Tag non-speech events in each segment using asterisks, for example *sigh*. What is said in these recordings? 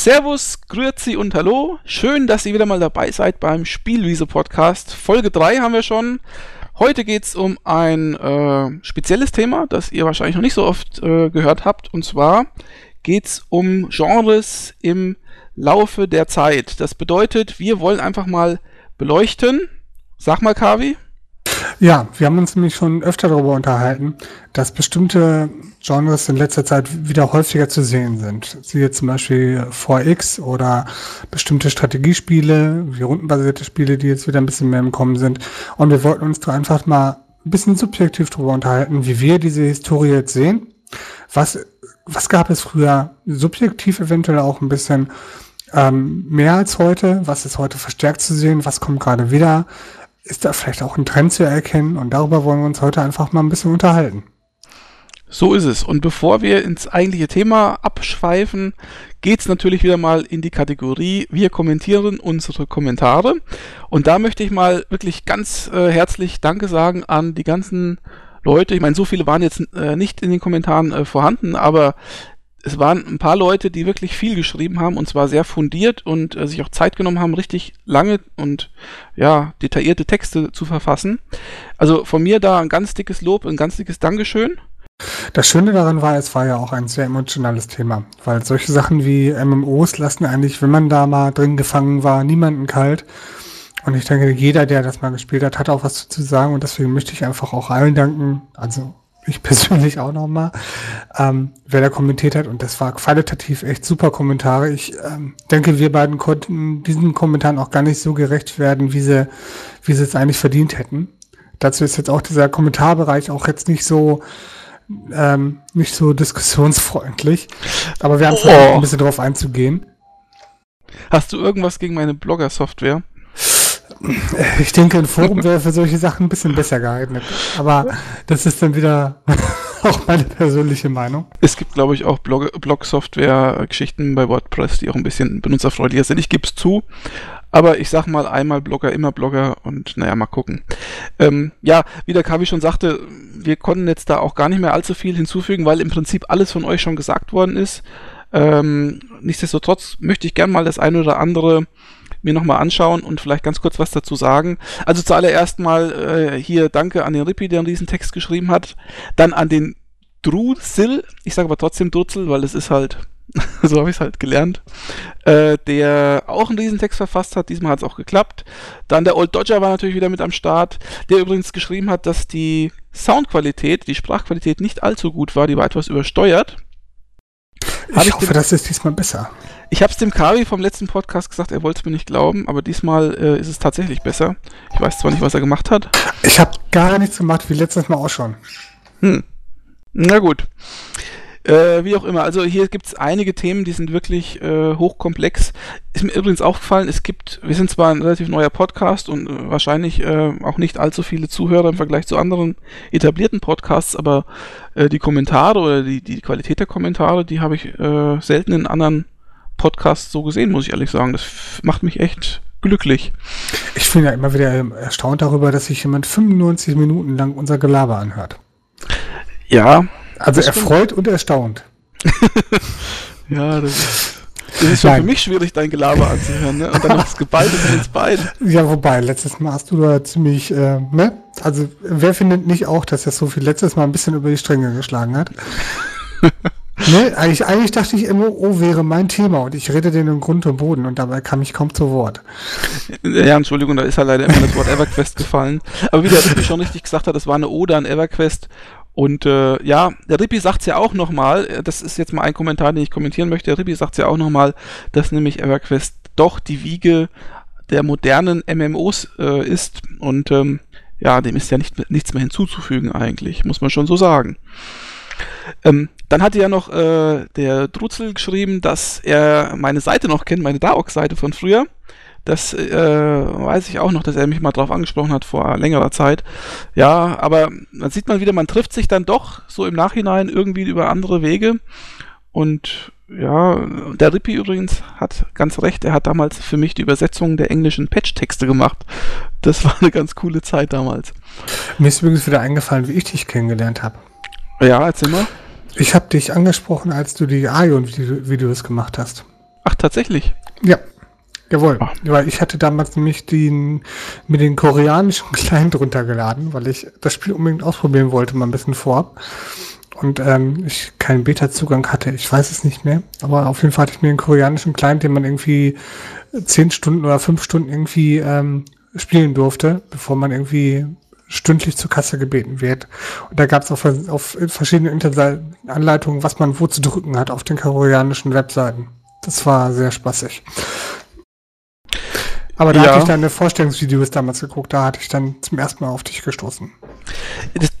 Servus, Grüezi und Hallo. Schön, dass ihr wieder mal dabei seid beim Spielwiese Podcast. Folge 3 haben wir schon. Heute geht es um ein äh, spezielles Thema, das ihr wahrscheinlich noch nicht so oft äh, gehört habt. Und zwar geht es um Genres im Laufe der Zeit. Das bedeutet, wir wollen einfach mal beleuchten. Sag mal, Kavi. Ja, wir haben uns nämlich schon öfter darüber unterhalten, dass bestimmte Genres in letzter Zeit wieder häufiger zu sehen sind. Siehe zum Beispiel 4X oder bestimmte Strategiespiele, wie rundenbasierte Spiele, die jetzt wieder ein bisschen mehr im Kommen sind. Und wir wollten uns da einfach mal ein bisschen subjektiv darüber unterhalten, wie wir diese Historie jetzt sehen. Was, was gab es früher subjektiv eventuell auch ein bisschen ähm, mehr als heute? Was ist heute verstärkt zu sehen? Was kommt gerade wieder? Ist da vielleicht auch ein Trend zu erkennen und darüber wollen wir uns heute einfach mal ein bisschen unterhalten. So ist es. Und bevor wir ins eigentliche Thema abschweifen, geht es natürlich wieder mal in die Kategorie Wir kommentieren unsere Kommentare. Und da möchte ich mal wirklich ganz äh, herzlich Danke sagen an die ganzen Leute. Ich meine, so viele waren jetzt äh, nicht in den Kommentaren äh, vorhanden, aber es waren ein paar Leute, die wirklich viel geschrieben haben und zwar sehr fundiert und äh, sich auch Zeit genommen haben, richtig lange und ja, detaillierte Texte zu verfassen. Also von mir da ein ganz dickes Lob, ein ganz dickes Dankeschön. Das Schöne daran war, es war ja auch ein sehr emotionales Thema, weil solche Sachen wie MMOs lassen eigentlich, wenn man da mal drin gefangen war, niemanden kalt. Und ich denke, jeder, der das mal gespielt hat, hat auch was zu sagen und deswegen möchte ich einfach auch allen danken, also ich *laughs* persönlich auch nochmal, ähm, wer da kommentiert hat. Und das war qualitativ echt super Kommentare. Ich ähm, denke, wir beiden konnten diesen Kommentaren auch gar nicht so gerecht werden, wie sie, wie sie es eigentlich verdient hätten. Dazu ist jetzt auch dieser Kommentarbereich auch jetzt nicht so, ähm, nicht so diskussionsfreundlich. Aber wir haben oh. ein bisschen drauf einzugehen. Hast du irgendwas gegen meine Blogger-Software? *laughs* Ich denke, ein Forum wäre für solche Sachen ein bisschen besser geeignet. Aber das ist dann wieder *laughs* auch meine persönliche Meinung. Es gibt, glaube ich, auch Blog-Software-Geschichten bei WordPress, die auch ein bisschen benutzerfreundlicher sind. Ich gebe es zu. Aber ich sag mal einmal Blogger, immer Blogger und naja, mal gucken. Ähm, ja, wie der Kavi schon sagte, wir konnten jetzt da auch gar nicht mehr allzu viel hinzufügen, weil im Prinzip alles von euch schon gesagt worden ist. Ähm, nichtsdestotrotz möchte ich gern mal das eine oder andere mir nochmal anschauen und vielleicht ganz kurz was dazu sagen. Also zuallererst mal äh, hier danke an den Rippi, der diesen Text geschrieben hat. Dann an den Drusil, ich sage aber trotzdem Drutzel, weil es ist halt, *laughs* so habe ich es halt gelernt, äh, der auch einen Riesentext verfasst hat. Diesmal hat es auch geklappt. Dann der Old Dodger war natürlich wieder mit am Start, der übrigens geschrieben hat, dass die Soundqualität, die Sprachqualität nicht allzu gut war, die war etwas übersteuert. Ich, ich hoffe, das ist diesmal besser. Ich habe es dem Kavi vom letzten Podcast gesagt, er wollte es mir nicht glauben, aber diesmal äh, ist es tatsächlich besser. Ich weiß zwar nicht, was er gemacht hat. Ich habe gar nichts gemacht, wie letztes Mal auch schon. Hm. Na gut. Äh, wie auch immer, also hier gibt es einige Themen, die sind wirklich äh, hochkomplex. Ist mir übrigens aufgefallen, es gibt, wir sind zwar ein relativ neuer Podcast und äh, wahrscheinlich äh, auch nicht allzu viele Zuhörer im Vergleich zu anderen etablierten Podcasts, aber äh, die Kommentare oder die, die Qualität der Kommentare, die habe ich äh, selten in anderen Podcasts so gesehen, muss ich ehrlich sagen. Das macht mich echt glücklich. Ich bin ja immer wieder erstaunt darüber, dass sich jemand 95 Minuten lang unser Gelaber anhört. Ja, also erfreut und erstaunt. *laughs* ja, das ist, das ist schon für mich schwierig, dein Gelaber anzuhören, ne? Und dann noch das Geballte von uns beiden. Ja, wobei, letztes Mal hast du da ziemlich, äh, ne? Also, wer findet nicht auch, dass er so viel letztes Mal ein bisschen über die Stränge geschlagen hat? *laughs* ne? Eigentlich, eigentlich dachte ich immer, oh, wäre mein Thema und ich rede den im Grund und Boden und dabei kam ich kaum zu Wort. Ja, Entschuldigung, da ist ja leider immer das Wort EverQuest gefallen. Aber wie der schon richtig gesagt hat, das war eine Ode an EverQuest und äh, ja, der Rippi sagt es ja auch nochmal, äh, das ist jetzt mal ein Kommentar, den ich kommentieren möchte, der Rippi sagt es ja auch nochmal, dass nämlich EverQuest doch die Wiege der modernen MMOs äh, ist und ähm, ja, dem ist ja nicht, nichts mehr hinzuzufügen eigentlich, muss man schon so sagen. Ähm, dann hatte ja noch äh, der Drutzel geschrieben, dass er meine Seite noch kennt, meine Daox-Seite von früher. Das äh, weiß ich auch noch, dass er mich mal drauf angesprochen hat vor längerer Zeit. Ja, aber dann sieht man wieder, man trifft sich dann doch so im Nachhinein irgendwie über andere Wege. Und ja, der Rippi übrigens hat ganz recht, er hat damals für mich die Übersetzung der englischen Patch-Texte gemacht. Das war eine ganz coole Zeit damals. Mir ist übrigens wieder eingefallen, wie ich dich kennengelernt habe. Ja, erzähl mal. Ich habe dich angesprochen, als du die Ion-Videos gemacht hast. Ach, tatsächlich? Ja. Jawohl, ah. weil ich hatte damals nämlich den, mit den koreanischen *laughs* Client runtergeladen, weil ich das Spiel unbedingt ausprobieren wollte, mal ein bisschen vorab. Und ähm, ich keinen Beta-Zugang hatte, ich weiß es nicht mehr. Aber auf jeden Fall hatte ich mir einen koreanischen Client, den man irgendwie zehn Stunden oder fünf Stunden irgendwie ähm, spielen durfte, bevor man irgendwie stündlich zur Kasse gebeten wird. Und da gab es auf, auf verschiedenen Internetanleitungen, was man wo zu drücken hat auf den koreanischen Webseiten. Das war sehr spaßig. Aber da ja. hatte ich deine Vorstellungsvideos damals geguckt, da hatte ich dann zum ersten Mal auf dich gestoßen.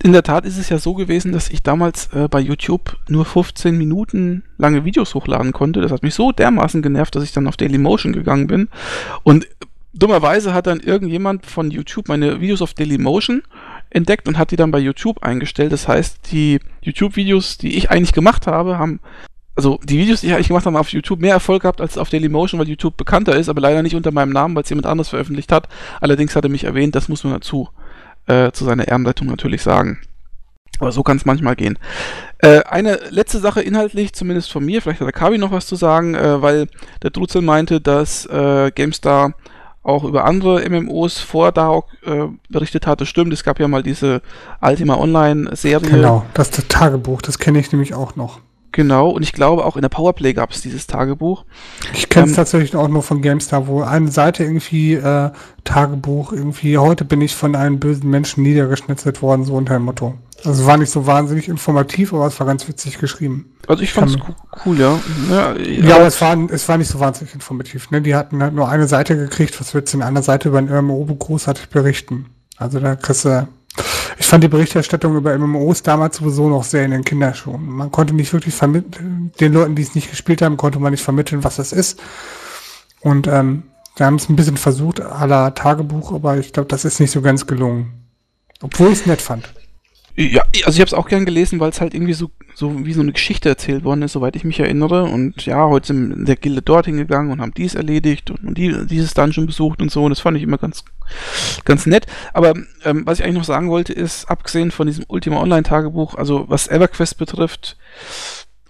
In der Tat ist es ja so gewesen, dass ich damals äh, bei YouTube nur 15 Minuten lange Videos hochladen konnte. Das hat mich so dermaßen genervt, dass ich dann auf Dailymotion gegangen bin. Und dummerweise hat dann irgendjemand von YouTube meine Videos auf Dailymotion entdeckt und hat die dann bei YouTube eingestellt. Das heißt, die YouTube-Videos, die ich eigentlich gemacht habe, haben also die Videos, die ich gemacht habe, auf YouTube mehr Erfolg gehabt als auf Dailymotion, weil YouTube bekannter ist, aber leider nicht unter meinem Namen, weil es jemand anderes veröffentlicht hat. Allerdings hat er mich erwähnt, das muss man dazu äh, zu seiner Ehrenleitung natürlich sagen. Aber so kann es manchmal gehen. Äh, eine letzte Sache inhaltlich, zumindest von mir, vielleicht hat der Kabi noch was zu sagen, äh, weil der Druzel meinte, dass äh, GameStar auch über andere MMOs vor Dark äh, berichtet hatte. Stimmt, es gab ja mal diese Ultima Online-Serie. Genau, das das Tagebuch, das kenne ich nämlich auch noch. Genau, und ich glaube auch in der Powerplay gab es dieses Tagebuch. Ich kenne es ähm, tatsächlich auch nur von GameStar, wo eine Seite irgendwie äh, Tagebuch, irgendwie, heute bin ich von einem bösen Menschen niedergeschnitzelt worden, so unter dem Motto. Also war nicht so wahnsinnig informativ, aber es war ganz witzig geschrieben. Also ich fand es cool, ja. Ja, ja aber es war, es war nicht so wahnsinnig informativ. Ne? Die hatten halt nur eine Seite gekriegt, was willst du in einer Seite über ein MMO großartig berichten? Also da kriegst du ich fand die Berichterstattung über MMOs damals sowieso noch sehr in den Kinderschuhen. Man konnte nicht wirklich vermitteln, den Leuten, die es nicht gespielt haben, konnte man nicht vermitteln, was das ist. Und ähm, wir haben es ein bisschen versucht, la Tagebuch, aber ich glaube, das ist nicht so ganz gelungen. Obwohl ich es nett fand. Ja, also ich habe es auch gern gelesen, weil es halt irgendwie so, so wie so eine Geschichte erzählt worden ist, soweit ich mich erinnere. Und ja, heute sind wir in der Gilde dorthin gegangen und haben dies erledigt und, und die, dieses Dungeon besucht und so. Und das fand ich immer ganz, ganz nett. Aber ähm, was ich eigentlich noch sagen wollte, ist, abgesehen von diesem Ultima Online-Tagebuch, also was EverQuest betrifft,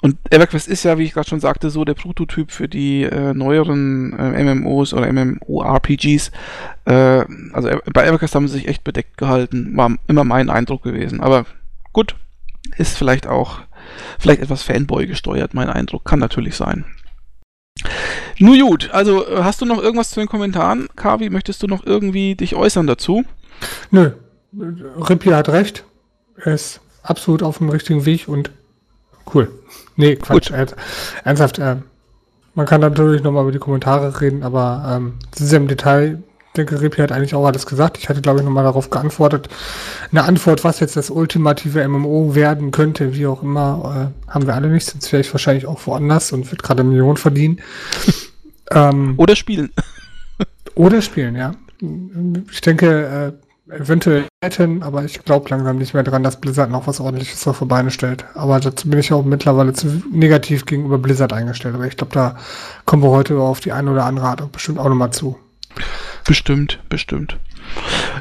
und EverQuest ist ja, wie ich gerade schon sagte, so der Prototyp für die äh, neueren äh, MMOs oder MMORPGs. Äh, also bei EverQuest haben sie sich echt bedeckt gehalten, war immer mein Eindruck gewesen. Aber gut, ist vielleicht auch vielleicht etwas Fanboy gesteuert, mein Eindruck, kann natürlich sein. Nun gut, also äh, hast du noch irgendwas zu den Kommentaren, Kavi? Möchtest du noch irgendwie dich äußern dazu? Nö, Rippi hat recht. Er ist absolut auf dem richtigen Weg und Cool. Nee, Quatsch. Gut. Ernsthaft, äh, man kann natürlich nochmal über die Kommentare reden, aber ähm, sehr im Detail, denke, Ripi hat eigentlich auch alles gesagt. Ich hatte, glaube ich, nochmal darauf geantwortet. Eine Antwort, was jetzt das ultimative MMO werden könnte, wie auch immer, äh, haben wir alle nicht, sonst wäre ich wahrscheinlich auch woanders und wird gerade Millionen verdienen. *laughs* ähm, oder spielen. oder spielen, ja. Ich denke, äh, eventuell hätten, aber ich glaube langsam nicht mehr dran, dass Blizzard noch was ordentliches auf die Beine stellt. Aber dazu bin ich auch mittlerweile zu negativ gegenüber Blizzard eingestellt. Aber ich glaube, da kommen wir heute auf die eine oder andere Art bestimmt auch nochmal zu. Bestimmt, bestimmt.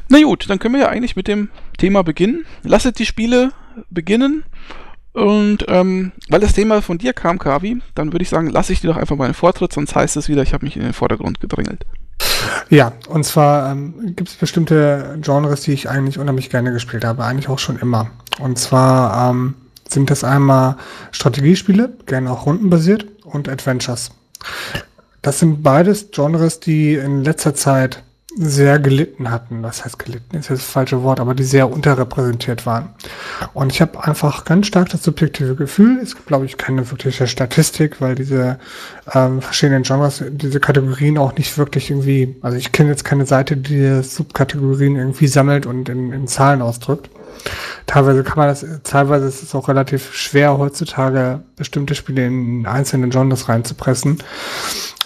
Na gut, dann können wir ja eigentlich mit dem Thema beginnen. Lasset die Spiele beginnen. Und ähm, weil das Thema von dir kam, Kavi, dann würde ich sagen, lasse ich dir doch einfach mal einen Vortritt, sonst heißt es wieder, ich habe mich in den Vordergrund gedrängelt. Ja, und zwar ähm, gibt es bestimmte Genres, die ich eigentlich unheimlich gerne gespielt habe, eigentlich auch schon immer. Und zwar ähm, sind das einmal Strategiespiele, gerne auch rundenbasiert, und Adventures. Das sind beides Genres, die in letzter Zeit sehr gelitten hatten. Was heißt gelitten? Ist jetzt das falsche Wort, aber die sehr unterrepräsentiert waren. Und ich habe einfach ganz stark das subjektive Gefühl, es gibt, glaube ich, keine wirkliche Statistik, weil diese ähm, verschiedenen Genres, diese Kategorien auch nicht wirklich irgendwie, also ich kenne jetzt keine Seite, die Subkategorien irgendwie sammelt und in, in Zahlen ausdrückt. Teilweise kann man das, teilweise ist es auch relativ schwer heutzutage bestimmte Spiele in einzelne Genres reinzupressen.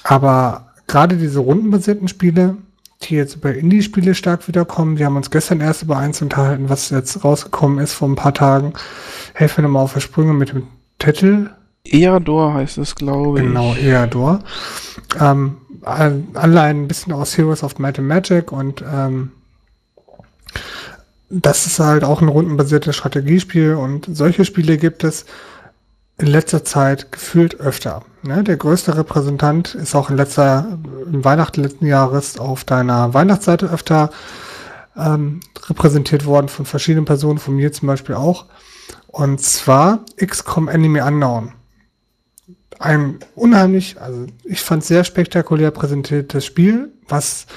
Aber gerade diese rundenbasierten Spiele, die jetzt über Indie-Spiele stark wiederkommen. Wir haben uns gestern erst über eins unterhalten, was jetzt rausgekommen ist vor ein paar Tagen. Helfen wir nochmal auf der Sprünge mit dem Titel. Eador heißt es, glaube ich. Genau, Eador. Ähm, Anleihen ein bisschen aus Heroes of Might and Magic und ähm, das ist halt auch ein rundenbasiertes Strategiespiel und solche Spiele gibt es in letzter Zeit gefühlt öfter. Ne? Der größte Repräsentant ist auch in letzter, im Weihnachten letzten Jahres auf deiner Weihnachtsseite öfter ähm, repräsentiert worden von verschiedenen Personen, von mir zum Beispiel auch. Und zwar XCOM Enemy Unknown. Ein unheimlich, also ich fand sehr spektakulär präsentiertes Spiel, was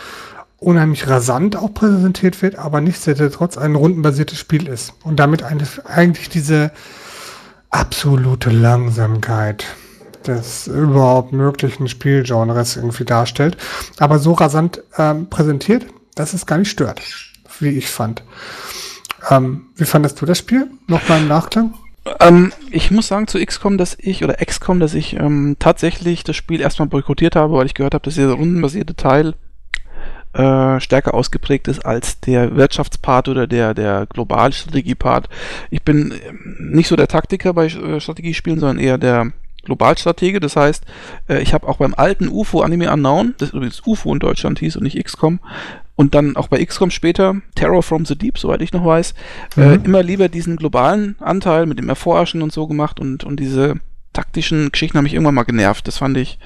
unheimlich rasant auch präsentiert wird, aber nichtsdestotrotz ein rundenbasiertes Spiel ist und damit eigentlich diese absolute Langsamkeit des überhaupt möglichen Spielgenres irgendwie darstellt, aber so rasant ähm, präsentiert, dass es gar nicht stört, wie ich fand. Ähm, wie fandest du das Spiel? Nochmal im Nachklang? Ähm, ich muss sagen zu XCOM, dass ich, oder XCOM, dass ich ähm, tatsächlich das Spiel erstmal boykottiert habe, weil ich gehört habe, dass dieser rundenbasierte Teil äh, stärker ausgeprägt ist als der Wirtschaftspart oder der, der Globalstrategiepart. Ich bin ähm, nicht so der Taktiker bei äh, Strategiespielen, sondern eher der Globalstratege. Das heißt, äh, ich habe auch beim alten UFO Anime Unknown, das übrigens UFO in Deutschland hieß und nicht XCOM, und dann auch bei XCOM später, Terror from the Deep, soweit ich noch weiß, mhm. äh, immer lieber diesen globalen Anteil mit dem Erforschen und so gemacht und, und diese taktischen Geschichten haben mich irgendwann mal genervt. Das fand ich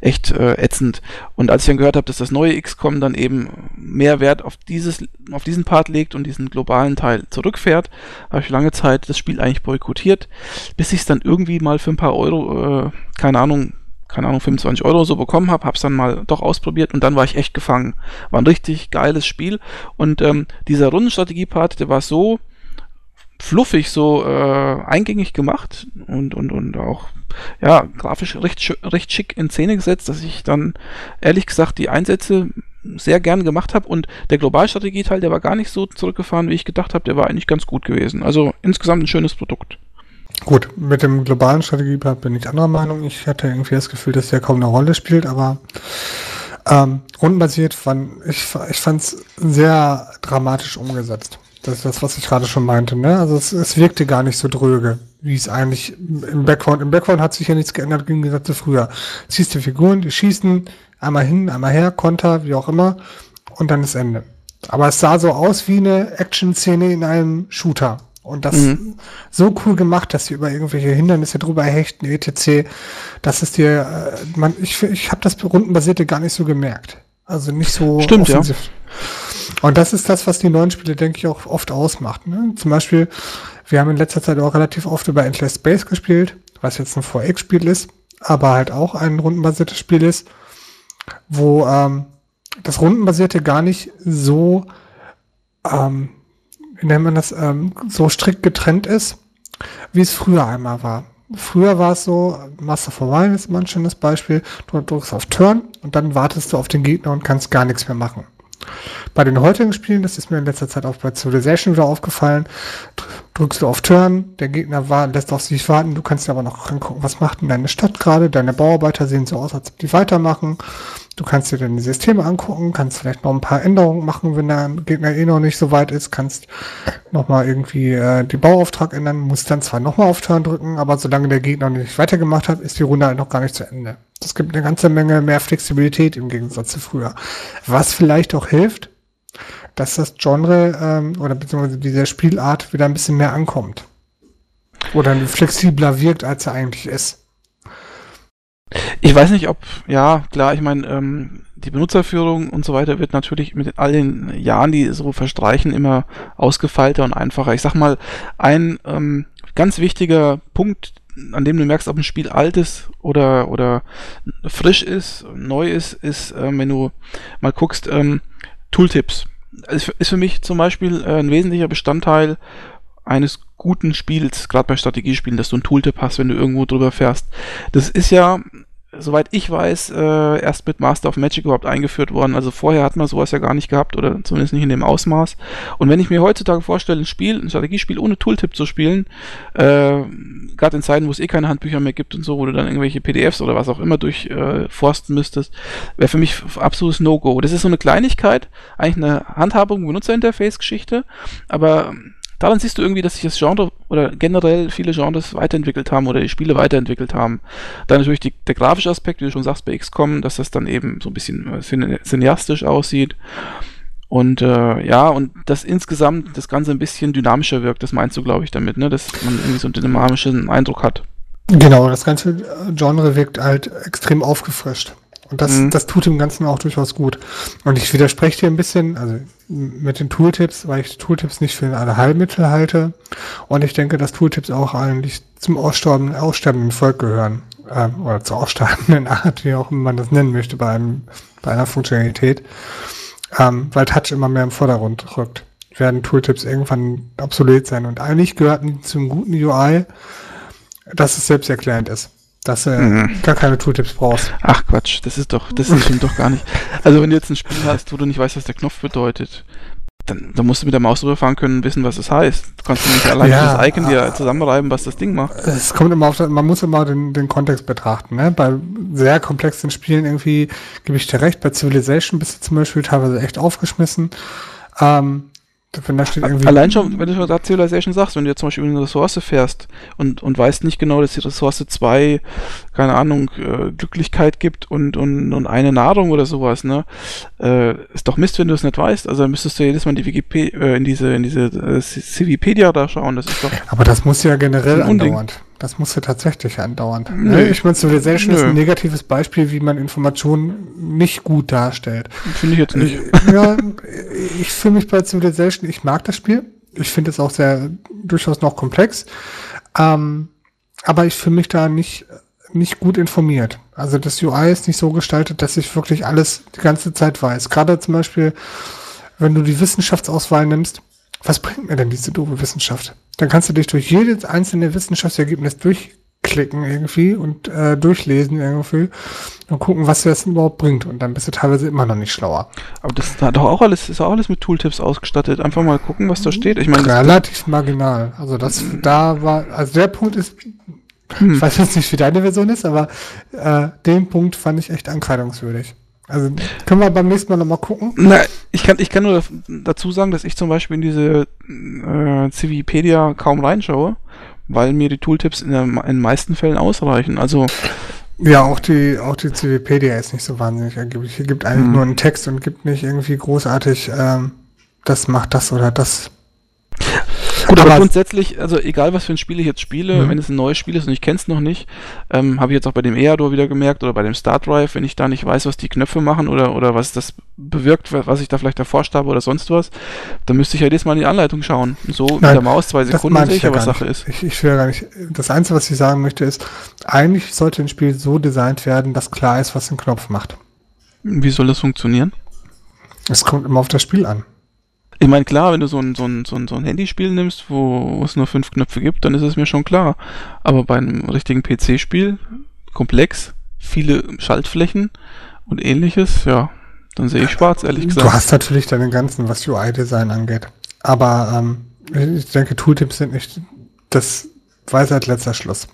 echt äh, ätzend. Und als ich dann gehört habe, dass das neue XCOM dann eben mehr Wert auf dieses, auf diesen Part legt und diesen globalen Teil zurückfährt, habe ich lange Zeit das Spiel eigentlich boykottiert, bis ich es dann irgendwie mal für ein paar Euro, äh, keine Ahnung, keine Ahnung, 25 Euro so bekommen habe, habe es dann mal doch ausprobiert und dann war ich echt gefangen. War ein richtig geiles Spiel und ähm, dieser Rundenstrategie-Part, der war so fluffig, so äh, eingängig gemacht und, und, und auch ja, grafisch recht, recht schick in Szene gesetzt, dass ich dann ehrlich gesagt die Einsätze sehr gern gemacht habe und der Globalstrategie-Teil, der war gar nicht so zurückgefahren, wie ich gedacht habe, der war eigentlich ganz gut gewesen. Also insgesamt ein schönes Produkt. Gut, mit dem globalen Strategiepart bin ich anderer Meinung. Ich hatte irgendwie das Gefühl, dass der kaum eine Rolle spielt, aber ähm, rundenbasiert, fand, ich, ich fand es sehr dramatisch umgesetzt. Das ist das, was ich gerade schon meinte. Ne? Also es, es wirkte gar nicht so dröge, wie es eigentlich im Background. Im Background hat sich ja nichts geändert im Gegensatz zu früher. Siehst die Figuren, die schießen einmal hin, einmal her, Konter, wie auch immer, und dann ist Ende. Aber es sah so aus wie eine Action-Szene in einem Shooter. Und das mhm. so cool gemacht, dass sie über irgendwelche Hindernisse drüber hechten, etc. Das ist dir, äh, man, ich, ich habe das rundenbasierte gar nicht so gemerkt. Also nicht so Stimmt, offensiv. Ja. Und das ist das, was die neuen Spiele, denke ich, auch oft ausmacht. Ne? Zum Beispiel, wir haben in letzter Zeit auch relativ oft über Endless Space gespielt, was jetzt ein 4X-Spiel ist, aber halt auch ein rundenbasiertes Spiel ist, wo ähm, das rundenbasierte gar nicht so ähm, wie nennt man das, ähm, so strikt getrennt ist, wie es früher einmal war. Früher war es so, Master for Wine ist immer ein schönes Beispiel, du drückst auf Turn und dann wartest du auf den Gegner und kannst gar nichts mehr machen. Bei den heutigen Spielen, das ist mir in letzter Zeit auch bei Civilization wieder aufgefallen, drückst du auf Turn, der Gegner war, lässt auf sich warten, du kannst aber noch angucken, was macht denn deine Stadt gerade, deine Bauarbeiter sehen so aus, als ob die weitermachen. Du kannst dir deine Systeme angucken, kannst vielleicht noch ein paar Änderungen machen, wenn der Gegner eh noch nicht so weit ist, kannst nochmal irgendwie äh, die Bauauftrag ändern, musst dann zwar nochmal auf Turn drücken, aber solange der Gegner noch nicht weitergemacht hat, ist die Runde halt noch gar nicht zu Ende. Das gibt eine ganze Menge mehr Flexibilität im Gegensatz zu früher. Was vielleicht auch hilft, dass das Genre ähm, oder beziehungsweise diese Spielart wieder ein bisschen mehr ankommt. Oder flexibler wirkt, als er eigentlich ist. Ich weiß nicht, ob, ja, klar, ich meine, ähm, die Benutzerführung und so weiter wird natürlich mit all den Jahren, die so verstreichen, immer ausgefeilter und einfacher. Ich sag mal, ein ähm, ganz wichtiger Punkt, an dem du merkst, ob ein Spiel alt ist oder, oder frisch ist, neu ist, ist, ähm, wenn du mal guckst, ähm, Tooltips. Ist, ist für mich zum Beispiel äh, ein wesentlicher Bestandteil eines guten Spiels, gerade bei Strategiespielen, dass du ein Tooltip hast, wenn du irgendwo drüber fährst. Das ist ja soweit ich weiß, äh, erst mit Master of Magic überhaupt eingeführt worden. Also vorher hat man sowas ja gar nicht gehabt oder zumindest nicht in dem Ausmaß. Und wenn ich mir heutzutage vorstelle, ein Spiel, ein Strategiespiel ohne Tooltip zu spielen, äh, gerade in Zeiten, wo es eh keine Handbücher mehr gibt und so, wo du dann irgendwelche PDFs oder was auch immer durchforsten äh, müsstest, wäre für mich absolutes No-Go. Das ist so eine Kleinigkeit, eigentlich eine Handhabung, Benutzerinterface-Geschichte, aber daran siehst du irgendwie, dass sich das Genre oder generell viele Genres weiterentwickelt haben oder die Spiele weiterentwickelt haben. Dann natürlich die, der grafische Aspekt, wie du schon sagst, bei XCOM, dass das dann eben so ein bisschen äh, cineastisch aussieht. Und äh, ja, und dass insgesamt das Ganze ein bisschen dynamischer wirkt, das meinst du, glaube ich, damit, ne? Dass man irgendwie so einen dynamischen Eindruck hat. Genau, das ganze Genre wirkt halt extrem aufgefrischt. Und das, mhm. das tut dem Ganzen auch durchaus gut. Und ich widerspreche dir ein bisschen, also mit den Tooltips, weil ich Tooltips nicht für alle Heilmittel halte. Und ich denke, dass Tooltips auch eigentlich zum aussterbenden, aussterbenden Volk gehören. Ähm, oder zur aussterbenden *laughs* Art, wie auch immer man das nennen möchte, bei, einem, bei einer Funktionalität. Ähm, weil Touch immer mehr im Vordergrund rückt. Werden Tooltips irgendwann obsolet sein. Und eigentlich gehörten zum guten UI, dass es selbsterklärend ist dass du mhm. gar keine Tooltips brauchst. Ach Quatsch, das ist doch, das stimmt doch gar nicht. Also wenn du jetzt ein Spiel hast, wo du nicht weißt, was der Knopf bedeutet, dann, dann musst du mit der Maus rüberfahren können und wissen, was es heißt. Du kannst nicht *laughs* allein ja, das Icon dir zusammenreiben, was das Ding macht. Es kommt immer auf, man muss immer den, den Kontext betrachten. Ne? Bei sehr komplexen Spielen irgendwie gebe ich dir recht. Bei Civilization bist du zum Beispiel teilweise echt aufgeschmissen. Ähm, wenn da steht irgendwie Allein schon, wenn du da Civilization sagst, wenn du jetzt zum Beispiel eine Ressource fährst und, und weißt nicht genau, dass die Ressource zwei, keine Ahnung, äh, Glücklichkeit gibt und, und, und eine Nahrung oder sowas, ne? Äh, ist doch Mist, wenn du es nicht weißt. Also dann müsstest du jedes Mal in die Wikipedia, äh, in diese, in diese äh, Civipedia da schauen. Das ist doch. Aber das muss ja generell andauernd. Das muss ja tatsächlich andauernd. Nö. Ich meine, Civilization Nö. ist ein negatives Beispiel, wie man Informationen nicht gut darstellt. Finde ich jetzt nicht. Äh, ja, ich fühle mich bei Civilization, ich mag das Spiel. Ich finde es auch sehr, durchaus noch komplex. Ähm, aber ich fühle mich da nicht, nicht gut informiert. Also das UI ist nicht so gestaltet, dass ich wirklich alles die ganze Zeit weiß. Gerade zum Beispiel, wenn du die Wissenschaftsauswahl nimmst, was bringt mir denn diese doofe Wissenschaft? Dann kannst du dich durch jedes einzelne Wissenschaftsergebnis durchklicken irgendwie und äh, durchlesen irgendwie und gucken, was das überhaupt bringt. Und dann bist du teilweise immer noch nicht schlauer. Aber das hat doch auch alles, ist auch alles mit Tooltips ausgestattet. Einfach mal gucken, was da steht. Ich meine, relativ marginal. Also das da war, also der Punkt ist, hm. ich weiß jetzt nicht, wie deine Version ist, aber äh, den Punkt fand ich echt ankreidungswürdig. Also können wir beim nächsten Mal nochmal gucken? Na, ich kann, ich kann nur dazu sagen, dass ich zum Beispiel in diese äh, Civipedia kaum reinschaue, weil mir die Tooltips in, der, in den meisten Fällen ausreichen. Also ja, auch die, auch die Civipedia ist nicht so wahnsinnig ergiebig. Hier gibt eigentlich hm. nur einen Text und gibt nicht irgendwie großartig, ähm, das macht das oder das. Gut, aber, aber, grundsätzlich, also egal was für ein Spiel ich jetzt spiele, mhm. wenn es ein neues Spiel ist und ich kenne es noch nicht, ähm, habe ich jetzt auch bei dem Eador wieder gemerkt oder bei dem Start Drive, wenn ich da nicht weiß, was die Knöpfe machen oder, oder was das bewirkt, was ich da vielleicht erforscht habe oder sonst was, dann müsste ich ja jedes Mal in die Anleitung schauen. So Nein, mit der Maus, zwei Sekunden sehe ich ja, was Sache ist. Ich, ich will ja gar nicht. Das Einzige, was ich sagen möchte, ist, eigentlich sollte ein Spiel so designt werden, dass klar ist, was ein Knopf macht. Wie soll das funktionieren? Es kommt immer auf das Spiel an. Ich meine, klar, wenn du so ein, so ein, so ein, so ein Handyspiel nimmst, wo es nur fünf Knöpfe gibt, dann ist es mir schon klar. Aber bei einem richtigen PC-Spiel, komplex, viele Schaltflächen und ähnliches, ja, dann sehe ich schwarz, ehrlich gesagt. Du hast natürlich deine ganzen, was UI-Design angeht. Aber ähm, ich denke, Tooltips sind nicht das Weisheit letzter Schluss.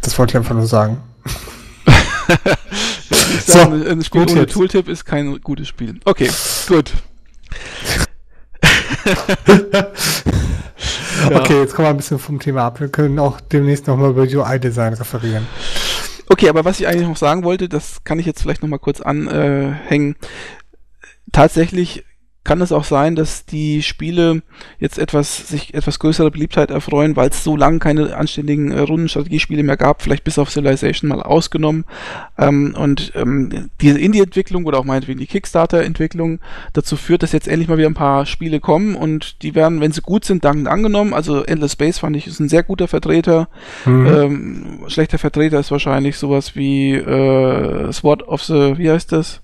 Das wollte ich einfach nur sagen. *laughs* so, sagen, ein Spiel ohne Tooltip ist kein gutes Spiel. Okay, gut. *laughs* Okay, jetzt kommen wir ein bisschen vom Thema ab. Wir können auch demnächst nochmal über UI-Design referieren. Okay, aber was ich eigentlich noch sagen wollte, das kann ich jetzt vielleicht nochmal kurz anhängen. Tatsächlich kann es auch sein, dass die Spiele jetzt etwas sich etwas größere Beliebtheit erfreuen, weil es so lange keine anständigen äh, Rundenstrategiespiele mehr gab, vielleicht bis auf Civilization mal ausgenommen. Ähm, und ähm, diese Indie-Entwicklung oder auch meinetwegen die Kickstarter-Entwicklung dazu führt, dass jetzt endlich mal wieder ein paar Spiele kommen und die werden, wenn sie gut sind, dankend angenommen. Also Endless Space fand ich ist ein sehr guter Vertreter. Mhm. Ähm, schlechter Vertreter ist wahrscheinlich sowas wie äh, Sword of the, wie heißt das?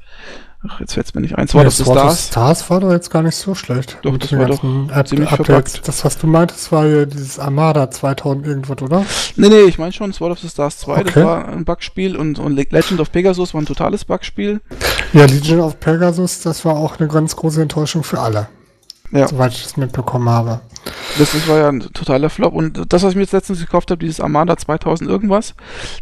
Ach, jetzt fällt es mir nicht ein. Sword ja, of the Stars. Stars war doch jetzt gar nicht so schlecht. Doch, das war doch App ziemlich verpackt. Das, was du meintest, war ja dieses Armada 2000 irgendwas, oder? Nee, nee, ich meine schon Sword of the Stars 2, okay. das war ein Bugspiel und, und Legend of Pegasus war ein totales Bugspiel. Ja, Legend of Pegasus, das war auch eine ganz große Enttäuschung für alle. Ja. Soweit ich das mitbekommen habe. Das, das war ja ein totaler Flop. Und das, was ich mir jetzt letztens gekauft habe, dieses Armada 2000 irgendwas,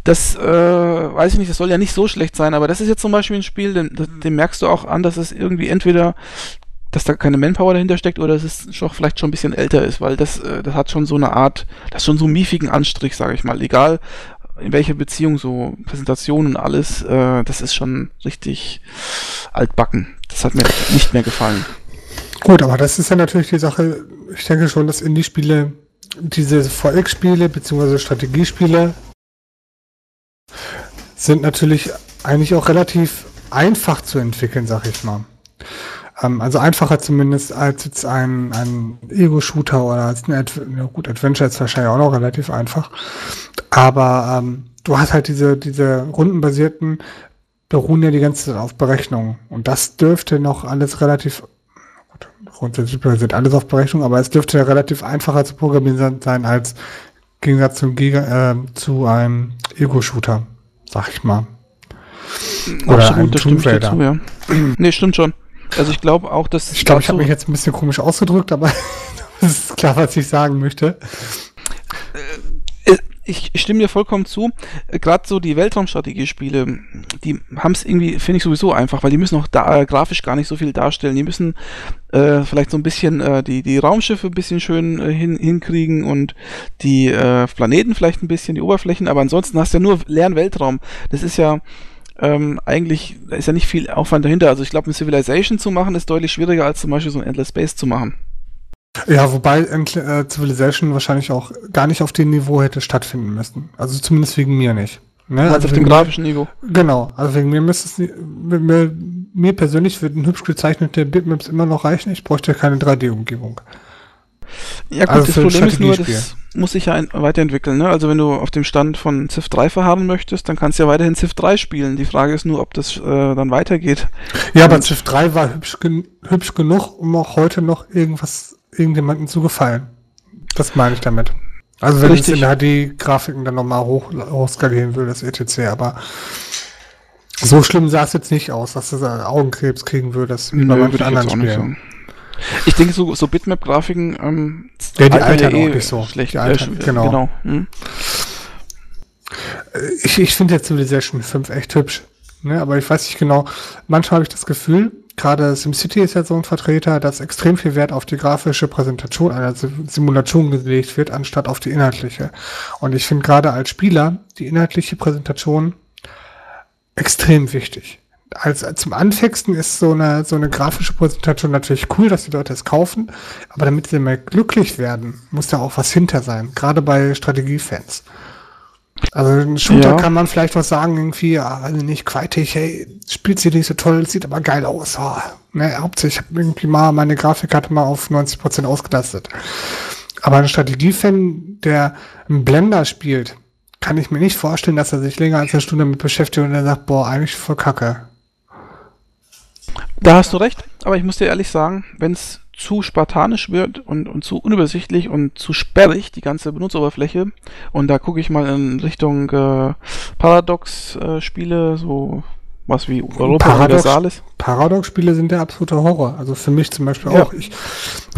das äh, weiß ich nicht, das soll ja nicht so schlecht sein, aber das ist jetzt zum Beispiel ein Spiel, den, den merkst du auch an, dass es irgendwie entweder dass da keine Manpower dahinter steckt oder dass es schon, vielleicht schon ein bisschen älter ist, weil das, äh, das hat schon so eine Art, das schon so einen miefigen Anstrich, sage ich mal. Egal in welcher Beziehung, so Präsentation und alles, äh, das ist schon richtig altbacken. Das hat mir nicht mehr gefallen. Gut, aber das ist ja natürlich die Sache, ich denke schon, dass Indie-Spiele, diese VX-Spiele beziehungsweise Strategiespiele, Sind natürlich eigentlich auch relativ einfach zu entwickeln, sag ich mal. Ähm, also einfacher zumindest als jetzt ein, ein Ego-Shooter oder als ein Ad ja, gut, Adventure ist wahrscheinlich auch noch relativ einfach. Aber ähm, du hast halt diese, diese rundenbasierten beruhen ja die ganze Zeit auf Berechnungen. Und das dürfte noch alles relativ, grundsätzlich basiert alles auf Berechnung, aber es dürfte ja relativ einfacher zu programmieren sein als im Gegensatz zum Giga, äh, zu einem Ego-Shooter, sag ich mal. Oder Absolut, das stimmt dazu, ja. *clears throat* nee, stimmt schon. Also ich glaube auch, dass... Ich glaube, ich habe mich jetzt ein bisschen komisch ausgedrückt, aber *laughs* das ist klar, was ich sagen möchte. Äh, ich stimme dir vollkommen zu. Gerade so die Weltraumstrategiespiele, die haben es irgendwie, finde ich sowieso einfach, weil die müssen auch da, äh, grafisch gar nicht so viel darstellen. Die müssen äh, vielleicht so ein bisschen äh, die, die Raumschiffe ein bisschen schön äh, hin, hinkriegen und die äh, Planeten vielleicht ein bisschen, die Oberflächen, aber ansonsten hast du ja nur leeren Weltraum. Das ist ja ähm, eigentlich da ist ja nicht viel Aufwand dahinter. Also ich glaube, ein Civilization zu machen ist deutlich schwieriger als zum Beispiel so ein Endless Space zu machen. Ja, wobei äh, Civilization wahrscheinlich auch gar nicht auf dem Niveau hätte stattfinden müssen. Also zumindest wegen mir nicht. Ne? Also auf dem grafischen Niveau. Genau, also wegen mir müsste es mir, mir persönlich würden hübsch gezeichnete Bitmaps immer noch reichen. Ich bräuchte keine 3D-Umgebung. Ja gut, also das Problem ist nur, das muss sich ja weiterentwickeln. Ne? Also wenn du auf dem Stand von Civ 3 verharren möchtest, dann kannst du ja weiterhin Civ 3 spielen. Die Frage ist nur, ob das äh, dann weitergeht. Ja, aber Civ 3 war hübsch, gen hübsch genug, um auch heute noch irgendwas irgendjemandem zu gefallen. Das meine ich damit. Also wenn Richtig. ich in HD-Grafiken dann nochmal hoch, hochskalieren will, das ETC, aber so schlimm sah es jetzt nicht aus, dass du Augenkrebs kriegen würdest, wie bei manchen anderen Spielen. Ich denke, so, so Bitmap-Grafiken, ähm, ja, die altern eh auch nicht so. Schlecht. Die altern, äh, genau. genau. Hm. Ich, ich finde jetzt Civilization 5 echt hübsch. Ne? Aber ich weiß nicht genau, manchmal habe ich das Gefühl, gerade SimCity ist ja so ein Vertreter, dass extrem viel Wert auf die grafische Präsentation einer Simulation gelegt wird, anstatt auf die inhaltliche. Und ich finde gerade als Spieler die inhaltliche Präsentation extrem wichtig als, als zum Anfixen ist so eine, so eine grafische Präsentation natürlich cool, dass die Leute es kaufen, aber damit sie mal glücklich werden, muss da auch was hinter sein, gerade bei Strategiefans. Also ein Shooter ja. kann man vielleicht was sagen, irgendwie, ja, also nicht quaitig, hey, spielt sie nicht so toll, sieht aber geil aus. Oh, ne, hauptsächlich, ich habe irgendwie mal meine Grafikkarte mal auf 90% ausgelastet. Aber ein Strategiefan, der einen Blender spielt, kann ich mir nicht vorstellen, dass er sich länger als eine Stunde damit beschäftigt und er sagt, boah, eigentlich voll kacke. Da hast du recht, aber ich muss dir ehrlich sagen, wenn es zu spartanisch wird und, und zu unübersichtlich und zu sperrig, die ganze Benutzeroberfläche, und da gucke ich mal in Richtung äh, Paradox-Spiele, äh, so was wie Europa Paradox, Universalis. Paradox-Spiele sind der absolute Horror. Also für mich zum Beispiel ja. auch. Ich,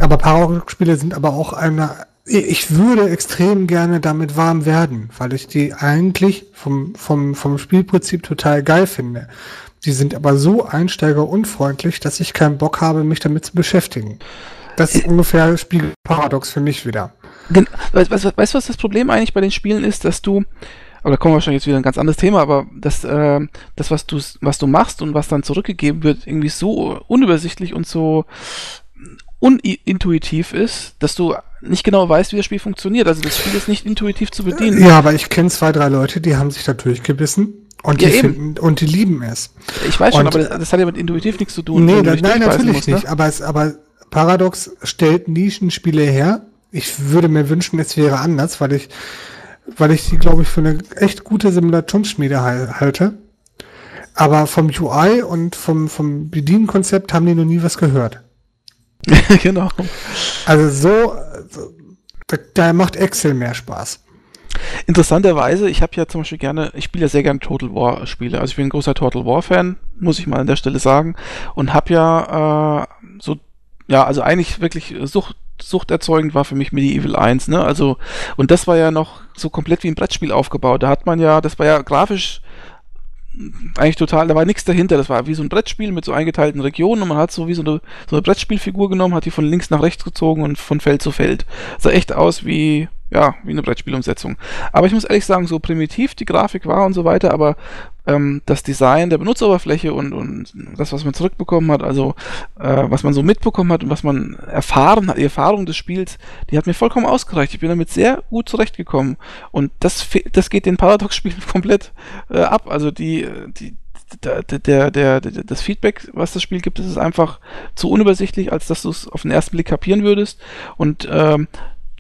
aber Paradox-Spiele sind aber auch eine. Ich würde extrem gerne damit warm werden, weil ich die eigentlich vom, vom, vom Spielprinzip total geil finde. Sie sind aber so einsteigerunfreundlich, dass ich keinen Bock habe, mich damit zu beschäftigen. Das ist ungefähr Spiegelparadox für mich wieder. Weißt du, was, was das Problem eigentlich bei den Spielen ist, dass du, aber da kommen wir wahrscheinlich jetzt wieder ein ganz anderes Thema, aber dass äh, das, was du, was du machst und was dann zurückgegeben wird, irgendwie so unübersichtlich und so unintuitiv ist, dass du nicht genau weißt, wie das Spiel funktioniert. Also das Spiel ist nicht intuitiv zu bedienen. Ja, aber ich kenne zwei, drei Leute, die haben sich da durchgebissen und die, finden, und die lieben es. Ich weiß schon, und, aber das, das, hat ja mit intuitiv nichts zu tun. Nee, da, nein, natürlich musst, ne? nicht. Aber, es, aber Paradox stellt Nischenspiele her. Ich würde mir wünschen, es wäre anders, weil ich, weil ich die, glaube ich, für eine echt gute Simulationsschmiede halte. Aber vom UI und vom, vom Bedienkonzept haben die noch nie was gehört. *laughs* genau. Also so, so da, da macht Excel mehr Spaß. Interessanterweise, ich habe ja zum Beispiel gerne, ich spiele ja sehr gerne Total War Spiele. Also ich bin ein großer Total War Fan, muss ich mal an der Stelle sagen. Und habe ja äh, so, ja, also eigentlich wirklich Sucht, suchterzeugend war für mich Medieval 1, ne? Also, und das war ja noch so komplett wie ein Brettspiel aufgebaut. Da hat man ja, das war ja grafisch eigentlich total, da war nichts dahinter. Das war wie so ein Brettspiel mit so eingeteilten Regionen und man hat so wie so eine, so eine Brettspielfigur genommen, hat die von links nach rechts gezogen und von Feld zu Feld. Sah echt aus wie, ja, wie eine Brettspielumsetzung. Aber ich muss ehrlich sagen, so primitiv die Grafik war und so weiter, aber ähm, das Design der Benutzeroberfläche und, und das, was man zurückbekommen hat, also äh, was man so mitbekommen hat und was man erfahren hat, die Erfahrung des Spiels, die hat mir vollkommen ausgereicht. Ich bin damit sehr gut zurechtgekommen. Und das, das geht den Paradox-Spielen *laughs* komplett äh, ab. Also die, die, der, der, der, das Feedback, was das Spiel gibt, ist einfach zu unübersichtlich, als dass du es auf den ersten Blick kapieren würdest. Und ähm,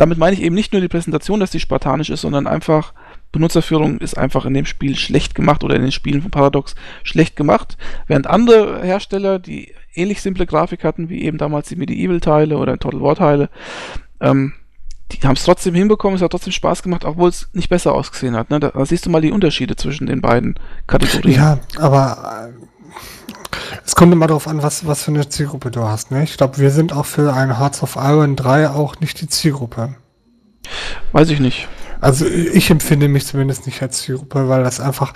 damit meine ich eben nicht nur die Präsentation, dass die spartanisch ist, sondern einfach Benutzerführung ist einfach in dem Spiel schlecht gemacht oder in den Spielen von Paradox schlecht gemacht, während andere Hersteller, die ähnlich simple Grafik hatten wie eben damals die Medieval-Teile oder Total War-Teile, ähm, die haben es trotzdem hinbekommen, es hat trotzdem Spaß gemacht, obwohl es nicht besser ausgesehen hat. Ne? Da, da, siehst du mal die Unterschiede zwischen den beiden Kategorien. Ja, aber es kommt immer darauf an, was, was für eine Zielgruppe du hast. Ne? Ich glaube, wir sind auch für ein Hearts of Iron 3 auch nicht die Zielgruppe. Weiß ich nicht. Also ich empfinde mich zumindest nicht als Zielgruppe, weil das einfach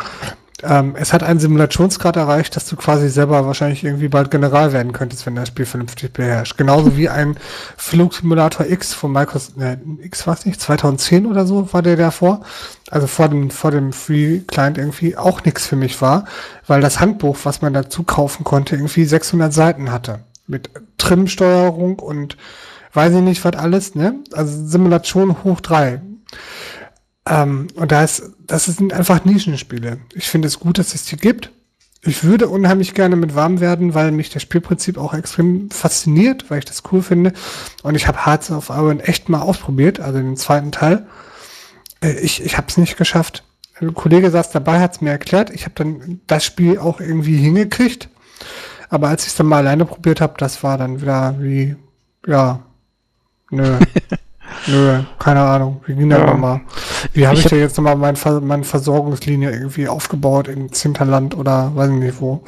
ähm, es hat einen Simulationsgrad erreicht, dass du quasi selber wahrscheinlich irgendwie bald General werden könntest, wenn das Spiel vernünftig beherrscht. Genauso wie ein Flugsimulator X von Microsoft, ne, X weiß nicht, 2010 oder so war der davor. Also vor dem, vor dem Free Client irgendwie auch nichts für mich war, weil das Handbuch, was man dazu kaufen konnte, irgendwie 600 Seiten hatte. Mit Trimsteuerung und weiß ich nicht, was alles, ne? Also Simulation hoch drei. Ähm, und da ist, das sind einfach Nischenspiele. Ich finde es gut, dass es die gibt. Ich würde unheimlich gerne mit warm werden, weil mich das Spielprinzip auch extrem fasziniert, weil ich das cool finde. Und ich habe Hearts of Iron echt mal ausprobiert, also den zweiten Teil. Äh, ich ich habe es nicht geschafft. Ein Kollege saß dabei, hat es mir erklärt. Ich habe dann das Spiel auch irgendwie hingekriegt. Aber als ich es dann mal alleine probiert habe, das war dann wieder wie, ja, nö. *laughs* Nö, keine Ahnung. Wie ging ja. das nochmal? Wie habe ich, ich da jetzt nochmal mein, meine Versorgungslinie irgendwie aufgebaut in Zinterland oder weiß ich nicht wo?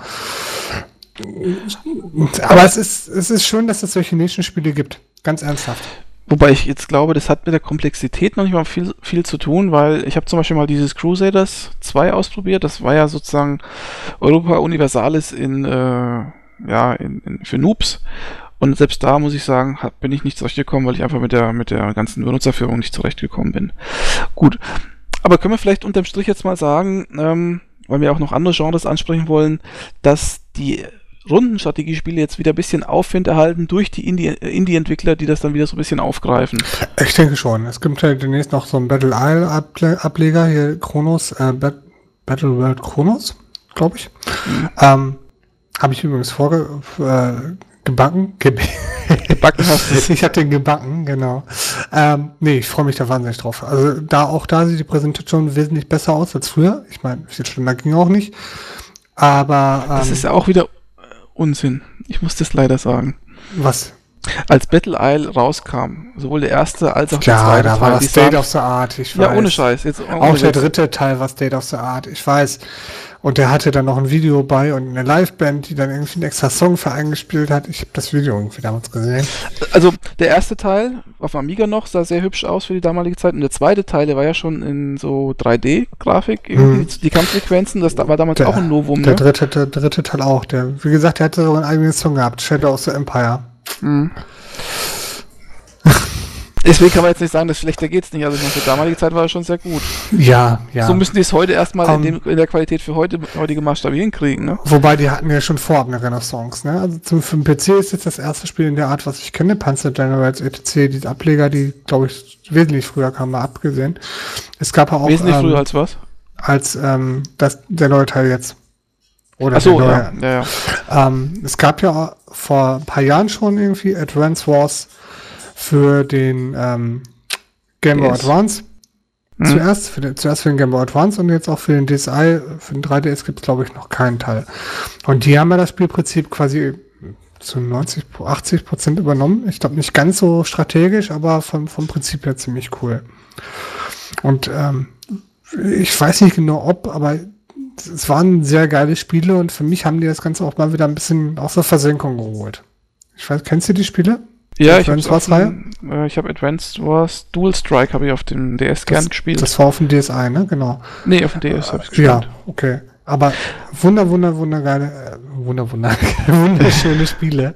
Aber es ist, es ist schön, dass es solche Nischenspiele gibt. Ganz ernsthaft. Wobei ich jetzt glaube, das hat mit der Komplexität noch nicht mal viel, viel zu tun, weil ich habe zum Beispiel mal dieses Crusaders 2 ausprobiert. Das war ja sozusagen Europa Universalis in, äh, ja, in, in, für Noobs. Und selbst da muss ich sagen, hab, bin ich nicht zurechtgekommen, weil ich einfach mit der, mit der ganzen Benutzerführung nicht zurechtgekommen bin. Gut. Aber können wir vielleicht unterm Strich jetzt mal sagen, ähm, weil wir auch noch andere Genres ansprechen wollen, dass die Rundenstrategiespiele jetzt wieder ein bisschen Aufwind erhalten durch die Indie-Entwickler, die das dann wieder so ein bisschen aufgreifen. Ich denke schon. Es gibt ja demnächst noch so einen Battle Isle Ableger hier, Chronos, äh, Battle World Chronos, glaube ich. Mhm. Ähm, Habe ich übrigens vorge äh, Gebacken? Ge *laughs* gebacken hast du. Ich habe den gebacken, genau. Ähm, nee, ich freue mich da wahnsinnig drauf. Also da auch da sieht die Präsentation wesentlich besser aus als früher. Ich meine, viel schlimmer ging auch nicht. Aber ähm, das ist ja auch wieder Unsinn. Ich muss das leider sagen. Was? Als Battle Isle rauskam, sowohl der erste als auch Klar, der zweite da Teil. war das State of the Art, ich weiß. Ja, ohne Scheiß. Jetzt auch der dritte Teil war State of the Art, ich weiß. Und der hatte dann noch ein Video bei und eine Liveband, die dann irgendwie einen extra Song für eingespielt hat. Ich habe das Video irgendwie damals gesehen. Also der erste Teil auf Amiga noch sah sehr hübsch aus für die damalige Zeit. Und der zweite Teil, der war ja schon in so 3D-Grafik, hm. die, die Kampfsequenzen, das war damals der, auch ein Novum. Der, ne? dritte, der dritte Teil auch. Der, wie gesagt, der hatte so einen eigenen Song gehabt, Shadow of the Empire. Hm. Deswegen kann man jetzt nicht sagen, dass schlechter geht's nicht. Also ich meine, für damalige Zeit war es schon sehr gut. Ja, ja. So müssen die es heute erstmal um, in, ähm, in, der Qualität für heute, heutige Maßstab hinkriegen, ne? Wobei die hatten ja schon vorab eine Renaissance, ne? Also zum, für den PC ist jetzt das erste Spiel in der Art, was ich kenne, Panzer Generals etc., die Ableger, die, glaube ich, wesentlich früher kamen, mal abgesehen. Es gab auch. Wesentlich ähm, früher als was? Als ähm, das, der neue Teil jetzt. Oder Ach so, ja, ja, ja. Ähm, es gab ja vor ein paar Jahren schon irgendwie Advance Wars für den ähm, Game Boy Advance. Mhm. Zuerst, für den, zuerst für den Game Boy Advance und jetzt auch für den DSi, für den 3DS gibt es glaube ich noch keinen Teil. Und die haben ja das Spielprinzip quasi zu 90, 80 Prozent übernommen. Ich glaube nicht ganz so strategisch, aber vom, vom Prinzip her ziemlich cool. Und ähm, ich weiß nicht genau ob, aber es waren sehr geile Spiele und für mich haben die das Ganze auch mal wieder ein bisschen aus der Versenkung geholt. Ich weiß, kennst du die Spiele? Ja, ich habe äh, ich habe Advanced Wars Dual Strike habe ich auf dem DS das, gern gespielt. Das war auf dem DSi, ne? Genau. Nee, auf dem DS habe ich gespielt. Ja, okay. Aber wunder, wunder, wundergeile, äh, wunder, wunder, *laughs* wunderschöne Spiele.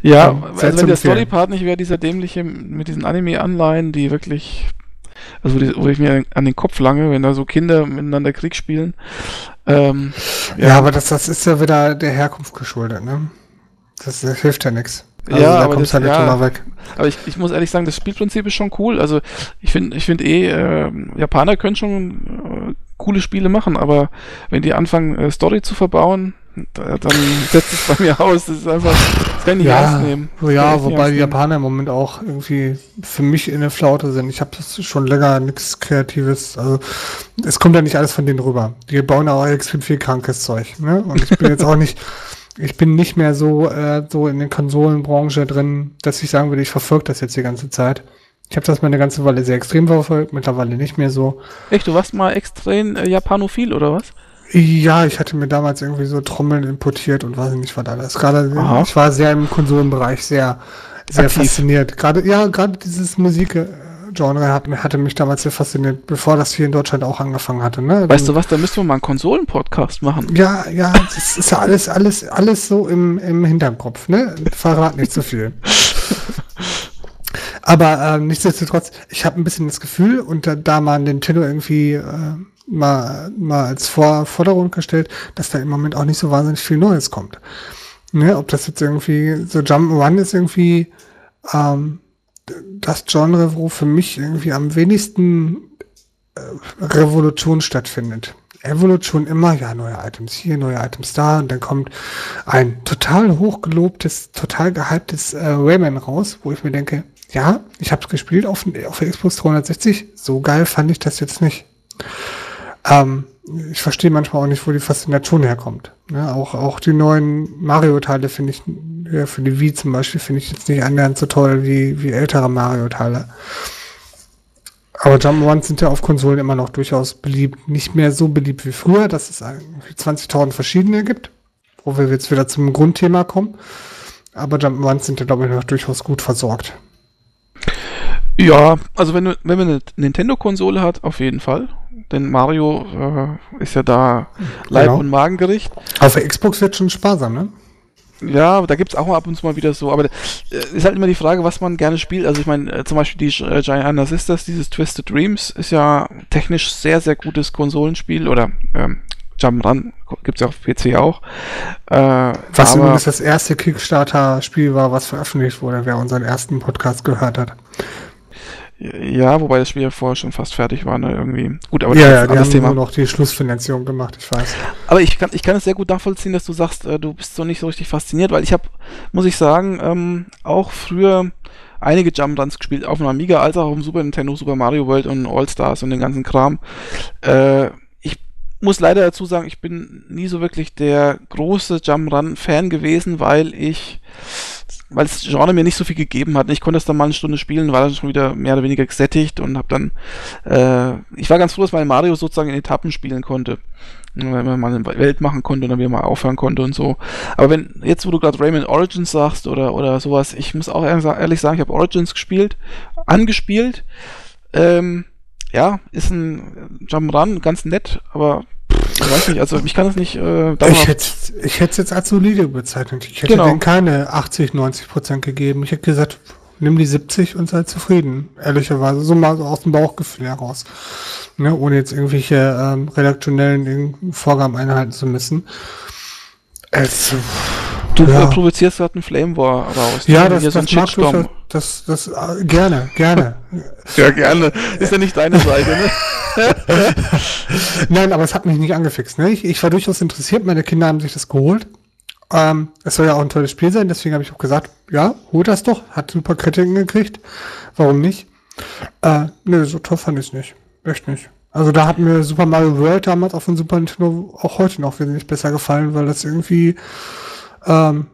Ja, ähm, also wenn der Storypart nicht wäre, dieser dämliche mit diesen Anime-Anleihen, die wirklich Also wo, die, wo ich mir an den Kopf lange, wenn da so Kinder miteinander Krieg spielen. Ähm, ja. ja, aber das, das ist ja wieder der Herkunft geschuldet, ne? Das, das hilft ja nichts. Also ja, aber das, halt ja, weg. Aber ich, ich muss ehrlich sagen, das Spielprinzip ist schon cool. Also ich finde, ich finde eh, äh, Japaner können schon äh, coole Spiele machen, aber wenn die anfangen, äh, Story zu verbauen, da, dann *laughs* setzt es bei mir aus. Das ist einfach, das kann ich nicht ja, ernst nehmen. Ja, wobei die Japaner im Moment auch irgendwie für mich in der Flaute sind. Ich habe schon länger nichts Kreatives. Also es kommt ja nicht alles von denen rüber. Die bauen auch extrem viel krankes Zeug. Ne? Und ich bin jetzt auch nicht *laughs* ich bin nicht mehr so, äh, so in der Konsolenbranche drin, dass ich sagen würde, ich verfolge das jetzt die ganze Zeit. Ich habe das mal eine ganze Weile sehr extrem verfolgt, mittlerweile nicht mehr so. Echt, du warst mal extrem äh, japanophil oder was? Ja, ich hatte mir damals irgendwie so Trommeln importiert und weiß nicht, was alles. Gerade, Aha. ich war sehr im Konsolenbereich sehr, sehr Aktiv. fasziniert. Gerade, ja, gerade dieses Musik, äh, Genre hat, hatte mich damals sehr fasziniert, bevor das hier in Deutschland auch angefangen hatte. Ne? Weißt du was, da müssen wir mal einen Konsolen-Podcast machen. Ja, ja, das ist ja alles, alles, alles so im, im Hinterkopf, ne? Verrat nicht zu so viel. Aber äh, nichtsdestotrotz, ich habe ein bisschen das Gefühl, und da, da mal Nintendo irgendwie äh, mal, mal als Vor Forderung gestellt, dass da im Moment auch nicht so wahnsinnig viel Neues kommt. Ne? Ob das jetzt irgendwie so Jump'n'Run ist irgendwie ähm, das Genre, wo für mich irgendwie am wenigsten äh, Revolution stattfindet. Evolution immer, ja, neue Items hier, neue Items da und dann kommt ein total hochgelobtes, total gehyptes äh, Rayman raus, wo ich mir denke, ja, ich habe es gespielt auf, auf der Xbox 360, so geil fand ich das jetzt nicht. Ähm, ich verstehe manchmal auch nicht, wo die Faszination herkommt. Ne? Auch, auch die neuen Mario-Teile finde ich, ja, für die Wii zum Beispiel, finde ich jetzt nicht annähernd so toll wie, wie ältere Mario-Teile. Aber Jump'n'Runs sind ja auf Konsolen immer noch durchaus beliebt. Nicht mehr so beliebt wie früher, dass es 20.000 verschiedene gibt, wo wir jetzt wieder zum Grundthema kommen. Aber Jump'n'Runs sind ja, glaube ich, noch durchaus gut versorgt. Ja, also wenn, wenn man eine Nintendo-Konsole hat, auf jeden Fall. Denn Mario äh, ist ja da Leib- genau. und Magengericht. Auf der Xbox wird schon sparsam, ne? Ja, da gibt es auch ab und zu mal wieder so, aber äh, ist halt immer die Frage, was man gerne spielt. Also ich meine, äh, zum Beispiel die äh, Giant Sisters, dieses Twisted Dreams, ist ja technisch sehr, sehr gutes Konsolenspiel oder ähm, Jump'n'Run gibt es ja auf PC auch. Äh, was übrigens das erste Kickstarter-Spiel war, was veröffentlicht wurde, wer unseren ersten Podcast gehört hat. Ja, wobei das Spiel ja vorher schon fast fertig war, ne, irgendwie. Gut, aber das ja, ist ja, die haben Thema. nur noch die Schlussfinanzierung gemacht, ich weiß. Aber ich kann, ich kann es sehr gut nachvollziehen, dass du sagst, äh, du bist so nicht so richtig fasziniert, weil ich habe, muss ich sagen, ähm, auch früher einige Jump Runs gespielt, auf dem Amiga als auch auf dem Super Nintendo, Super Mario World und All Stars und den ganzen Kram. Äh, ich muss leider dazu sagen, ich bin nie so wirklich der große Jump Run Fan gewesen, weil ich weil das Genre mir nicht so viel gegeben hat. Ich konnte es dann mal eine Stunde spielen, war dann schon wieder mehr oder weniger gesättigt und habe dann, äh, ich war ganz froh, dass man Mario sozusagen in Etappen spielen konnte. Wenn man mal eine Welt machen konnte und dann wieder mal aufhören konnte und so. Aber wenn, jetzt wo du gerade Rayman Origins sagst oder, oder sowas, ich muss auch ehrlich sagen, ich habe Origins gespielt, angespielt. Ähm, ja, ist ein Jump'n'Run, ganz nett, aber ich weiß nicht, also ich kann es nicht. Äh, ich hätte ich es jetzt als solide bezeichnet. Ich hätte genau. denen keine 80, 90 Prozent gegeben. Ich hätte gesagt, nimm die 70 und sei zufrieden. Ehrlicherweise, so mal so aus dem Bauchgefühl heraus. Ne, ohne jetzt irgendwelche ähm, redaktionellen Vorgaben einhalten zu müssen. Es, du ja. provozierst gerade einen Flame War raus. Ja, das, das, so mag du, das, das, äh, gerne, gerne. *laughs* ja, gerne. Ist ja nicht deine *laughs* Seite, ne? *laughs* Nein, aber es hat mich nicht angefixt. Ne? Ich, ich war durchaus interessiert. Meine Kinder haben sich das geholt. Ähm, es soll ja auch ein tolles Spiel sein, deswegen habe ich auch gesagt, ja, hol das doch. Hat super Kritiken gekriegt. Warum nicht? Äh, nö, so toll fand ich es nicht. Echt nicht. Also da hat mir Super Mario World damals auf dem Super Nintendo auch heute noch wesentlich besser gefallen, weil das irgendwie ähm,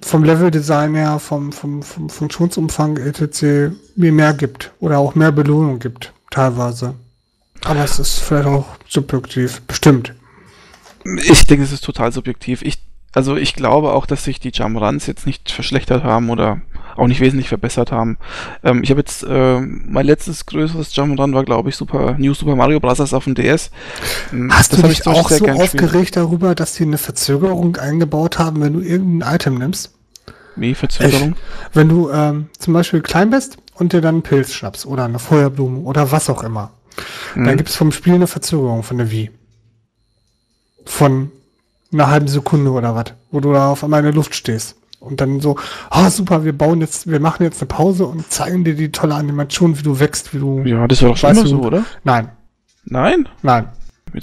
vom Level-Design her, vom, vom, vom Funktionsumfang etc. mir mehr gibt oder auch mehr Belohnung gibt, teilweise. Aber es ist vielleicht auch subjektiv, bestimmt. Ich denke, es ist total subjektiv. Ich, also ich glaube auch, dass sich die Jump-Runs jetzt nicht verschlechtert haben oder auch nicht wesentlich verbessert haben. Ähm, ich habe jetzt, äh, mein letztes größeres Jump-Run war, glaube ich, Super New Super Mario Bros. auf dem DS. Hm, Hast das du dich auch so aufgeregt darüber, dass die eine Verzögerung eingebaut haben, wenn du irgendein Item nimmst? Wie Verzögerung? Ich, wenn du ähm, zum Beispiel klein bist und dir dann einen Pilz schnappst oder eine Feuerblume oder was auch immer, Mhm. dann gibt es vom Spiel eine Verzögerung von der Wii. Von einer halben Sekunde oder was, wo du da auf einmal in der Luft stehst. Und dann so, ah super, wir bauen jetzt, wir machen jetzt eine Pause und zeigen dir die tolle Animation, wie du wächst, wie du. Ja, das war doch schon immer so, oder? Nein, Nein? nein.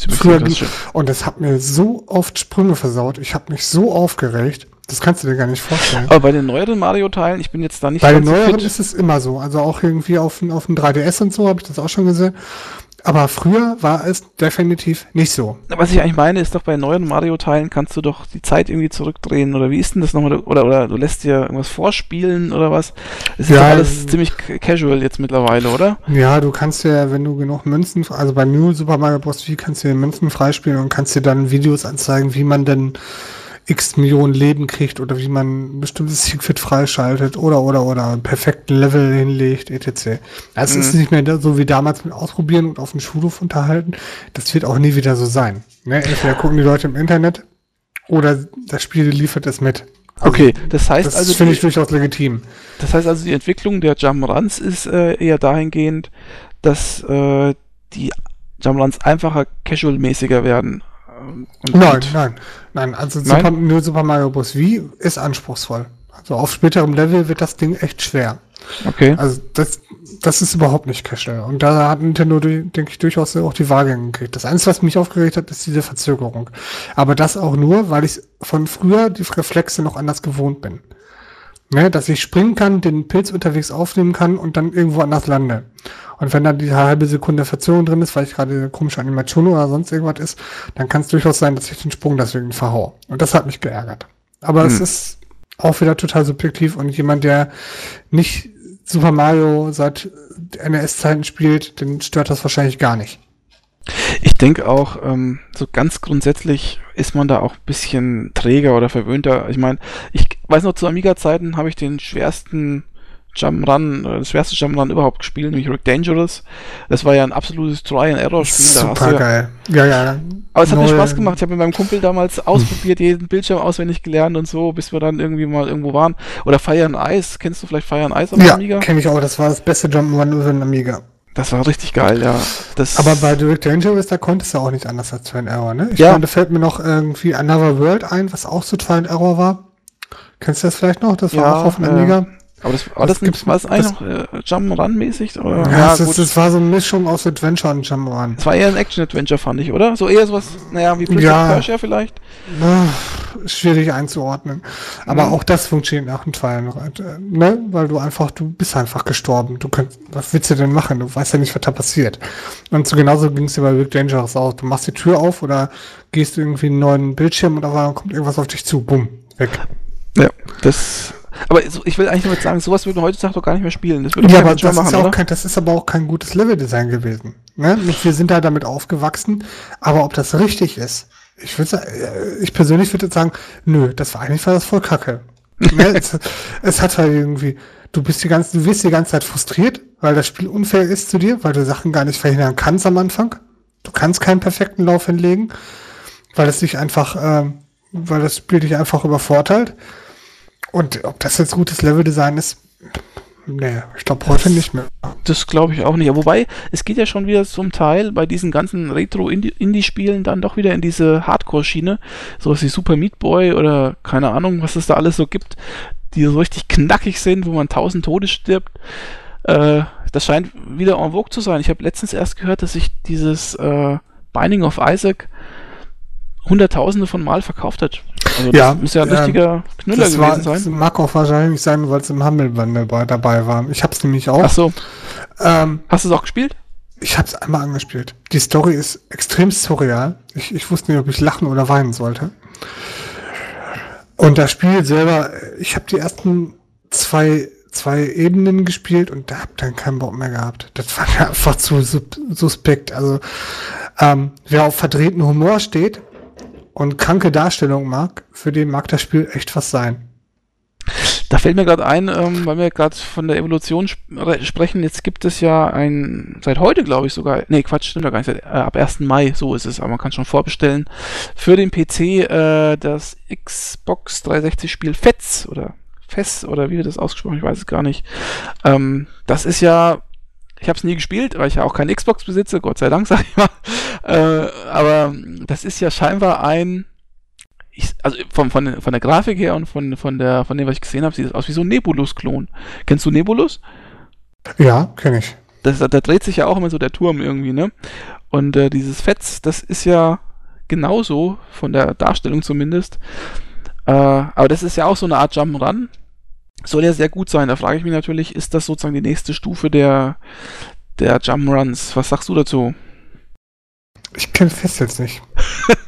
Früher und das hat mir so oft Sprünge versaut. Ich habe mich so aufgeregt. Das kannst du dir gar nicht vorstellen. Aber bei den neueren Mario-Teilen, ich bin jetzt da nicht Bei den neueren fit. ist es immer so. Also auch irgendwie auf, dem- auf dem 3DS und so habe ich das auch schon gesehen. Aber früher war es definitiv nicht so. Was ich eigentlich meine, ist doch bei neuen Mario-Teilen kannst du doch die Zeit irgendwie zurückdrehen oder wie ist denn das nochmal? Oder, oder du lässt dir irgendwas vorspielen oder was? Es ist Ja, alles ziemlich ca- casual jetzt mittlerweile, oder? Ja, du kannst ja, wenn du genug Münzen, also bei New Super Mario Bros. Wii kannst du dir Münzen freispielen und kannst dir dann Videos anzeigen, wie man denn x Millionen Leben kriegt oder wie man ein bestimmtes Secret freischaltet oder oder oder einen perfekten Level hinlegt, etc. Also es ist nicht mehr so wie damals mit Ausprobieren und auf dem Schulhof unterhalten. Das wird auch nie wieder so sein. Ne? Entweder gucken die Leute im Internet oder das Spiel liefert es mit. Also, Okay, das heißt Das also, finde ich durchaus legitim. das heißt also, die Entwicklung der Jump'n'Runs ist äh, eher dahingehend, dass äh, die Jump'n'Runs einfacher, casual-mäßiger werden. Ähm, und- Nein, und- nein, nein. Also Nein? Super, nur Super Mario Bros. Wii ist anspruchsvoll. Also auf späterem Level wird das Ding echt schwer. Okay. Also das, das ist überhaupt nicht casual. Und da hat Nintendo, denke ich, durchaus auch die Waage gekriegt. Das Einzige, was mich aufgeregt hat, ist diese Verzögerung. Aber das auch nur, weil ich von früher die Reflexe noch anders gewohnt bin. Ne, dass ich springen kann, den Pilz unterwegs aufnehmen kann und dann irgendwo anders lande. Und wenn da die halbe Sekunde Verzögerung drin ist, weil ich gerade eine komische Animation oder sonst irgendwas ist, dann kann es durchaus sein, dass ich den Sprung deswegen verhau. Und das hat mich geärgert. Aber es Hm. ist auch wieder total subjektiv und jemand, der nicht Super Mario seit NES-Zeiten spielt, den stört das wahrscheinlich gar nicht. Ich denke auch, ähm, so ganz grundsätzlich ist man da auch ein bisschen träger oder verwöhnter. Ich meine, ich weiß noch, zu Amiga-Zeiten habe ich den schwersten Jump'n'Run, äh, das schwerste Jump'n'Run überhaupt gespielt, nämlich Rick Dangerous. Das war ja ein absolutes Try-and-Error-Spiel. Super ja, geil. Ja, ja. aber es hat mir Spaß gemacht. Ich habe mit meinem Kumpel damals *laughs* ausprobiert, jeden Bildschirm auswendig gelernt und so, bis wir dann irgendwie mal irgendwo waren. Oder Fire and Ice. Kennst du vielleicht Fire and Ice auf Ja, Amiga? kenne ich auch. Das war das beste Jump'n'Run über den Amiga. Das war richtig geil, ja. Das, Aber bei Direct Dangerous, da konntest du auch nicht anders als Try and Error, ne? Ich Ja. meine, da fällt mir noch irgendwie Another World ein, was auch so Try and Error war. Kennst du das vielleicht noch? Das war Ja, auch auf dem ja. Amiga. Aber das, war das, das gibt's- war das eigentlich das- noch äh, Jump'n'Run-mäßig? Oder? Ja, das, das war so eine Mischung aus Adventure und Jump'n'Run. Es war eher ein Action-Adventure, fand ich, oder? So eher sowas, naja, wie Prince Ja. of Persia vielleicht. Ah, Schwierig einzuordnen. Aber Mhm. auch das funktioniert nach dem äh, ne? Weil du einfach, du bist einfach gestorben. Du könnt, was willst du denn machen? Du weißt ja nicht, was da passiert. Und so genauso ging es dir bei Big Dangerous auch. Du machst die Tür auf oder gehst irgendwie in einen neuen Bildschirm und auf einmal kommt irgendwas auf dich zu. Bumm, weg. Ja, das. Aber ich will eigentlich damit sagen, sowas würde man heutzutage doch gar nicht mehr spielen. Das würde Ja, aber das ist, machen, ja auch kein, das ist aber auch kein gutes Leveldesign gewesen. Ne? Wir sind da damit aufgewachsen, aber ob das richtig ist, ich würde sagen, äh, ich persönlich würde sagen, nö, das war eigentlich war das voll Kacke. *laughs* ne? es, es hat halt irgendwie, du bist die ganze, du wirst die ganze Zeit frustriert, weil das Spiel unfair ist zu dir, weil du Sachen gar nicht verhindern kannst am Anfang. Du kannst keinen perfekten Lauf hinlegen, weil es dich einfach, ähm, weil das Spiel dich einfach übervorteilt. Und ob das jetzt gutes Leveldesign ist, nee, ich glaube heute nicht mehr. Das glaube ich auch nicht. Wobei, es geht ja schon wieder zum Teil bei diesen ganzen Retro-Indie-Spielen dann doch wieder in diese Hardcore-Schiene. Sowas wie Super Meat Boy oder keine Ahnung, was es da alles so gibt, die so richtig knackig sind, wo man tausend Tode stirbt. Äh, das scheint wieder en vogue zu sein. Ich habe letztens erst gehört, dass sich dieses äh, Binding of Isaac Hunderttausende von Mal verkauft hat. Also das Ja, muss ja ein ähm, richtiger Knüller Das, war, gewesen das sein. mag auch wahrscheinlich sein, weil es im Humble-Bundle bei- dabei war. Ich hab's nämlich auch. Ach so, Ähm, hast du es auch gespielt? ich hab's einmal angespielt. Die Story ist extrem surreal. Ich, ich wusste nicht, ob ich lachen oder weinen sollte. Und das Spiel selber, ich habe die ersten zwei, zwei Ebenen gespielt und da hab dann keinen Bock mehr gehabt. Das war mir einfach zu suspekt. Also ähm, wer auf verdrehten Humor steht und kranke Darstellung mag, für den mag das Spiel echt was sein. Da fällt mir gerade ein, ähm, weil wir gerade von der Evolution sp re- sprechen, jetzt gibt es ja ein, seit heute glaube ich sogar, nee Quatsch, stimmt ja gar nicht, seit, äh, ab 1. Mai, so ist es, aber man kann schon vorbestellen, für den PC äh, das Xbox 360 Spiel Fetz oder Fess oder wie wird das ausgesprochen, ich weiß es gar nicht. Ähm, das ist ja, ich habe es nie gespielt, weil ich ja auch keine Xbox besitze, Gott sei Dank, *laughs* sag ich mal. Äh, aber das ist ja scheinbar ein, ich, also von, von, von der Grafik her und von, von, der, von dem, was ich gesehen habe, sieht es aus wie so ein Nebulus-Klon. Kennst du Nebulus? Ja, kenne ich. Das, da dreht sich ja auch immer so der Turm irgendwie, ne? Und äh, dieses Fetz, das ist ja genauso, von der Darstellung zumindest. Äh, aber das ist ja auch so eine Art Jump'n'Run. Soll ja sehr gut sein. Da frage ich mich natürlich, ist das sozusagen die nächste Stufe der, der Jump'n'Runs? Was sagst du dazu? Ich kenne Fest jetzt nicht. *laughs*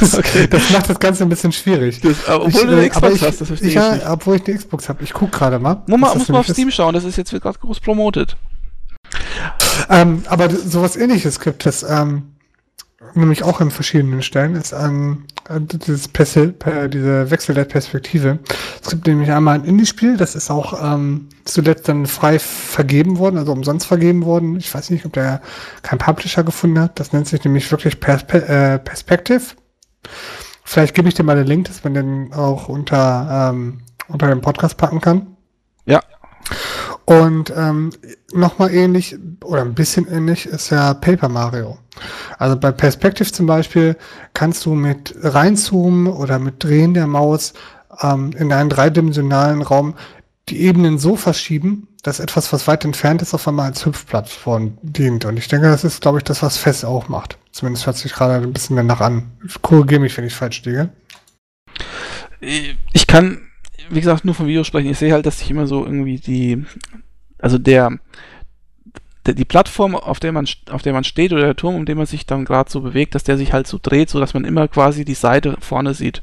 das, okay. das, macht das Ganze ein bisschen schwierig. Das, obwohl ich, du eine Xbox ich, hast, das verstehe ich. Ja, nicht. obwohl ich eine Xbox habe. Ich gucke gerade mal. Muss man, muss man auf Steam ist. schauen, das ist jetzt gerade groß promotet. Ähm, aber sowas ähnliches gibt es. Ähm, nämlich auch in verschiedenen Stellen, ist ähm, dieses Perse per, diese Wechsel der Perspektive. Es gibt nämlich einmal ein Indie-Spiel, das ist auch ähm, zuletzt dann frei vergeben worden, also umsonst vergeben worden. Ich weiß nicht, ob der kein Publisher gefunden hat. Das nennt sich nämlich wirklich Perspe äh, Perspective. Vielleicht gebe ich dir mal den Link, dass man den auch unter, ähm, unter dem Podcast packen kann. Ja. Und ähm, nochmal ähnlich oder ein bisschen ähnlich ist ja Paper Mario. Also bei Perspective zum Beispiel kannst du mit reinzoomen oder mit Drehen der Maus ähm, in einen dreidimensionalen Raum die Ebenen so verschieben, dass etwas, was weit entfernt ist, auf einmal als Hüpfplattform dient. Und ich denke, das ist, glaube ich, das, was Fest auch macht. Zumindest hört sich gerade ein bisschen danach an. Korrigiere mich, wenn ich falsch liege. Ich kann wie gesagt, nur von Videos sprechen. Ich sehe halt, dass sich immer so irgendwie die, also der, der, die Plattform, auf der man, auf der man steht oder der Turm, um den man sich dann gerade so bewegt, dass der sich halt so dreht, so dass man immer quasi die Seite vorne sieht.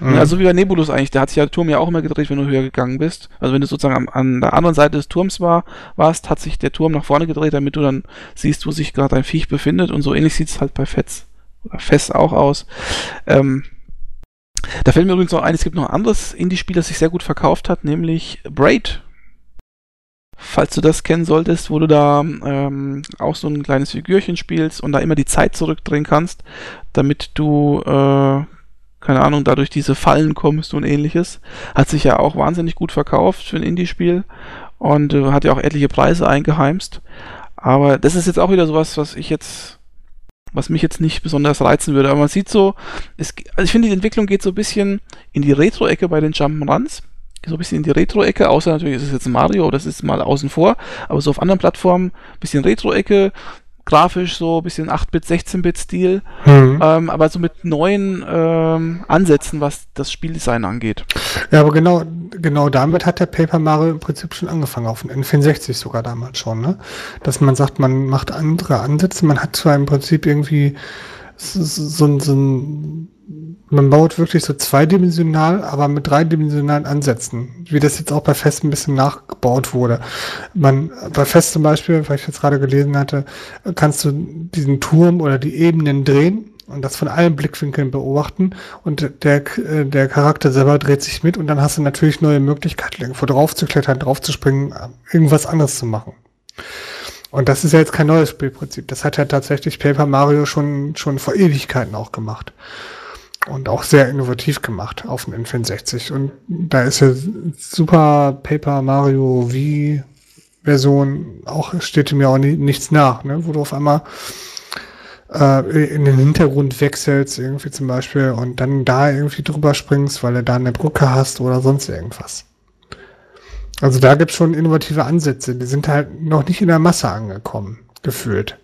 Mhm. Also wie bei Nebulus eigentlich, da hat sich ja der Turm ja auch immer gedreht, wenn du höher gegangen bist. Also wenn du sozusagen am, an der anderen Seite des Turms war, warst, hat sich der Turm nach vorne gedreht, damit du dann siehst, wo sich gerade ein Viech befindet. Und so ähnlich sieht es halt bei Fetz oder Fest auch aus. Ähm, da fällt mir übrigens noch ein, es gibt noch ein anderes Indie-Spiel, das sich sehr gut verkauft hat, nämlich Braid. Falls du das kennen solltest, wo du da ähm, auch so ein kleines Figürchen spielst und da immer die Zeit zurückdrehen kannst, damit du, äh, keine Ahnung, dadurch diese Fallen kommst und ähnliches. Hat sich ja auch wahnsinnig gut verkauft für ein Indie-Spiel und äh, hat ja auch etliche Preise eingeheimst. Aber das ist jetzt auch wieder sowas, was ich jetzt was mich jetzt nicht besonders reizen würde. Aber man sieht so, es, also ich finde, die Entwicklung geht so ein bisschen in die Retro-Ecke bei den Jump'n'Runs. So ein bisschen in die Retro-Ecke, außer natürlich ist es jetzt Mario, das ist mal außen vor, aber so auf anderen Plattformen ein bisschen Retro-Ecke, grafisch so ein bisschen 8-Bit, 16-Bit-Stil, mhm. ähm, aber so mit neuen ähm, Ansätzen, was das Spieldesign angeht. Ja, aber genau, genau damit hat der Paper Mario im Prinzip schon angefangen, auf den N64 sogar damals schon, ne? Dass man sagt, man macht andere Ansätze, man hat zwar im Prinzip irgendwie so, so, so ein man baut wirklich so zweidimensional, aber mit dreidimensionalen Ansätzen, wie das jetzt auch bei Fest ein bisschen nachgebaut wurde. Man, bei Fest zum Beispiel, weil ich jetzt gerade gelesen hatte, kannst du diesen Turm oder die Ebenen drehen und das von allen Blickwinkeln beobachten und der, der Charakter selber dreht sich mit und dann hast du natürlich neue Möglichkeiten, irgendwo drauf zu klettern, drauf zu springen, irgendwas anderes zu machen. Und das ist ja jetzt kein neues Spielprinzip. Das hat ja tatsächlich Paper Mario schon, schon vor Ewigkeiten auch gemacht und auch sehr innovativ gemacht auf dem N64. Und da ist ja Super Paper Mario V Version auch, steht mir auch nie, nichts nach, ne? wo du auf einmal äh, in den Hintergrund wechselst, irgendwie zum Beispiel, und dann da irgendwie drüber springst, weil du da eine Brücke hast oder sonst irgendwas. Also da gibt's schon innovative Ansätze, die sind halt noch nicht in der Masse angekommen, gefühlt.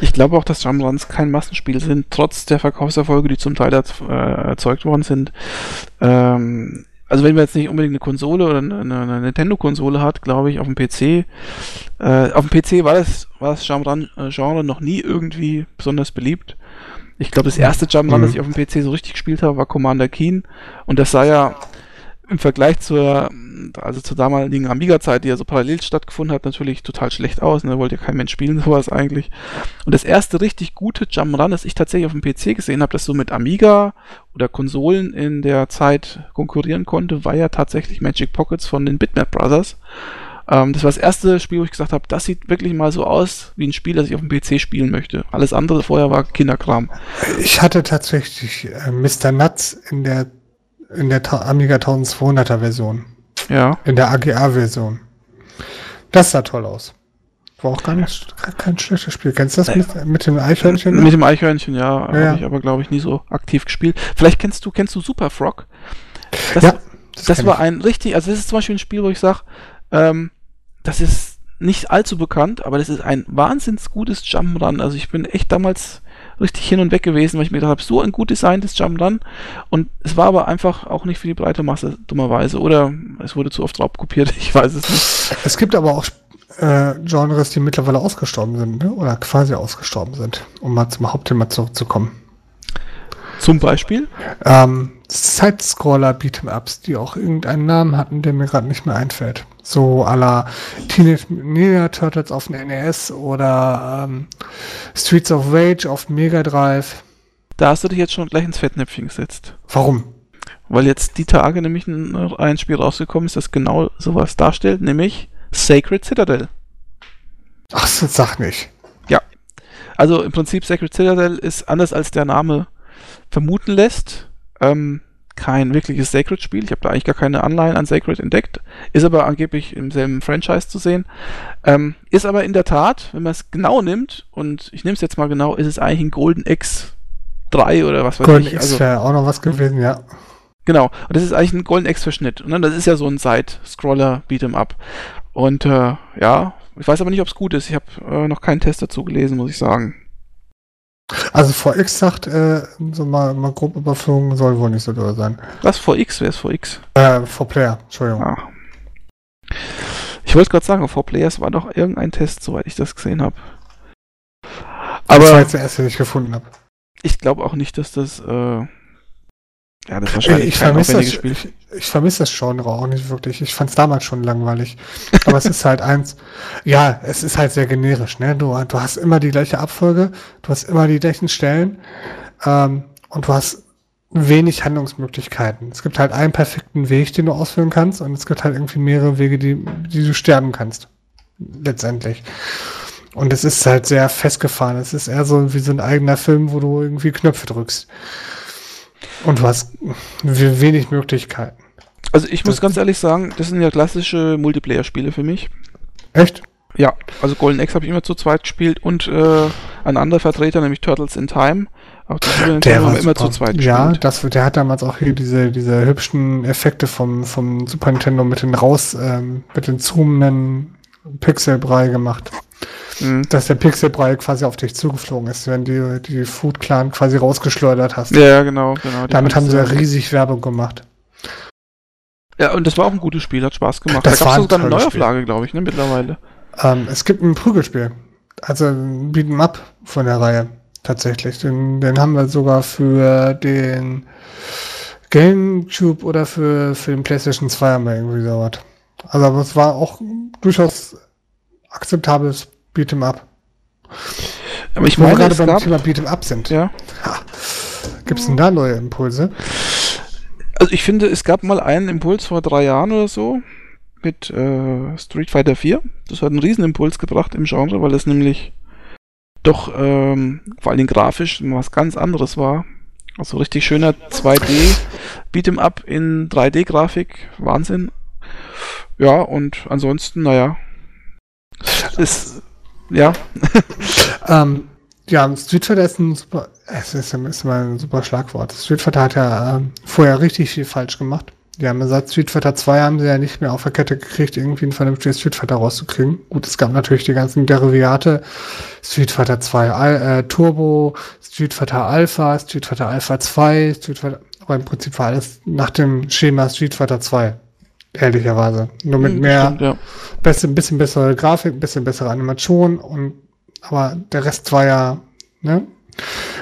Ich glaube auch, dass Jump'n'Runs kein Massenspiel sind, trotz der Verkaufserfolge, die zum Teil äh, erzeugt worden sind. Ähm, also wenn man jetzt nicht unbedingt eine Konsole oder eine, eine Nintendo-Konsole hat, glaube ich, auf dem PC. Äh, auf dem PC war das, war das äh, noch nie irgendwie besonders beliebt. Ich glaube, das erste Jump'n'Run, mhm. das ich auf dem PC so richtig gespielt habe, war Commander Keen. Und das sah ja im Vergleich zur, also zur damaligen Amiga-Zeit, die ja so parallel stattgefunden hat, natürlich total schlecht aus. Ne? Wollte ja kein Mensch spielen, *laughs* sowas eigentlich. Und das erste richtig gute Jump'n'Run, das ich tatsächlich auf dem PC gesehen habe, das so mit Amiga oder Konsolen in der Zeit konkurrieren konnte, war ja tatsächlich Magic Pockets von den Bitmap Brothers. Ähm, das war das erste Spiel, wo ich gesagt habe, das sieht wirklich mal so aus wie ein Spiel, das ich auf dem PC spielen möchte. Alles andere vorher war Kinderkram. Ich hatte tatsächlich äh, Mr. Nuts in der in der Amiga 1200er Version. Ja. In der AGA-Version. Das sah toll aus. War auch gar nicht kein schlechtes Spiel. Kennst du das mit, mit dem Eichhörnchen? Mit dem Eichhörnchen, ja. Ja. Habe ich aber, glaube ich, nie so aktiv gespielt. Vielleicht kennst du, kennst du Super Frog? Das, Ja, das, kenn war ich. ein richtig, also das ist zum Beispiel ein Spiel, wo ich sage, ähm, das ist nicht allzu bekannt, aber das ist ein wahnsinns gutes Jump'n'Run. Also ich bin echt damals richtig hin und weg gewesen, weil ich mir gedacht habe, so ein gut designtes Jump'n'Run. Und es war aber einfach auch nicht für die breite Masse, dummerweise. Oder es wurde zu oft raubkopiert, *laughs* ich weiß es nicht. Es gibt aber auch äh, Genres, die mittlerweile ausgestorben sind, ne? oder quasi ausgestorben sind, um mal zum Hauptthema zurückzukommen. Zum Beispiel. Ähm, Side-Scroller Beat'em-Ups, die auch irgendeinen Namen hatten, der mir gerade nicht mehr einfällt. So la Teenage Mutant Ninja Turtles auf dem NES oder ähm, Streets of Rage auf dem Mega Drive. Da hast du dich jetzt schon gleich ins Fettnäpfchen gesetzt. Warum? Weil jetzt die Tage nämlich ein, ein Spiel rausgekommen ist, das genau sowas darstellt, nämlich Sacred Citadel. Ach, so, sag nicht. Also im Prinzip Sacred Citadel ist anders als der Name vermuten lässt. Ähm, kein wirkliches Sacred-Spiel. Ich habe da eigentlich gar keine Anleihen an Sacred entdeckt. Ist aber angeblich im selben Franchise zu sehen. Ähm, ist aber in der Tat, wenn man es genau nimmt, und ich nehme es jetzt mal genau, ist es eigentlich ein Golden X 3 oder was weiß Golden ich. X Also, wäre auch noch was gewesen, ja. Genau, und das ist eigentlich ein Golden X-Verschnitt. Ne? Das ist ja so ein Side-Scroller Beat'em Up. Und äh, ja, ich weiß aber nicht, ob es gut ist. Ich habe äh, noch keinen Test dazu gelesen, muss ich sagen. Also VX sagt, äh, so mal, mal grob überflogen, soll wohl nicht so doll sein. Was vor X? Wer ist vor X? Äh, for Player, Entschuldigung. Ah. Ich wollte gerade sagen, vor Players war doch irgendein Test, soweit ich das gesehen habe. das war Aber jetzt der erste, den ich gefunden habe. ich glaube auch nicht, dass das. Äh, ja, das ist wahrscheinlich Ich vermisse das, Spiel. ich, ich vermisse das Genre auch nicht wirklich. Ich fand es damals schon langweilig. Aber es ist halt eins, ja, es ist halt sehr generisch, ne? Du, du hast immer die gleiche Abfolge, du hast immer die gleichen Stellen ähm, und du hast wenig Handlungsmöglichkeiten. Es gibt halt einen perfekten Weg, den du ausführen kannst und es gibt halt irgendwie mehrere Wege, die, die du sterben kannst. Letztendlich. Und es ist halt sehr festgefahren. Es ist eher so wie so ein eigener Film, wo du irgendwie Knöpfe drückst. Und du hast we- wenig Möglichkeiten. Also ich muss das- ganz ehrlich sagen, das sind ja klassische Multiplayer-Spiele für mich. Echt? Ja, also Golden X habe ich immer zu zweit gespielt und äh, ein anderer Vertreter, nämlich Turtles in Time. Auch die haben wir immer zu zweit Ja, gespielt. das, der hat damals auch hier diese, diese hübschen Effekte vom, vom Super Nintendo mit den raus, ähm, mit den zoomenden Pixelbrei gemacht. Mhm. Dass der Pixelbrei quasi auf dich zugeflogen ist, wenn du die Food Clan quasi rausgeschleudert hast. Ja, genau, genau. Damit haben sie du- riesig Werbung gemacht. Ja, und das war auch ein gutes Spiel, hat Spaß gemacht. Das da gab war es sogar eine Neuauflage, glaube ich, ne, mittlerweile. Ähm, es gibt ein Prügelspiel. Also ein Beat'em Up von der Reihe. Tatsächlich. Den, den haben wir sogar für den GameCube oder für, für den PlayStation 2 haben wir irgendwie sowas. Also aber es war auch durchaus akzeptables Beat'em Up. Aber ich meine, gerade es beim gab, Thema Beat'em Up sind. ja, Gibt es denn da neue Impulse? also ich finde, es gab mal einen Impuls vor drei Jahren oder so mit äh, Street Fighter 4. Das hat einen Riesenimpuls gebracht im Genre, weil das nämlich doch ähm, vor allen Dingen grafisch was ganz anderes war. Also richtig schöner 2D Beat'em Up in 3D-Grafik. Wahnsinn. Ja, und ansonsten, naja. Ist, ja, *laughs* Ähm, ja, Street Fighter ist ein super, es ist, ist mal ein super Schlagwort. Street Fighter hat ja ähm, vorher richtig viel falsch gemacht. Die haben seit Street Fighter 2 haben sie ja nicht mehr auf der Kette gekriegt, irgendwie ein vernünftiges Street Fighter rauszukriegen. Gut, es gab natürlich die ganzen Derivate. Street Fighter 2 Al äh, Turbo, Street Fighter Alpha, Street Fighter Alpha 2, Street Fighter, aber im Prinzip war alles nach dem Schema Street Fighter 2. Ehrlicherweise. Nur mit hm, mehr, stimmt, ja. bisschen bessere Grafik, ein bisschen bessere Animation und aber der Rest war ja, ne?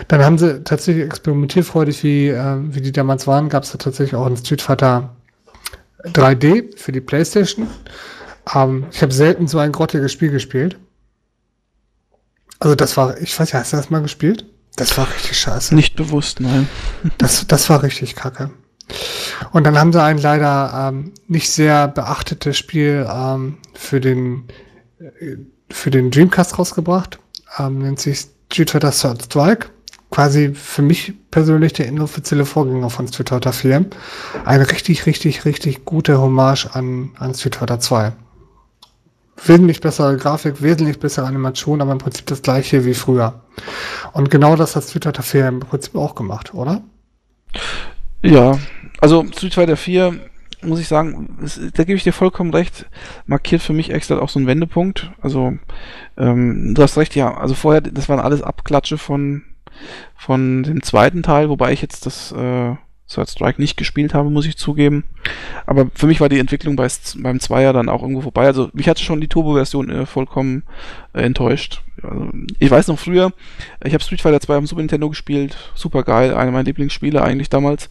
Dann haben sie tatsächlich experimentierfreudig, wie, äh, wie die damals waren, gab es da tatsächlich auch ein Street Fighter 3D für die Playstation. Ähm, ich habe selten so ein grottiges Spiel gespielt. Also das war, ich weiß ja, hast du das mal gespielt? Das war richtig scheiße. Nicht bewusst, nein. Das, das war richtig kacke. Und dann haben sie ein leider ähm, nicht sehr beachtetes Spiel ähm, für den äh, für den Dreamcast rausgebracht. Ähm, nennt sich Street Fighter Third Strike. quasi für mich persönlich der inoffizielle Vorgänger von Street Fighter 4. Eine richtig, richtig, richtig gute Hommage an, an Street Fighter 2. Wesentlich bessere Grafik, wesentlich bessere Animation, aber im Prinzip das gleiche wie früher. Und genau das hat Street Fighter 4 im Prinzip auch gemacht, oder? Ja, also Street Fighter 4 muss ich sagen, da gebe ich dir vollkommen recht, markiert für mich extra auch so einen Wendepunkt. Also, ähm, du hast recht, ja, also vorher, das waren alles Abklatsche von, von dem zweiten Teil, wobei ich jetzt das äh, Third Strike nicht gespielt habe, muss ich zugeben. Aber für mich war die Entwicklung bei, beim Zweier dann auch irgendwo vorbei. Also mich hatte schon die Turbo-Version äh, vollkommen äh, enttäuscht. Also, ich weiß noch früher, ich habe Street Fighter 2 am Super Nintendo gespielt, super geil, eine meiner Lieblingsspiele eigentlich damals.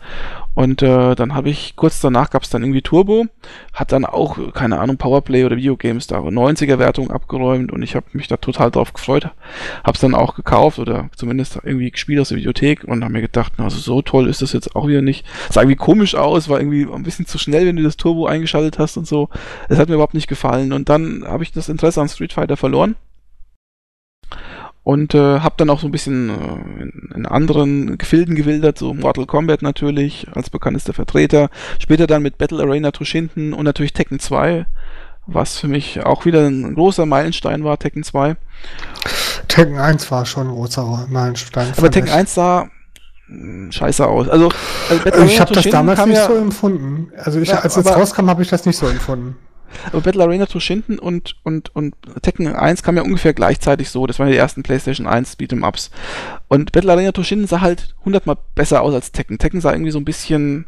Und äh, dann habe ich, kurz danach gab es dann irgendwie Turbo, hat dann auch, keine Ahnung, Powerplay oder Videogames da 90er-Wertung abgeräumt und ich habe mich da total drauf gefreut. Habe es dann auch gekauft oder zumindest irgendwie gespielt aus der Videothek und habe mir gedacht, na, also so toll ist das jetzt auch wieder nicht. Sah irgendwie komisch aus, war irgendwie ein bisschen zu schnell, wenn du das Turbo eingeschaltet hast und so. Es hat mir überhaupt nicht gefallen und dann habe ich das Interesse an Street Fighter verloren und äh, habe dann auch so ein bisschen äh, in, in, anderen Gefilden gewildert, so Mortal Kombat natürlich als bekanntester Vertreter, später dann mit Battle Arena Toshinden und natürlich Tekken 2, was für mich auch wieder ein großer Meilenstein war, Tekken 2. Tekken 1 war schon ein großer Meilenstein. Aber Tekken ich. 1 sah hm, scheiße aus. Also, also ich habe das damals nicht ja, so empfunden. Also ich, ja, als es rauskam, habe ich das nicht so empfunden. Aber Battle Arena Toshinden und, und, und Tekken 1 kam ja ungefähr gleichzeitig so. Das waren die ersten PlayStation 1 Beat'em Ups. Und Battle Arena Toshinden sah halt hundertmal besser aus als Tekken. Tekken sah irgendwie so ein bisschen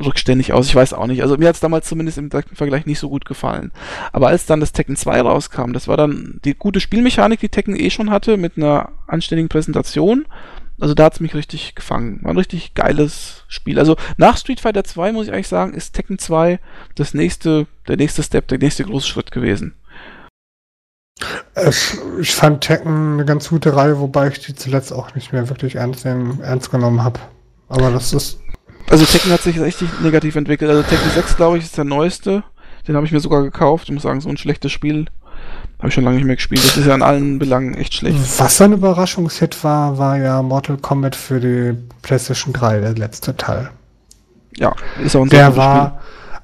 rückständig aus. Ich weiß auch nicht. Also mir hat es damals zumindest im Vergleich nicht so gut gefallen. Aber als dann das Tekken 2 rauskam, das war dann die gute Spielmechanik, die Tekken eh schon hatte, mit einer anständigen Präsentation also da hat es mich richtig gefangen. War ein richtig geiles Spiel. Also nach Street Fighter 2 muss ich eigentlich sagen, ist Tekken 2 das nächste, der nächste Step, der nächste große Schritt gewesen. Ich, ich fand Tekken eine ganz gute Reihe, wobei ich die zuletzt auch nicht mehr wirklich ernst, ernst genommen habe. Aber das ist. Also Tekken hat sich richtig negativ entwickelt. Also Tekken 6, glaube ich, ist der neueste. Den habe ich mir sogar gekauft. Ich muss sagen, so ein schlechtes Spiel habe ich schon lange nicht mehr gespielt. Das ist ja in allen Belangen echt schlecht. Was ein Überraschungshit war, war ja Mortal Kombat für die PlayStation 3, der letzte Teil. Ja, ist auch ein Der war,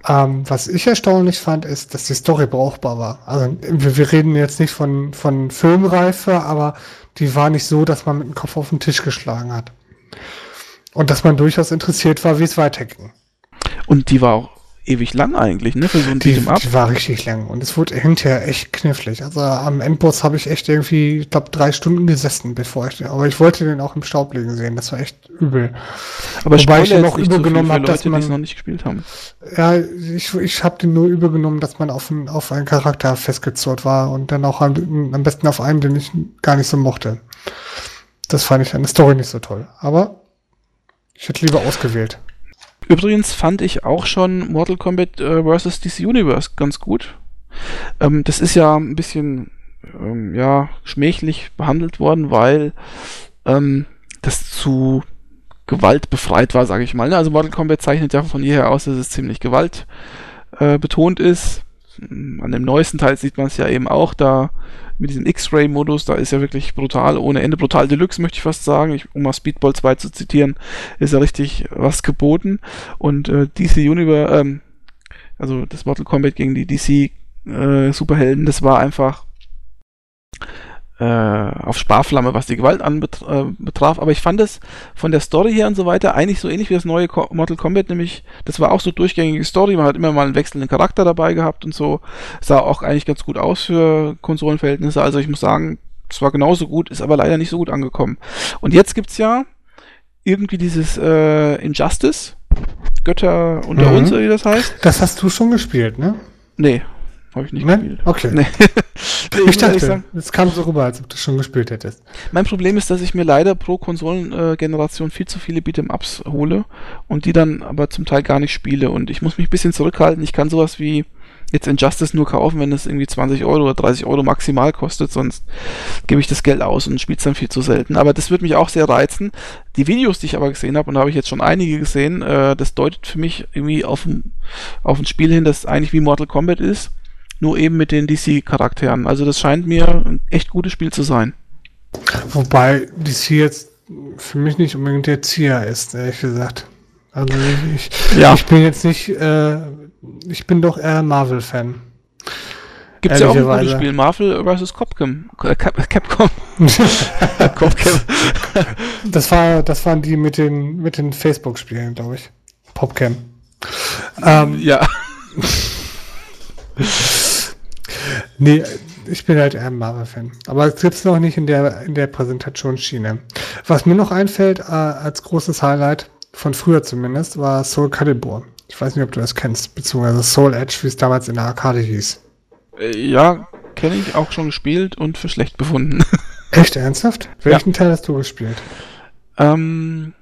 ähm, was ich erstaunlich fand, ist, dass die Story brauchbar war. Also wir, wir reden jetzt nicht von, von Filmreife, aber die war nicht so, dass man mit dem Kopf auf den Tisch geschlagen hat. Und dass man durchaus interessiert war, wie es weiterging. Und die war auch ewig lang eigentlich, ne? Für so ein die, Beat'em Die war richtig lang und es wurde hinterher echt knifflig. Also am Endboss habe ich echt irgendwie, ich glaube, drei Stunden gesessen, bevor ich den, aber ich wollte den auch im Staub liegen sehen. Das war echt übel. Aber Wobei ich den auch übergenommen habe, dass man noch nicht gespielt haben. Ja, ich, ich habe den nur übergenommen, dass man auf, ein, auf einen Charakter festgezurrt war und dann auch am, am besten auf einen, den ich gar nicht so mochte. Das fand ich an der Story nicht so toll. Aber ich hätte lieber ausgewählt. Übrigens fand ich auch schon Mortal Kombat äh, vs. DC Universe ganz gut. Ähm, das ist ja ein bisschen ähm, ja, schmächlich behandelt worden, weil ähm, das zu gewaltbefreit war, sage ich mal. Also Mortal Kombat zeichnet ja von jeher aus, dass es ziemlich gewaltbetont äh, ist. An dem neuesten Teil sieht man es ja eben auch, da mit diesem X-Ray-Modus, da ist ja wirklich brutal, ohne Ende brutal Deluxe, möchte ich fast sagen. Ich, um mal Speedball 2 zu zitieren, ist ja richtig was geboten. Und äh, DC Universe, ähm, also das Mortal Kombat gegen die DC äh, Superhelden, das war einfach auf Sparflamme, was die Gewalt anbetraf. Äh, aber ich fand es von der Story her und so weiter eigentlich so ähnlich wie das neue Co Mortal Kombat, nämlich das war auch so durchgängige Story. Man hat immer mal einen wechselnden Charakter dabei gehabt und so. Sah auch eigentlich ganz gut aus für Konsolenverhältnisse. Also ich muss sagen, es war genauso gut, ist aber leider nicht so gut angekommen. Und jetzt gibt's ja irgendwie dieses äh, Injustice. Götter unter mhm. uns, wie das heißt. Das hast du schon gespielt, ne? Nee, habe ich nicht ne? gespielt. Okay. Nee. *laughs* nee, ich, dachte, es kam so rüber, als ob du schon gespielt hättest. Mein Problem ist, dass ich mir leider pro Konsolengeneration viel zu viele Beat'em-Ups hole und die dann aber zum Teil gar nicht spiele. Und ich muss mich ein bisschen zurückhalten. Ich kann sowas wie jetzt Injustice nur kaufen, wenn es irgendwie 20 Euro oder 30 Euro maximal kostet, sonst gebe ich das Geld aus und spiele es dann viel zu selten. Aber das wird mich auch sehr reizen. Die Videos, die ich aber gesehen habe, und da habe ich jetzt schon einige gesehen, äh, das deutet für mich irgendwie auf ein, auf ein Spiel hin, das eigentlich wie Mortal Kombat ist nur eben mit den DC-Charakteren. Also das scheint mir ein echt gutes Spiel zu sein. Wobei DC jetzt für mich nicht unbedingt der Zieher ist, ehrlich gesagt. Also ich, ja. ich bin jetzt nicht, äh, ich bin doch eher Marvel-Fan. Gibt es ja auch ein gutes Spiel, Marvel vs. Capcom. Äh, Capcom. *laughs* Capcom. das, war, das waren die mit den, mit den Facebook-Spielen, glaube ich. Popcam. Ähm, ja. *laughs* nee, ich bin halt eher ein Marvel-Fan. Aber es gibt es noch nicht in der, in der Präsentationsschiene. Was mir noch einfällt, äh, als großes Highlight, von früher zumindest, war Soul Calibur. Ich weiß nicht, ob du das kennst, beziehungsweise Soul Edge, wie es damals in der Arcade hieß. Äh, ja, kenne ich auch schon gespielt und für schlecht befunden. *laughs* Echt ernsthaft? Welchen ja. Teil hast du gespielt? Ähm,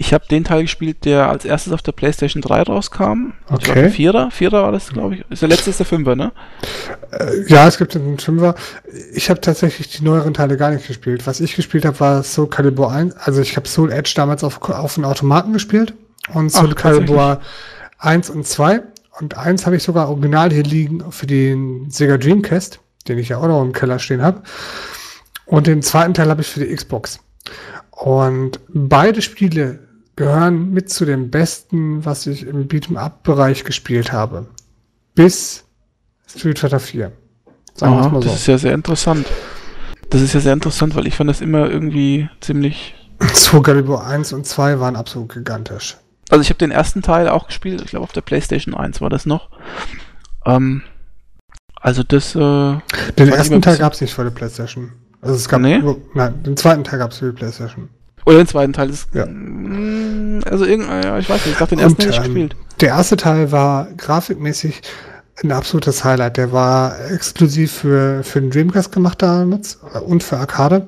ich habe den Teil gespielt, der als erstes auf der PlayStation 3 rauskam. Okay. Glaub, Vierer, Vierer war das, glaube ich. Ist der letzte ist der Fünfer, ne? Äh, ja, es gibt einen Fünfer. Ich habe tatsächlich die neueren Teile gar nicht gespielt. Was ich gespielt habe, war Soul Calibur 1. Also ich habe Soul Edge damals auf, auf den Automaten gespielt und Soul Ach, Calibur 1 und 2. Und 1 habe ich sogar original hier liegen für den Sega Dreamcast, den ich ja auch noch im Keller stehen habe. Und den zweiten Teil habe ich für die Xbox. Und beide Spiele gehören mit zu den besten, was ich im Beat'em-up-Bereich gespielt habe. Bis Street Fighter 4. Sagen Aha, mal so. Das ist ja sehr interessant. Das ist ja sehr interessant, weil ich fand das immer irgendwie ziemlich. Soul Calibur 1 und 2 waren absolut gigantisch. Also ich habe den ersten Teil auch gespielt, ich glaube auf der PlayStation 1 war das noch. Ähm, also das. Äh, den ersten Teil gab es nicht für die PlayStation. Also es gab nee? nur, nein, den zweiten Teil gab es für die PlayStation. Oder den zweiten Teil ist. Ja. Mm, also irgendein, ja, ich weiß nicht, ich dachte, den ersten hätte ich ähm, gespielt. Der erste Teil war grafikmäßig ein absolutes Highlight. Der war exklusiv für, für den Dreamcast gemacht damals und für Arcade.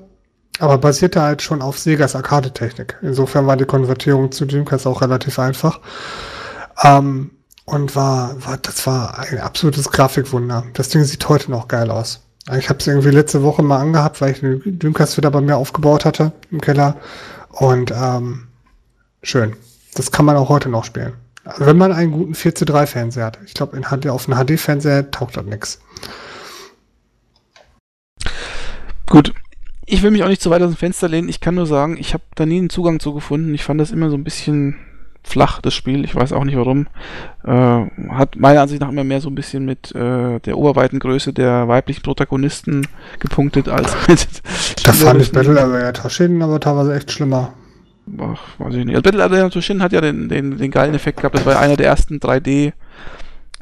Aber basierte halt schon auf Segas Arcade-Technik. Insofern war die Konvertierung zu Dreamcast auch relativ einfach. Ähm, und war, war, das war ein absolutes Grafikwunder. Das Ding sieht heute noch geil aus. Ich habe es irgendwie letzte Woche mal angehabt, weil ich den Dreamcast wieder bei mir aufgebaut hatte im Keller. Und ähm, schön. Das kann man auch heute noch spielen. Wenn man einen guten 4 zu 3 Fernseher hat. Ich glaube, auf einem HD-Fernseher taucht das nichts. Gut. Ich will mich auch nicht zu weit aus dem Fenster lehnen. Ich kann nur sagen, ich habe da nie einen Zugang zu gefunden. Ich fand das immer so ein bisschen flach, das Spiel. Ich weiß auch nicht warum. Äh, hat meiner Ansicht nach immer mehr so ein bisschen mit äh, der oberweiten Größe der weiblichen Protagonisten gepunktet als *laughs* mit. Da fand ich Battle Area Toshin aber teilweise echt schlimmer. Ach, weiß ich nicht. Also Battle Area Toshin hat ja den, den, den geilen Effekt gehabt. Das war ja einer der ersten 3D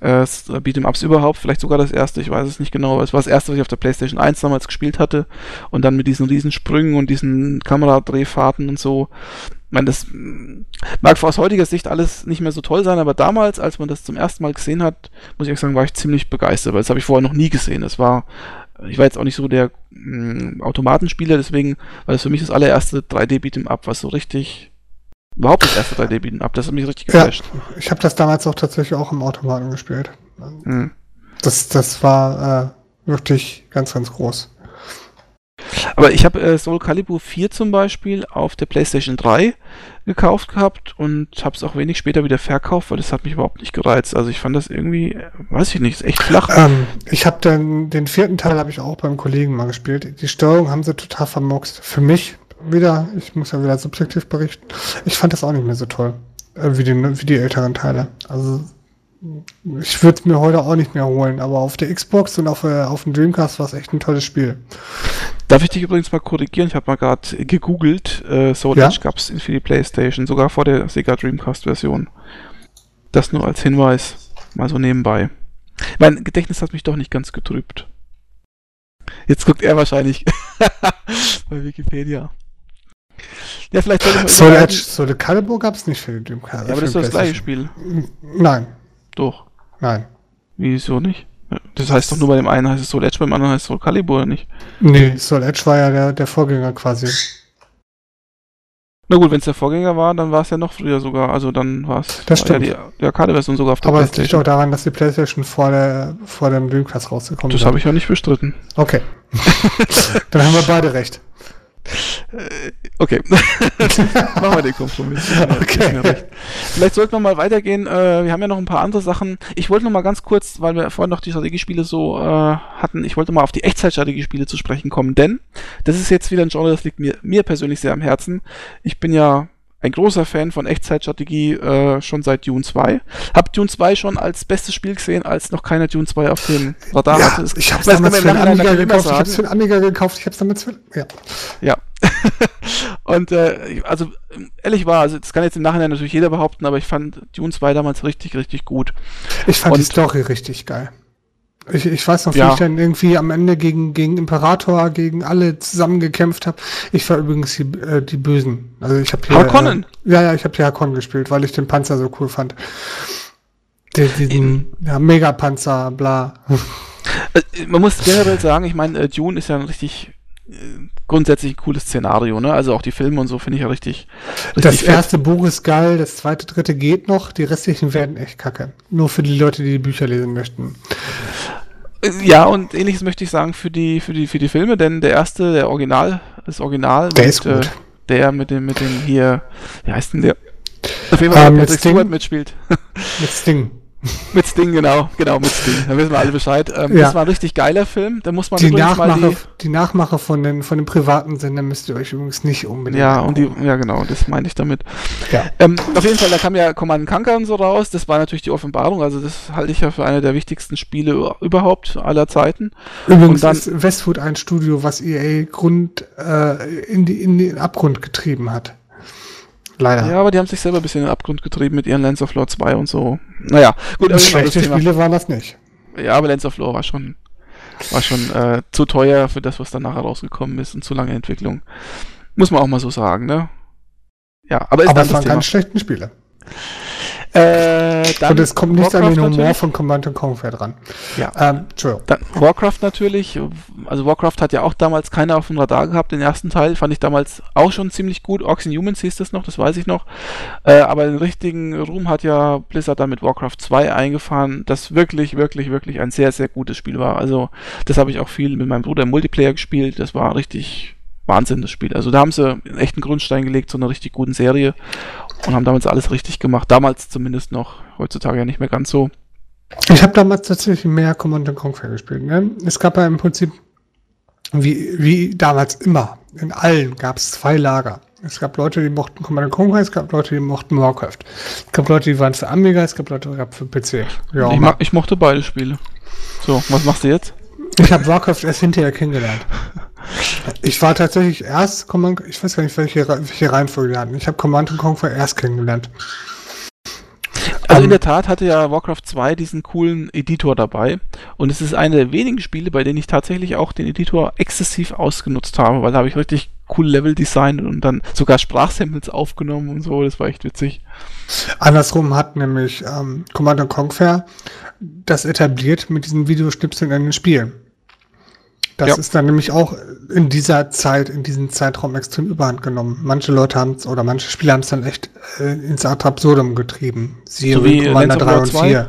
äh, Beat'em-Ups überhaupt, vielleicht sogar das erste, ich weiß es nicht genau, aber es war das erste, was ich auf der PlayStation 1 damals gespielt hatte und dann mit diesen riesen Sprüngen und diesen Kameradrehfahrten und so ich meine, das mag aus heutiger Sicht alles nicht mehr so toll sein, aber damals, als man das zum ersten Mal gesehen hat, muss ich sagen, war ich ziemlich begeistert, weil das habe ich vorher noch nie gesehen. Das war, ich war jetzt auch nicht so der mh, mm, Automatenspieler, deswegen war das für mich das allererste 3D-Beat'em Up, was so richtig, überhaupt das erste 3D-Beat'em Up, das hat mich richtig geflasht. Ja, ich habe das damals auch tatsächlich auch im Automaten gespielt. Mhm. Das, das war äh, wirklich ganz, ganz groß. Aber ich habe äh, Soul Calibur 4 zum Beispiel auf der PlayStation 3 gekauft gehabt und habe es auch wenig später wieder verkauft, weil das hat mich überhaupt nicht gereizt. Also ich fand das irgendwie, äh, weiß ich nicht, ist echt flach. Ähm, ich habe dann den vierten Teil habe ich auch beim Kollegen mal gespielt. Die Steuerung haben sie total vermoxt. Für mich wieder, ich muss ja wieder subjektiv berichten. Ich fand das auch nicht mehr so toll äh, wie, die, wie die älteren Teile. Also ich würde es mir heute auch nicht mehr holen, aber auf der Xbox und auf, äh, auf dem Dreamcast war es echt ein tolles Spiel. Darf ich dich übrigens mal korrigieren? Ich habe mal gerade gegoogelt. Äh, Soul ja? Edge gab es für die PlayStation, sogar vor der Sega Dreamcast-Version. Das nur als Hinweis, mal so nebenbei. Mein Gedächtnis hat mich doch nicht ganz getrübt. Jetzt guckt er wahrscheinlich *laughs* bei Wikipedia. Ja, vielleicht soll ich Soul Edge, Soul Calibur gab es nicht für die Dreamcast. Ja, aber das ist das gleiche Spiel. Nein. Doch. Nein. Wieso nicht? Das heißt doch nur bei dem einen heißt es Soul Edge, beim anderen heißt es Soul Calibur, oder nicht? Nee, Soul Edge war ja der, der Vorgänger quasi. Na gut, wenn es der Vorgänger war, dann war es ja noch früher sogar. Also dann war es das stimmt. ja die, die Arcade-Version sogar auf der Aber PlayStation. Aber es liegt auch daran, dass die PlayStation vor, der, vor dem Dreamcast rausgekommen ist. Das habe ich ja nicht bestritten. Okay. *laughs* dann haben wir beide recht. Äh, Okay. *laughs* Machen wir den Kompromiss. okay. Vielleicht sollten wir mal weitergehen. Äh, wir haben ja noch ein paar andere Sachen. Ich wollte noch mal ganz kurz, weil wir vorhin noch die Strategiespiele so äh, hatten, ich wollte mal auf die Echtzeitstrategiespiele zu sprechen kommen, denn das ist jetzt wieder ein Genre, das liegt mir, mir persönlich sehr am Herzen. Ich bin ja ein großer Fan von Echtzeitstrategie äh, schon seit Dune 2. Hab Dune 2 schon als bestes Spiel gesehen, als noch keiner Dune 2 auf dem Radar ja, hatte. Ich hab's damals für einen Amiga gekauft. Ich hab's für einen Amiga gekauft. Ich hab's damals für, ja. Ja. *laughs* und äh, also ehrlich war, also das kann jetzt im Nachhinein natürlich jeder behaupten, aber ich fand Dune 2 damals richtig, richtig gut. Ich fand und, die Story richtig geil. Ich, ich weiß noch, wie ja. ich dann irgendwie am Ende gegen, gegen Imperator, gegen alle zusammengekämpft habe. Ich war übrigens die, äh, die Bösen. Also ich habe hier. Harkonnen? Äh, ja, ja, ich habe hier Harkonnen gespielt, weil ich den Panzer so cool fand. Den, diesen ja, Megapanzer, bla. Äh, man muss generell sagen, ich meine, äh, Dune ist ja ein richtig grundsätzlich ein cooles Szenario, ne? Also auch die Filme und so finde ich ja richtig. richtig das erste Buch ist geil, das zweite, dritte geht noch, die restlichen werden echt kacke. Nur für die Leute, die die Bücher lesen möchten. Ja, und ähnliches möchte ich sagen für die, für die, für die Filme, denn der erste, der Original, das Original, der mit, ist gut. Äh, der mit dem, mit dem hier, wie heißt denn der? Auf jeden Fall, der Patrick Stewart mitspielt. *laughs* Mit Sting. *laughs* mit Sting, genau, genau, mit Sting. Da wissen wir alle Bescheid. Ähm, ja. Das war ein richtig geiler Film. Da muss man die Nachmache, die, die Nachmache von den, von den privaten Sendern müsst ihr euch übrigens nicht unbedingt. Ja, und die, ja, genau, das meine ich damit. Ja. Ähm, auf jeden Fall, da kam ja Command Conquer und so raus. Das war natürlich die Offenbarung. Also, das halte ich ja für eine der wichtigsten Spiele überhaupt aller Zeiten. Übrigens dann, ist Westwood ein Studio, was EA Grund, äh, in, die, in den Abgrund getrieben hat. Leider. Ja, aber die haben sich selber ein bisschen in den Abgrund getrieben mit ihren Lands of Lore 2 und so. Naja, gut. Schlechte Spiele waren das nicht. Ja, aber Lands of Lore war schon, war schon äh, zu teuer für das, was dann nachher rausgekommen ist und zu lange Entwicklung. Muss man auch mal so sagen, ne? Ja, aber, ist aber es waren keine schlechten Spiele. Äh, und es kommt nicht Warcraft an den Humor natürlich. von Command Conquer dran. Ja. Ähm, Dann Warcraft natürlich. Also Warcraft hat ja auch damals keiner auf dem Radar gehabt. Den ersten Teil fand ich damals auch schon ziemlich gut. Orcs and Humans hieß das noch, das weiß ich noch. Äh, aber den richtigen Ruhm hat ja Blizzard dann mit Warcraft 2 eingefahren, das wirklich, wirklich, wirklich ein sehr, sehr gutes Spiel war. Also das habe ich auch viel mit meinem Bruder im Multiplayer gespielt. Das war richtig Wahnsinn, das Spiel. Also da haben sie einen echten Grundstein gelegt zu einer richtig guten Serie und haben damals alles richtig gemacht. Damals zumindest noch, heutzutage ja nicht mehr ganz so. Ich habe damals tatsächlich mehr Command Conquer gespielt. Ne? Es gab ja im Prinzip, wie, wie damals immer, in allen gab es zwei Lager. Es gab Leute, die mochten Command Conquer, es gab Leute, die mochten Warcraft. Es gab Leute, die waren für Amiga, es gab Leute, die waren für PC. Ja, ich, ich mochte beide Spiele. So, was machst du jetzt? Ich habe Warcraft erst hinterher kennengelernt. *laughs* Ich war tatsächlich erst Command, ich weiß gar nicht, welche, welche Reihenfolge wir hatten. Ich habe Command Conquer erst kennengelernt. Also in ähm, der Tat hatte ja Warcraft 2 diesen coolen Editor dabei und es ist eine der wenigen Spiele, bei denen ich tatsächlich auch den Editor exzessiv ausgenutzt habe, weil da habe ich richtig cool Level designt und dann sogar Sprachsamples aufgenommen und so, das war echt witzig. Andersrum hat nämlich ähm, Command Conquer das etabliert mit diesen Videoschnipseln in den Spielen. Das ja. ist dann nämlich auch in dieser Zeit, in diesem Zeitraum extrem überhand genommen. Manche Leute haben es oder manche Spieler haben es dann echt äh, ins Ad absurdum getrieben. Siehe so wie Commander 3 und 4.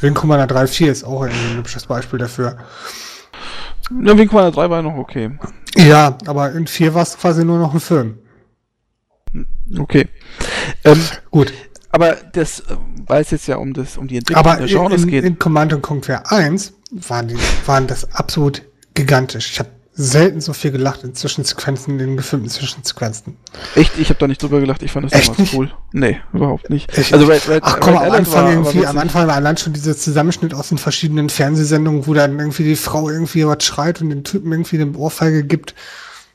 Wing Commander 3 4 ist auch ein hübsches Beispiel dafür. Ja, Wing Commander 3 war noch okay. Ja, aber in 4 war es quasi nur noch ein Film. Okay. Ähm, Gut. Aber das, äh, weil es jetzt ja um das, um die Entwicklung aber der Genres in, geht. in Command Conquer 1 waren, die, waren das absolut gigantisch. Ich habe selten so viel gelacht in Zwischensequenzen, in gefilmten Zwischensequenzen. Echt? Ich habe da nicht drüber gelacht. Ich fand das Echt damals cool. Nee, überhaupt nicht. Ich, also Red, Red, Ach komm, Red am Anfang war, irgendwie, am Anfang war allein schon dieser Zusammenschnitt aus den verschiedenen Fernsehsendungen, wo dann irgendwie die Frau irgendwie was schreit und den Typen irgendwie den Ohrfeige gibt.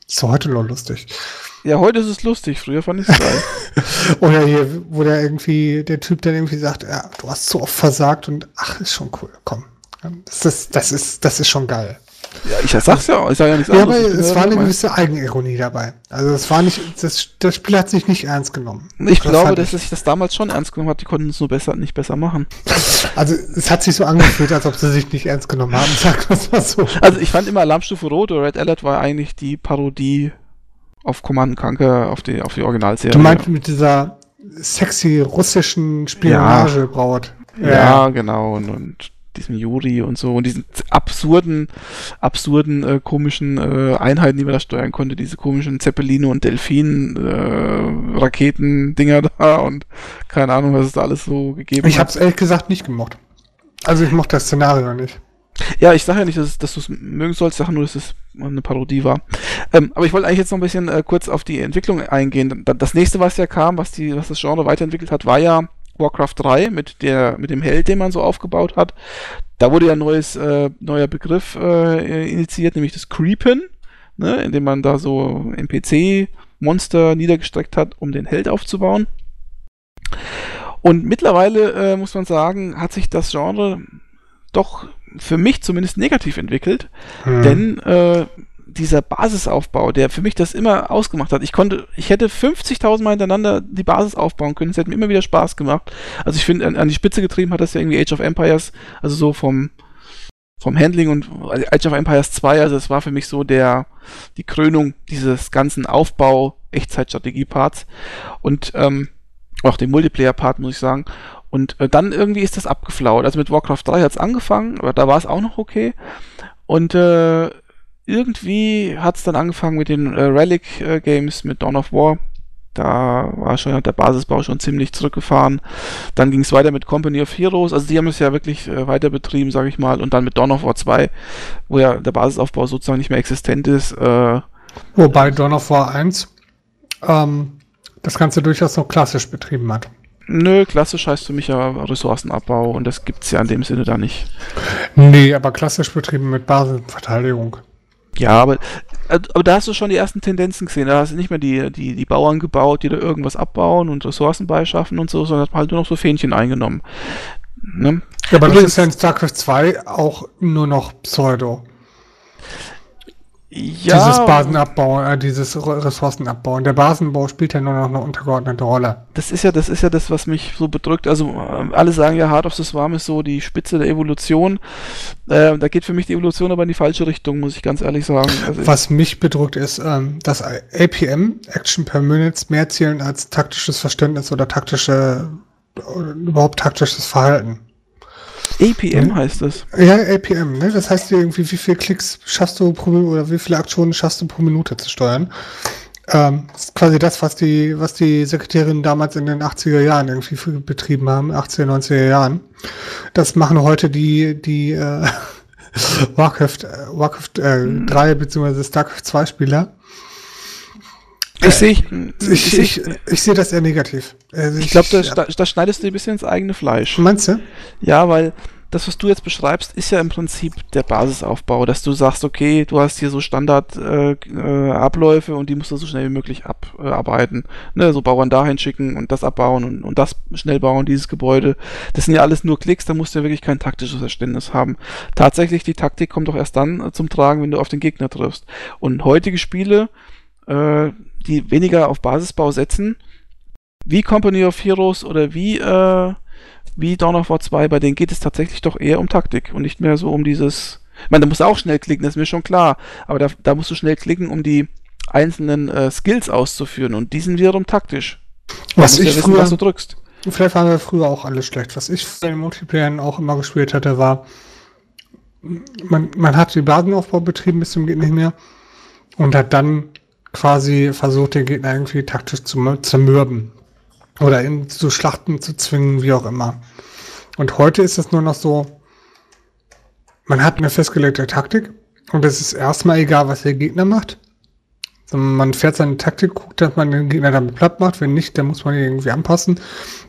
Ist heute noch lustig. Ja, heute ist es lustig. Früher fand ich es geil. *laughs* Oder hier, wo der irgendwie, der Typ dann irgendwie sagt, ja, du hast so oft versagt und ach, ist schon cool, komm. Das ist, das ist, das ist schon geil. Ja, ich sag's ja, ich sag ja nichts ja, anderes. aber es war eine gewisse Eigenironie dabei. Also es war nicht, das, das Spiel hat sich nicht ernst genommen. Ich das glaube, dass sich das damals schon ernst genommen hat, die konnten es nur besser, nicht besser machen. *laughs* Also es hat sich so angefühlt, als ob sie sich nicht ernst genommen haben, sag mal so. Also ich fand immer Alarmstufe Rot oder Red Alert war eigentlich die Parodie auf Command Conquer, auf die, auf die Originalserie. Du meinst mit dieser sexy russischen Spionage-Braut. Ja, ja, genau. Und, und diesem Juri und so und diesen absurden, absurden, äh, komischen äh, Einheiten, die man da steuern konnte, diese komischen Zeppeline und Delfin äh, Raketen-Dinger *laughs* da und keine Ahnung, was es da alles so gegeben ich hat. Ich habe es ehrlich gesagt nicht gemocht. Also ich mochte das Szenario nicht. Ja, ich sage ja nicht, dass, dass du es mögen sollst, ich sage nur, dass es eine Parodie war. Ähm, aber ich wollte eigentlich jetzt noch ein bisschen äh, kurz auf die Entwicklung eingehen. Das nächste, was ja kam, was, die, was das Genre weiterentwickelt hat, war ja Warcraft 3 mit, der, mit dem Held, den man so aufgebaut hat. Da wurde ja ein neues, äh, neuer Begriff äh, initiiert, nämlich das Creepen, ne, indem man da so NPC-Monster niedergestreckt hat, um den Held aufzubauen. Und mittlerweile, äh, muss man sagen, hat sich das Genre doch für mich zumindest negativ entwickelt, hm. denn äh, dieser Basisaufbau, der für mich das immer ausgemacht hat. Ich konnte, ich hätte 50.000 Mal hintereinander die Basis aufbauen können. Es hätte mir immer wieder Spaß gemacht. Also ich finde, an, an, die Spitze getrieben hat das ja irgendwie Age of Empires, also so vom, vom Handling und Age of Empires 2, also es war für mich so der, die Krönung dieses ganzen Aufbau Echtzeitstrategie-Parts und, ähm, auch den Multiplayer-Part, muss ich sagen. Und äh, dann irgendwie ist das abgeflaut. Also mit Warcraft 3 hat es angefangen, aber da war es auch noch okay. Und äh, irgendwie hat es dann angefangen mit den äh, Relic äh, Games, mit Dawn of War. Da war schon der Basisbau schon ziemlich zurückgefahren. Dann ging es weiter mit Company of Heroes. Also die haben es ja wirklich äh, weiter betrieben, sage ich mal. Und dann mit Dawn of War 2, wo ja der Basisaufbau sozusagen nicht mehr existent ist. Äh, Wobei Dawn of War 1 ähm, das Ganze durchaus noch klassisch betrieben hat. Nö, klassisch heißt für mich ja Ressourcenabbau und das gibt es ja in dem Sinne da nicht. Nee, aber klassisch betrieben mit Basisverteidigung. Ja, aber, aber da hast du schon die ersten Tendenzen gesehen. Da hast du nicht mehr die, die, die Bauern gebaut, die da irgendwas abbauen und Ressourcen beischaffen und so, sondern halt nur noch so Fähnchen eingenommen. Ne? Ja, aber das ist ja in StarCraft 2 auch nur noch Pseudo. Ja, dieses Basenabbau, äh, dieses Ressourcenabbau. Und der Basenbau spielt ja nur noch eine untergeordnete Rolle. Das ist ja, das ist ja das, was mich so bedrückt. Also äh, alle sagen ja, Heart of the Swarm ist so die Spitze der Evolution. Äh, da geht für mich die Evolution aber in die falsche Richtung, muss ich ganz ehrlich sagen. Also was mich bedrückt ist, ähm, dass APM, Action per Minute, mehr zählen als taktisches Verständnis oder taktische, oder überhaupt taktisches Verhalten. APM hm? heißt das. Ja, APM, ne? Das heißt irgendwie, wie viele Klicks schaffst du pro oder wie viele Aktionen schaffst du pro Minute zu steuern. Ähm, das ist quasi das, was die, was die Sekretärinnen damals in den 80er Jahren irgendwie betrieben haben, 80er, 90er Jahren. Das machen heute die, die äh, *laughs* Warcraft, äh, Warcraft äh, 3 bzw. StarCraft 2 Spieler. Ich sehe ich, ich, ich, sehe das eher negativ. Also ich, glaube, da, da, schneidest du ein bisschen ins eigene Fleisch. Meinst du? Ja, weil das, was du jetzt beschreibst, ist ja im Prinzip der Basisaufbau, dass du sagst, okay, du hast hier so Standardabläufe äh, äh, und die musst du so schnell wie möglich abarbeiten. Ne, so Bauern dahin schicken und das abbauen und, und das schnell bauen, dieses Gebäude. Das sind ja alles nur Klicks, da musst du ja wirklich kein taktisches Verständnis haben. Tatsächlich, die Taktik kommt doch erst dann äh, zum Tragen, wenn du auf den Gegner triffst. Und heutige Spiele, äh, die weniger auf Basisbau setzen, wie Company of Heroes oder wie äh, wie Dawn of War 2, bei denen geht es tatsächlich doch eher um Taktik und nicht mehr so um dieses. Ich meine, da musst du auch schnell klicken, das ist mir schon klar. Aber da, da musst du schnell klicken, um die einzelnen äh, Skills auszuführen und die sind wiederum taktisch. Was ich ja wissen, früher, was du drückst. Vielleicht waren wir früher auch alles schlecht. Was ich bei den Multiplayern auch immer gespielt hatte, war, man, man hat den Basenaufbau betrieben bis zum geht nicht mehr und hat dann quasi versucht, den Gegner irgendwie taktisch zu zermürben. Oder in zu Schlachten zu zwingen, wie auch immer. Und heute ist es nur noch so, man hat eine festgelegte Taktik und es ist erstmal egal, was der Gegner macht. Man fährt seine Taktik, guckt, dass man den Gegner damit platt macht. Wenn nicht, dann muss man ihn irgendwie anpassen.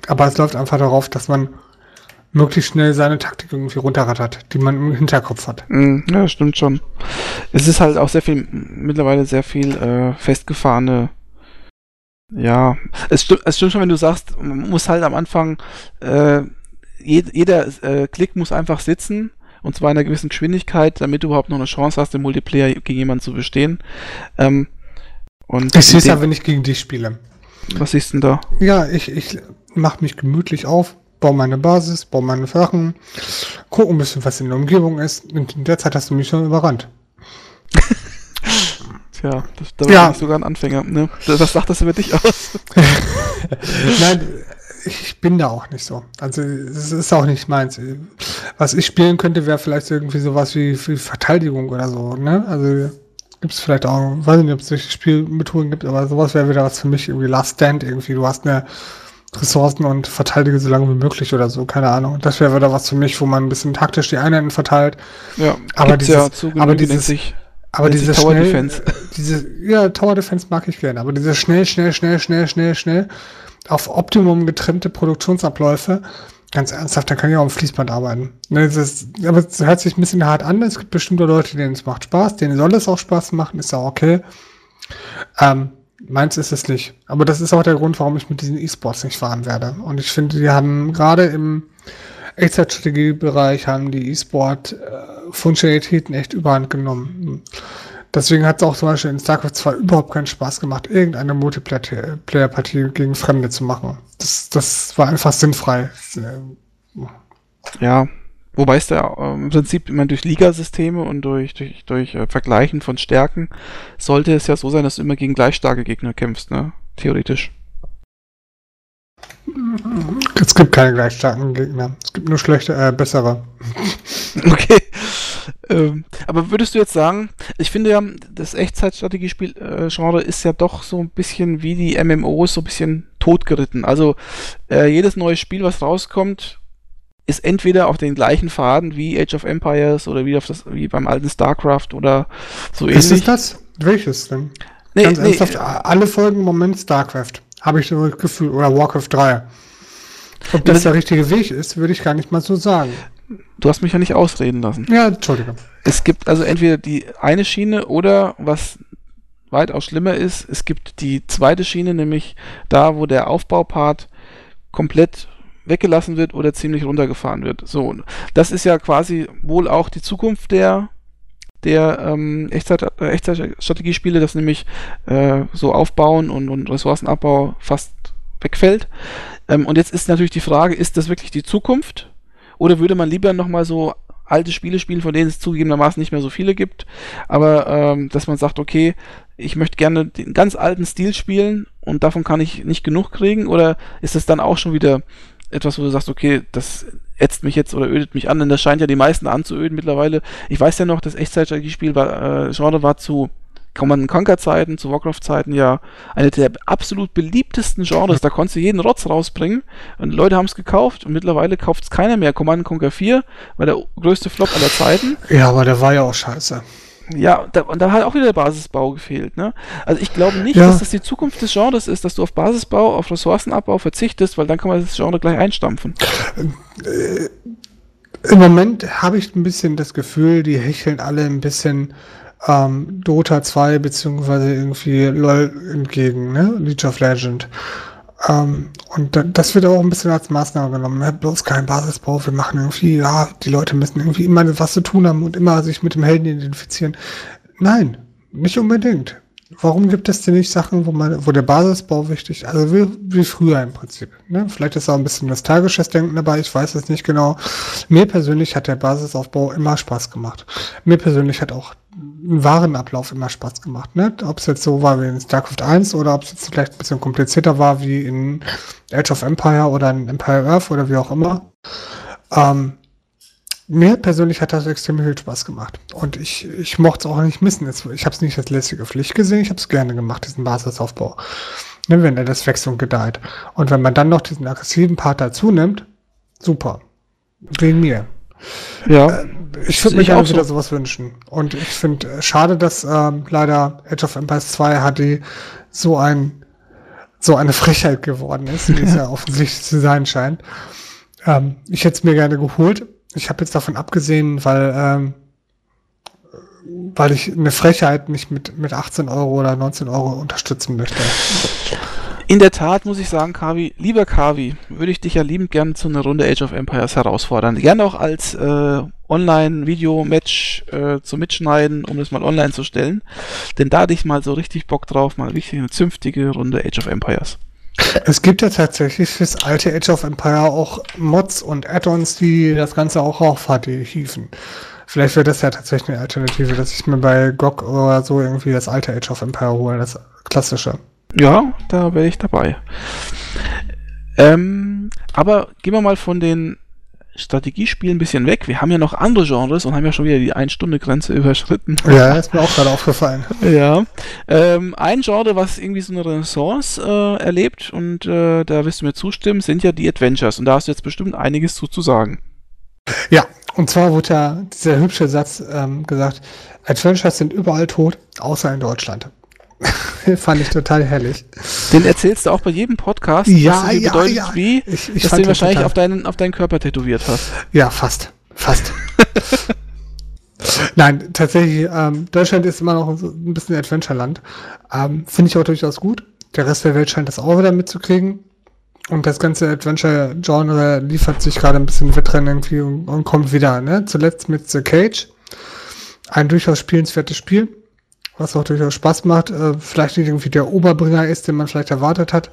Aber es läuft einfach darauf, dass man möglichst schnell seine Taktik irgendwie runterrattert, die man im Hinterkopf hat. Mm, ja, stimmt schon. Es ist halt auch sehr viel, mittlerweile sehr viel äh, festgefahrene ja, es, sti es stimmt schon, wenn du sagst, man muss halt am Anfang, äh, jed jeder äh, Klick muss einfach sitzen und zwar in einer gewissen Geschwindigkeit, damit du überhaupt noch eine Chance hast, im Multiplayer gegen jemanden zu bestehen. Ähm, und es ja, wenn ich gegen dich spiele. Was siehst du denn da? Ja, ich, ich mache mich gemütlich auf, baue meine Basis, baue meine Sachen, gucke ein bisschen, was in der Umgebung ist. Und in der Zeit hast du mich schon überrannt. Tja, das, da ja. ich sogar ein Anfänger. Ne? Was sagt das über dich aus? *laughs* Nein, ich bin da auch nicht so. Also es ist auch nicht meins. Was ich spielen könnte, wäre vielleicht irgendwie sowas wie, wie Verteidigung oder so. Ne? Also gibt es vielleicht auch, weiß nicht, ob es solche Spielmethoden gibt, aber sowas wäre wieder was für mich, irgendwie Last Stand irgendwie. Du hast eine Ressourcen und verteidige so lange wie möglich oder so, keine Ahnung. Das wäre wieder was für mich, wo man ein bisschen taktisch die Einheiten verteilt. Ja, aber dieses, ja zu aber dieses, sich, aber diese Tower schnell, Defense. *laughs* diese, ja, Tower Defense mag ich gerne, aber diese schnell, schnell, schnell, schnell, schnell, schnell auf Optimum getrimmte Produktionsabläufe, ganz ernsthaft, da kann ich auch am Fließband arbeiten. Ne, das ist, aber es hört sich ein bisschen hart an. Es gibt bestimmte Leute, denen es macht Spaß, denen soll es auch Spaß machen, ist auch okay. Ähm, meins ist es nicht. Aber das ist auch der Grund, warum ich mit diesen E-Sports nicht fahren werde. Und ich finde, die haben gerade im Echtzeitstrategiebereich haben die E-Sport-Funktionalitäten echt überhand genommen. Deswegen hat es auch zum Beispiel in StarCraft 2 überhaupt keinen Spaß gemacht, irgendeine Multiplayer-Partie gegen Fremde zu machen. Das, das war einfach sinnfrei. Ja, wobei es da äh, im Prinzip immer durch Ligasysteme und durch, durch, durch äh, Vergleichen von Stärken sollte es ja so sein, dass du immer gegen gleich starke Gegner kämpfst, ne? Theoretisch. Es gibt keine gleich starken Gegner. Es gibt nur schlechte, äh, bessere. *laughs* Okay. Ähm, aber würdest du jetzt sagen, ich finde ja, das Echtzeitstrategiespiel-Genre ist ja doch so ein bisschen wie die MMOs, so ein bisschen totgeritten. Also äh, jedes neue Spiel, was rauskommt, ist entweder auf den gleichen Faden wie Age of Empires oder wie, auf das, wie beim alten StarCraft oder so ähnlich. Ist es das? Welches denn? Nee, Ganz nee, ernsthaft, alle Folgen im Moment StarCraft, habe ich so das Gefühl, oder Warcraft 3. Ob das, das der richtige Weg ist, würde ich gar nicht mal so sagen. Du hast mich ja nicht ausreden lassen. Ja, Entschuldigung. Es gibt also entweder die eine Schiene oder was weitaus schlimmer ist, es gibt die zweite Schiene, nämlich da, wo der Aufbaupart komplett weggelassen wird oder ziemlich runtergefahren wird. So, das ist ja quasi wohl auch die Zukunft der der ähm, äh, Echtzeitstrategiespiele, dass nämlich äh, so Aufbauen und, und Ressourcenabbau fast wegfällt. Ähm, und jetzt ist natürlich die Frage, ist das wirklich die Zukunft? Oder würde man lieber nochmal so alte Spiele spielen, von denen es zugegebenermaßen nicht mehr so viele gibt, aber ähm, dass man sagt, okay, ich möchte gerne den ganz alten Stil spielen und davon kann ich nicht genug kriegen, oder ist das dann auch schon wieder etwas, wo du sagst, okay, das ätzt mich jetzt oder ödet mich an, denn das scheint ja die meisten anzuöden mittlerweile. Ich weiß ja noch, das Echtzeitstrategiespiel war, äh, Genre war zu Command Conquer Zeiten, zu Warcraft Zeiten ja eine der absolut beliebtesten Genres. Da konntest du jeden Rotz rausbringen und Leute haben es gekauft und mittlerweile kauft es keiner mehr. Command Conquer 4 war der größte Flop aller Zeiten. Ja, aber der war ja auch scheiße. Ja, da, und da hat auch wieder der Basisbau gefehlt. Ne? Also ich glaube nicht, ja. dass das die Zukunft des Genres ist, dass du auf Basisbau, auf Ressourcenabbau verzichtest, weil dann kann man das Genre gleich einstampfen. Äh, Im Moment habe ich ein bisschen das Gefühl, die hecheln alle ein bisschen ähm, Dota 2 beziehungsweise irgendwie LOL entgegen, ne? League of Legend. Ähm, und das wird auch ein bisschen als Maßnahme genommen. Ne? Bloß kein Basisbau. Wir machen irgendwie, ja, die Leute müssen irgendwie immer was zu tun haben und immer sich mit dem Helden identifizieren. Nein, nicht unbedingt. Warum gibt es denn nicht Sachen, wo man, wo der Basisbau wichtig, ist? also wie, wie früher im Prinzip. Ne? Vielleicht ist auch ein bisschen nostalgisches Denken dabei, ich weiß es nicht genau. Mir persönlich hat der Basisaufbau immer Spaß gemacht. Mir persönlich hat auch ein Warenablauf immer Spaß gemacht. Ne? Ob es jetzt so war wie in StarCraft 1 oder ob es jetzt vielleicht ein bisschen komplizierter war wie in Age of Empire oder in Empire Earth oder wie auch immer. Ähm, mir persönlich hat das extrem viel Spaß gemacht. Und ich, ich mochte es auch nicht missen. Ich habe es nicht als lästige Pflicht gesehen, ich habe es gerne gemacht, diesen Basisaufbau. Ne, wenn er das wächst und gedeiht. Und wenn man dann noch diesen aggressiven Part dazu nimmt, super. Wegen mir. Ja. Äh, ich würde mir auch wieder so. sowas wünschen. Und ich finde äh, schade, dass ähm, leider Age of Empires 2 HD so ein so eine Frechheit geworden ist, wie es *laughs* ja offensichtlich zu sein scheint. Ähm, ich hätte es mir gerne geholt. Ich habe jetzt davon abgesehen, weil ähm, weil ich eine Frechheit nicht mit, mit 18 Euro oder 19 Euro unterstützen möchte. In der Tat muss ich sagen, Kavi, lieber Kavi, würde ich dich ja liebend gerne zu einer Runde Age of Empires herausfordern. Gerne auch als äh, Online-Video-Match äh, zu mitschneiden, um das mal online zu stellen. Denn da hatte ich mal so richtig Bock drauf, mal richtig eine zünftige Runde Age of Empires. Es gibt ja tatsächlich fürs alte Age of Empire auch Mods und Add-ons, die das Ganze auch auf HD hieven. Vielleicht wäre das ja tatsächlich eine Alternative, dass ich mir bei GOG oder so irgendwie das alte Age of Empire hole, das klassische. Ja, da wäre ich dabei. Ähm, aber gehen wir mal von den Strategiespielen ein bisschen weg. Wir haben ja noch andere Genres und haben ja schon wieder die Ein-Stunde-Grenze *laughs* überschritten. Ja, ist mir auch gerade aufgefallen. *laughs* Ja. Ähm, ein Genre, was irgendwie so eine Renaissance äh, erlebt und äh, da wirst du mir zustimmen, sind ja die Adventures. Und da hast du jetzt bestimmt einiges zu, zu sagen. Ja, und zwar wurde ja dieser hübsche Satz ähm, gesagt, Adventures sind überall tot, außer in Deutschland. *laughs* fand ich total herrlich. Den erzählst du auch bei jedem Podcast, ja, was ja, bedeutet ja. wie, Ich, ich dass du ihn den wahrscheinlich total- auf deinen, auf deinen Körper tätowiert hast. Ja, fast. Fast. *laughs* Nein, tatsächlich, ähm, Deutschland ist immer noch ein bisschen Adventureland. Ähm, Finde ich auch durchaus gut. Der Rest der Welt scheint das auch wieder mitzukriegen. Und das ganze Adventure-Genre liefert sich gerade ein bisschen Wettrennen irgendwie und, und kommt wieder. Ne? Zuletzt mit The Cage. Ein durchaus spielenswertes Spiel, was auch durchaus Spaß macht. Äh, vielleicht nicht irgendwie der Oberbringer ist, den man vielleicht erwartet hat,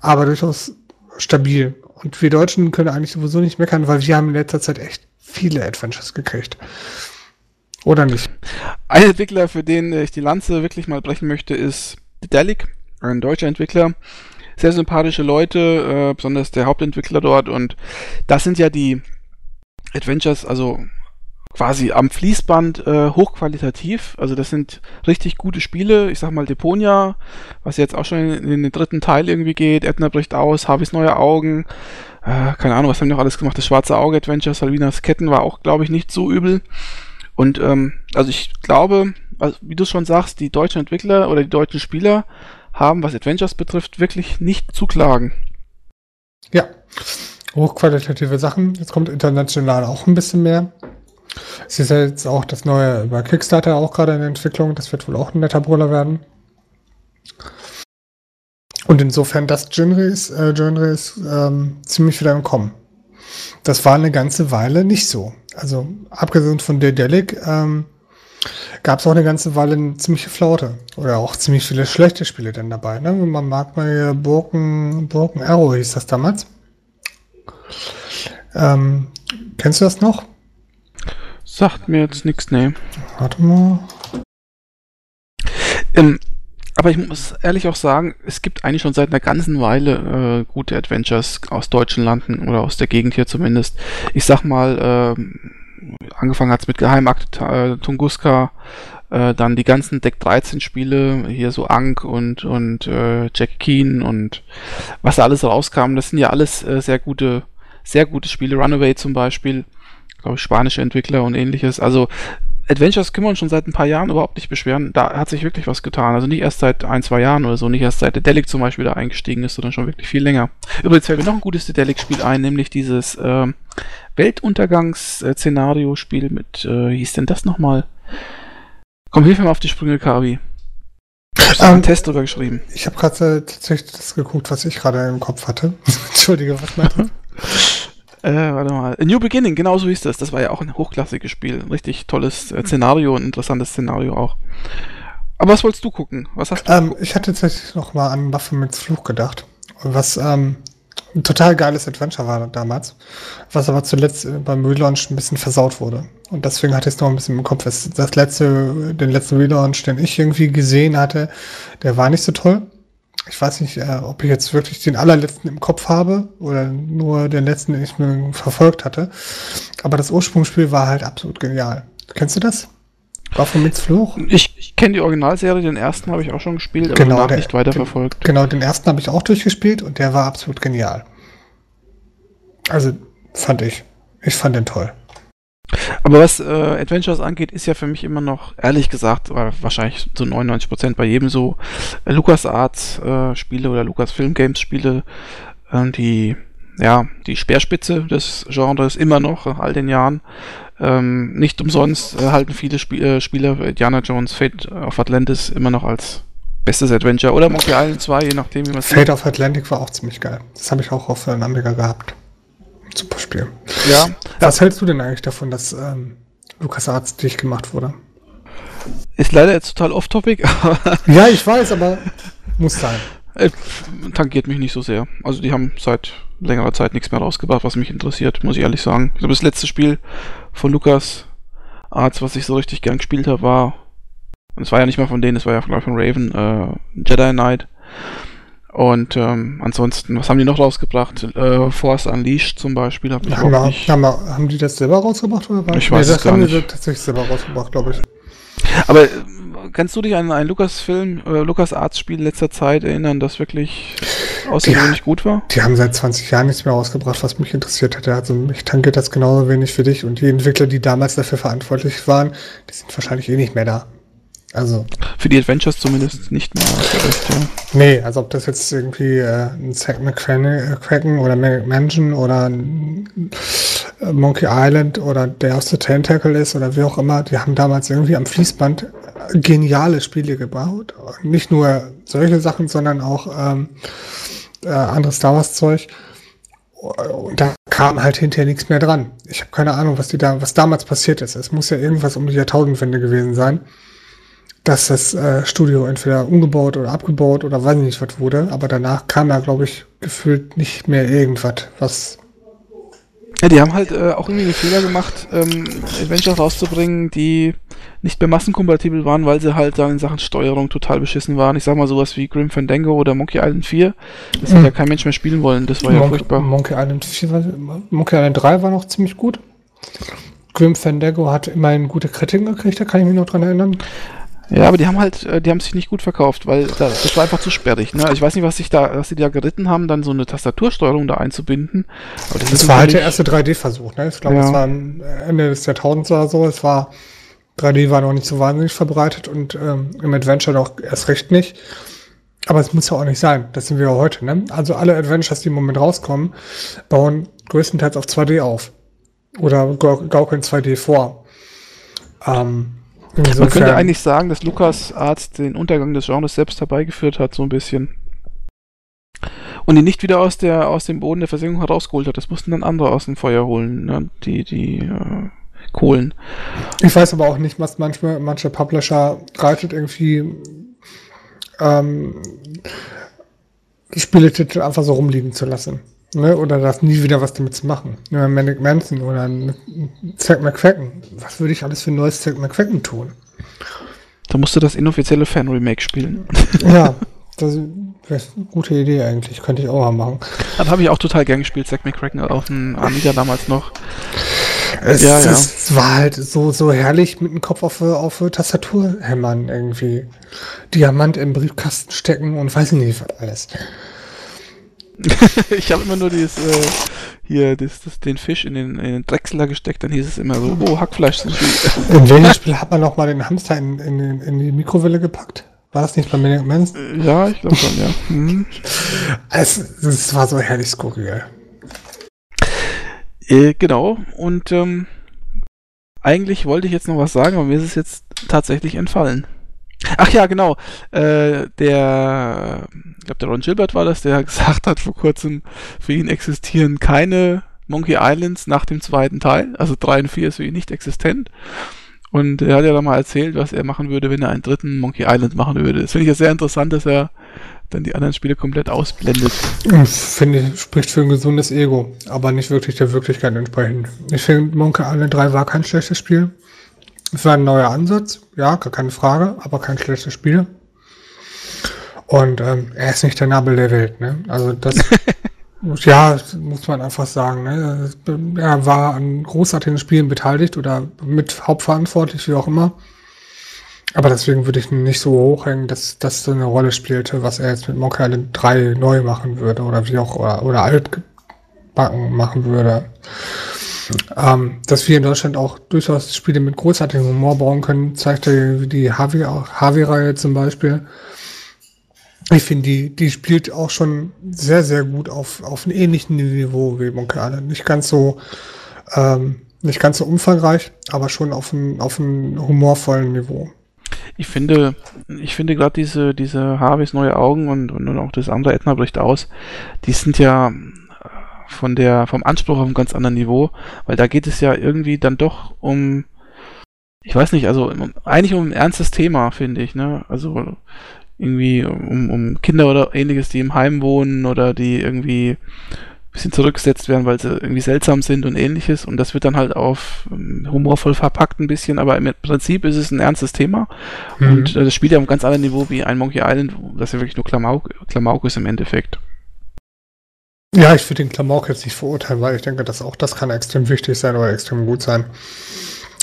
aber durchaus stabil. Und wir Deutschen können eigentlich sowieso nicht meckern, weil wir haben in letzter Zeit echt viele Adventures gekriegt. Oder nicht? Ein Entwickler, für den ich die Lanze wirklich mal brechen möchte, ist Dedalic, ein deutscher Entwickler. Sehr sympathische Leute, äh, besonders der Hauptentwickler dort. Und das sind ja die Adventures, also quasi am Fließband äh, hochqualitativ. Also das sind richtig gute Spiele. Ich sag mal Deponia, was jetzt auch schon in, in den dritten Teil irgendwie geht. Edna bricht aus, Harveys neue Augen. Äh, keine Ahnung, was haben die noch alles gemacht? Das schwarze Auge Adventure, Salvinas Ketten war auch, glaube ich, nicht so übel. Und ähm, also ich glaube, also wie du schon sagst, die deutschen Entwickler oder die deutschen Spieler haben, was Adventures betrifft, wirklich nicht zu klagen. Ja. Hochqualitative Sachen. Jetzt kommt international auch ein bisschen mehr. Es ist ja jetzt auch das neue über Kickstarter auch gerade in Entwicklung. Das wird wohl auch ein netter Brüller werden. Und insofern, das Genre ist, äh, Genre ist ähm, ziemlich wieder im Kommen. Das war eine ganze Weile nicht so. Also abgesehen von Dedelic ähm, gab es auch eine ganze Weile eine ziemliche Flaute. Oder auch ziemlich viele schlechte Spiele dann dabei. Ne? Man mag mal hier Broken, Broken Arrow hieß das damals. Ähm, kennst du das noch? Sagt mir jetzt nichts, nee. Warte mal. Ähm, aber ich muss ehrlich auch sagen, es gibt eigentlich schon seit einer ganzen Weile äh, gute Adventures aus deutschen Landen oder aus der Gegend hier zumindest. Ich sag mal, ähm, angefangen hat's mit Geheimakte äh, Tunguska, äh, dann die ganzen Deck 13 Spiele, hier so Ankh und, und äh, Jack Keen und was da alles rauskam, das sind ja alles äh, sehr gute, sehr gute Spiele. Runaway zum Beispiel, glaube ich, spanische Entwickler und ähnliches. Also Adventures können wir uns schon seit ein paar Jahren überhaupt nicht beschweren. Da hat sich wirklich was getan. Also nicht erst seit ein, zwei Jahren oder so, nicht erst seit der Delic zum Beispiel da eingestiegen ist, sondern schon wirklich viel länger. Übrigens fällt mir noch ein gutes Delic-Spiel ein, nämlich dieses äh, Weltuntergangs-Szenario-Spiel mit, äh, wie hieß denn das nochmal? Komm, hilf mir mal auf die Sprünge, Kavi. Ich hab einen Ähm, Test drüber geschrieben. Ich habe gerade äh, tatsächlich das geguckt, was ich gerade im Kopf hatte. *laughs* Entschuldige, was meinst du? *laughs* Äh, warte mal. A New Beginning, genau so hieß das. Das war ja auch ein hochklassiges Spiel. Ein richtig tolles äh, Szenario, ein interessantes Szenario auch. Aber was wolltest du gucken? Was hast du? ähm, ich hatte tatsächlich noch mal an Waffe mit Fluch gedacht. Was ähm, ein total geiles Adventure war damals, was aber zuletzt äh, beim Relaunch ein bisschen versaut wurde. Und deswegen hatte ich es noch ein bisschen im Kopf. Das letzte, den letzten Relaunch, den ich irgendwie gesehen hatte, der war nicht so toll. Ich weiß nicht, äh, ob ich jetzt wirklich den allerletzten im Kopf habe oder nur den letzten, den ich mir verfolgt hatte. Aber das Ursprungsspiel war halt absolut genial. Kennst du das? Waffe mit Fluch? Ich, ich kenne die Originalserie, den ersten habe ich auch schon gespielt, aber Genau, der- nicht weiterverfolgt. Genau, den ersten habe ich auch durchgespielt und der war absolut genial. Also fand ich. Ich fand den toll. Aber was äh, Adventures angeht, ist ja für mich immer noch, ehrlich gesagt, wahrscheinlich zu 99% bei jedem so, äh, LucasArts äh, oder Lucasfilm Games Spiele, ähm, die, ja, die Speerspitze des Genres immer noch, all den Jahren. Ähm, nicht umsonst äh, halten viele Spie äh, Spieler Indiana Jones Fate of Atlantis immer noch als bestes Adventure oder Monkey Island 2, je nachdem, wie man es Fate of Atlantic war auch ziemlich geil. Das habe ich auch auf einem Amiga gehabt. Super Spiel. Ja, Was hältst du denn eigentlich davon, dass ähm, LucasArts dicht gemacht wurde? ist leider jetzt total off-topic, *laughs* Ja, ich weiß, aber muss sein. Äh, tangiert mich nicht so sehr. Also die haben seit längerer Zeit nichts mehr rausgebracht, was mich interessiert, muss ich ehrlich sagen. Ich glaube, das letzte Spiel von Lukas Arts, was ich so richtig gern gespielt habe, war, und es war ja nicht mal von denen, es war ja ich, von Raven, äh, Jedi Knight. Und ähm, ansonsten, was haben die noch rausgebracht? Äh, Force Unleashed zum Beispiel. Hab ich haben, wir, haben, wir, haben die das selber rausgebracht? Oder was? Ich weiß nee, das haben nicht. die tatsächlich selber rausgebracht, glaube ich. Aber äh, kannst du dich an einen Lukas-Film, äh, Lukas-Arts-Spiel letzter Zeit erinnern, das wirklich außergewöhnlich ja, gut war? Die haben seit 20 Jahren nichts mehr rausgebracht, was mich interessiert hätte. Also mich tangiert das genauso wenig für dich. Und die Entwickler, die damals dafür verantwortlich waren, die sind wahrscheinlich eh nicht mehr da. Also. Für die Adventures zumindest nicht mehr. Recht, ja. Nee, also ob das jetzt irgendwie äh, ein Zack McCracken oder Mansion oder ein äh, Monkey Island oder der aus the Tentacle ist oder wie auch immer, die haben damals irgendwie am Fließband geniale Spiele gebaut. Nicht nur solche Sachen, sondern auch ähm, äh, anderes Star Wars Zeug. Und da kam halt hinterher nichts mehr dran. Ich habe keine Ahnung, was die da, was damals passiert ist. Es muss ja irgendwas um die Jahrtausendwende gewesen sein dass das äh, Studio entweder umgebaut oder abgebaut oder weiß ich nicht was wurde, aber danach kam da, glaube ich, gefühlt nicht mehr irgendwas, was. Ja, die haben halt äh, auch irgendwie den Fehler gemacht, ähm, Adventures rauszubringen, die nicht mehr massenkompatibel waren, weil sie halt dann in Sachen Steuerung total beschissen waren. Ich sag mal sowas wie Grim Fandango oder Monkey Island 4, das mhm. hat ja kein Mensch mehr spielen wollen, das war Mon ja furchtbar. Monkey Island 4 war, Monkey Island 3 war noch ziemlich gut. Grim Fandango hat immerhin gute Kritiken gekriegt, da kann ich mich noch dran erinnern. Ja, aber die haben halt, äh, die haben sich nicht gut verkauft, weil das war einfach zu sperrig. Ne? Ich weiß nicht, was sich da, was sie da geritten haben, dann so eine Tastatursteuerung da einzubinden. Aber das, das war halt der erste 3D-Versuch. Ne? Ich glaube, ja. es war Ende des Jahrtausends oder so. Es war 3D war noch nicht so wahnsinnig verbreitet und ähm, im Adventure doch erst recht nicht. Aber es muss ja auch nicht sein. Das sind wir ja heute. Ne? Also alle Adventures, die im Moment rauskommen, bauen größtenteils auf 2D auf oder gaukeln 2D vor. Ähm, Insofern. Man könnte eigentlich sagen, dass Lukas Arzt den Untergang des Genres selbst herbeigeführt hat, so ein bisschen. Und ihn nicht wieder aus, der, aus dem Boden der Versenkung herausgeholt hat. Das mussten dann andere aus dem Feuer holen, ne? die, die äh, Kohlen. Ich weiß aber auch nicht, was manchmal, manche Publisher reitet irgendwie ähm, Spieletitel einfach so rumliegen zu lassen. Ne? Oder das nie wieder was damit zu machen. Ja, Manic Manson oder Zack McQuacken. Was würde ich alles für ein neues Zack McQuacken tun? Da musst du das inoffizielle Fan-Remake spielen. *laughs* Ja, das wäre eine gute Idee eigentlich. Könnte ich auch mal machen. Dann habe ich auch total gern gespielt, Zack McCracken auf dem Amiga damals noch. Es, ja, ja. es war halt so, so herrlich mit dem Kopf auf, auf Tastatur hämmern irgendwie. Diamant im Briefkasten stecken und weiß nicht was alles. *laughs* ich habe immer nur dieses, äh, hier, das, das, den Fisch in den, in den Drechsler gesteckt, dann hieß es immer so, oh, Hackfleisch sind In *laughs* welchem Spiel hat man noch mal den Hamster in, in, in die Mikrowelle gepackt? War das nicht bei Manic Manson? Äh, ja, ich glaube schon, ja. Mhm. es, es war so herrlich skurril. Äh, genau, und ähm, eigentlich wollte ich jetzt noch was sagen, aber mir ist es jetzt tatsächlich entfallen. Ach ja, genau. Äh, der, ich glaube, der Ron Gilbert war das, der *laughs* gesagt hat vor kurzem, für ihn existieren keine Monkey Islands nach dem zweiten Teil. Also 3 und 4 ist für ihn nicht existent. Und er hat ja dann mal erzählt, was er machen würde, wenn er einen dritten Monkey Island machen würde. Das finde ich ja sehr interessant, dass er dann die anderen Spiele komplett ausblendet. Finde ich, spricht für ein gesundes Ego, aber nicht wirklich der Wirklichkeit entsprechend. Ich finde, Monkey Island 3 war kein schlechtes Spiel. Es war ein neuer Ansatz, ja, gar keine Frage, aber kein schlechtes Spiel. Und ähm, er ist nicht der Nabel der Welt, ne? Also das, *laughs* ja, muss man einfach sagen. Ne? Er war an großartigen Spielen beteiligt oder mit hauptverantwortlich, wie auch immer. Aber deswegen würde ich ihn nicht so hochhängen, dass das so eine Rolle spielte, was er jetzt mit Monkey Island 3 neu machen würde oder wie auch, oder, oder altbacken machen würde. Ähm, dass wir in Deutschland auch durchaus Spiele mit großartigem Humor bauen können, zeigte die Harvey-Reihe zum Beispiel. Ich finde, die, die spielt auch schon sehr, sehr gut auf, auf einem ähnlichen Niveau wie Island. Nicht ganz so, ähm, nicht ganz so umfangreich, aber schon auf einem, auf einem humorvollen Niveau. Ich finde, ich finde gerade diese, diese Harveys neue Augen und, und auch das andere Edna bricht aus, die sind ja von der, vom Anspruch auf einem ganz anderen Niveau, weil da geht es ja irgendwie dann doch um, ich weiß nicht, also um, eigentlich um ein ernstes Thema, finde ich, ne? Also irgendwie um, um Kinder oder ähnliches, die im Heim wohnen oder die irgendwie bisschen zurückgesetzt werden, weil sie irgendwie seltsam sind und ähnliches. Und das wird dann halt auf ähm, humorvoll verpackt ein bisschen, aber im Prinzip ist es ein ernstes Thema. Mhm. Und äh, das spielt ja auf einem ganz anderen Niveau wie ein Monkey Island, das ja wirklich nur Klamauk, Klamauk ist im Endeffekt. Ja, ich würde den Klamauk jetzt nicht verurteilen, weil ich denke, dass auch das kann extrem wichtig sein oder extrem gut sein.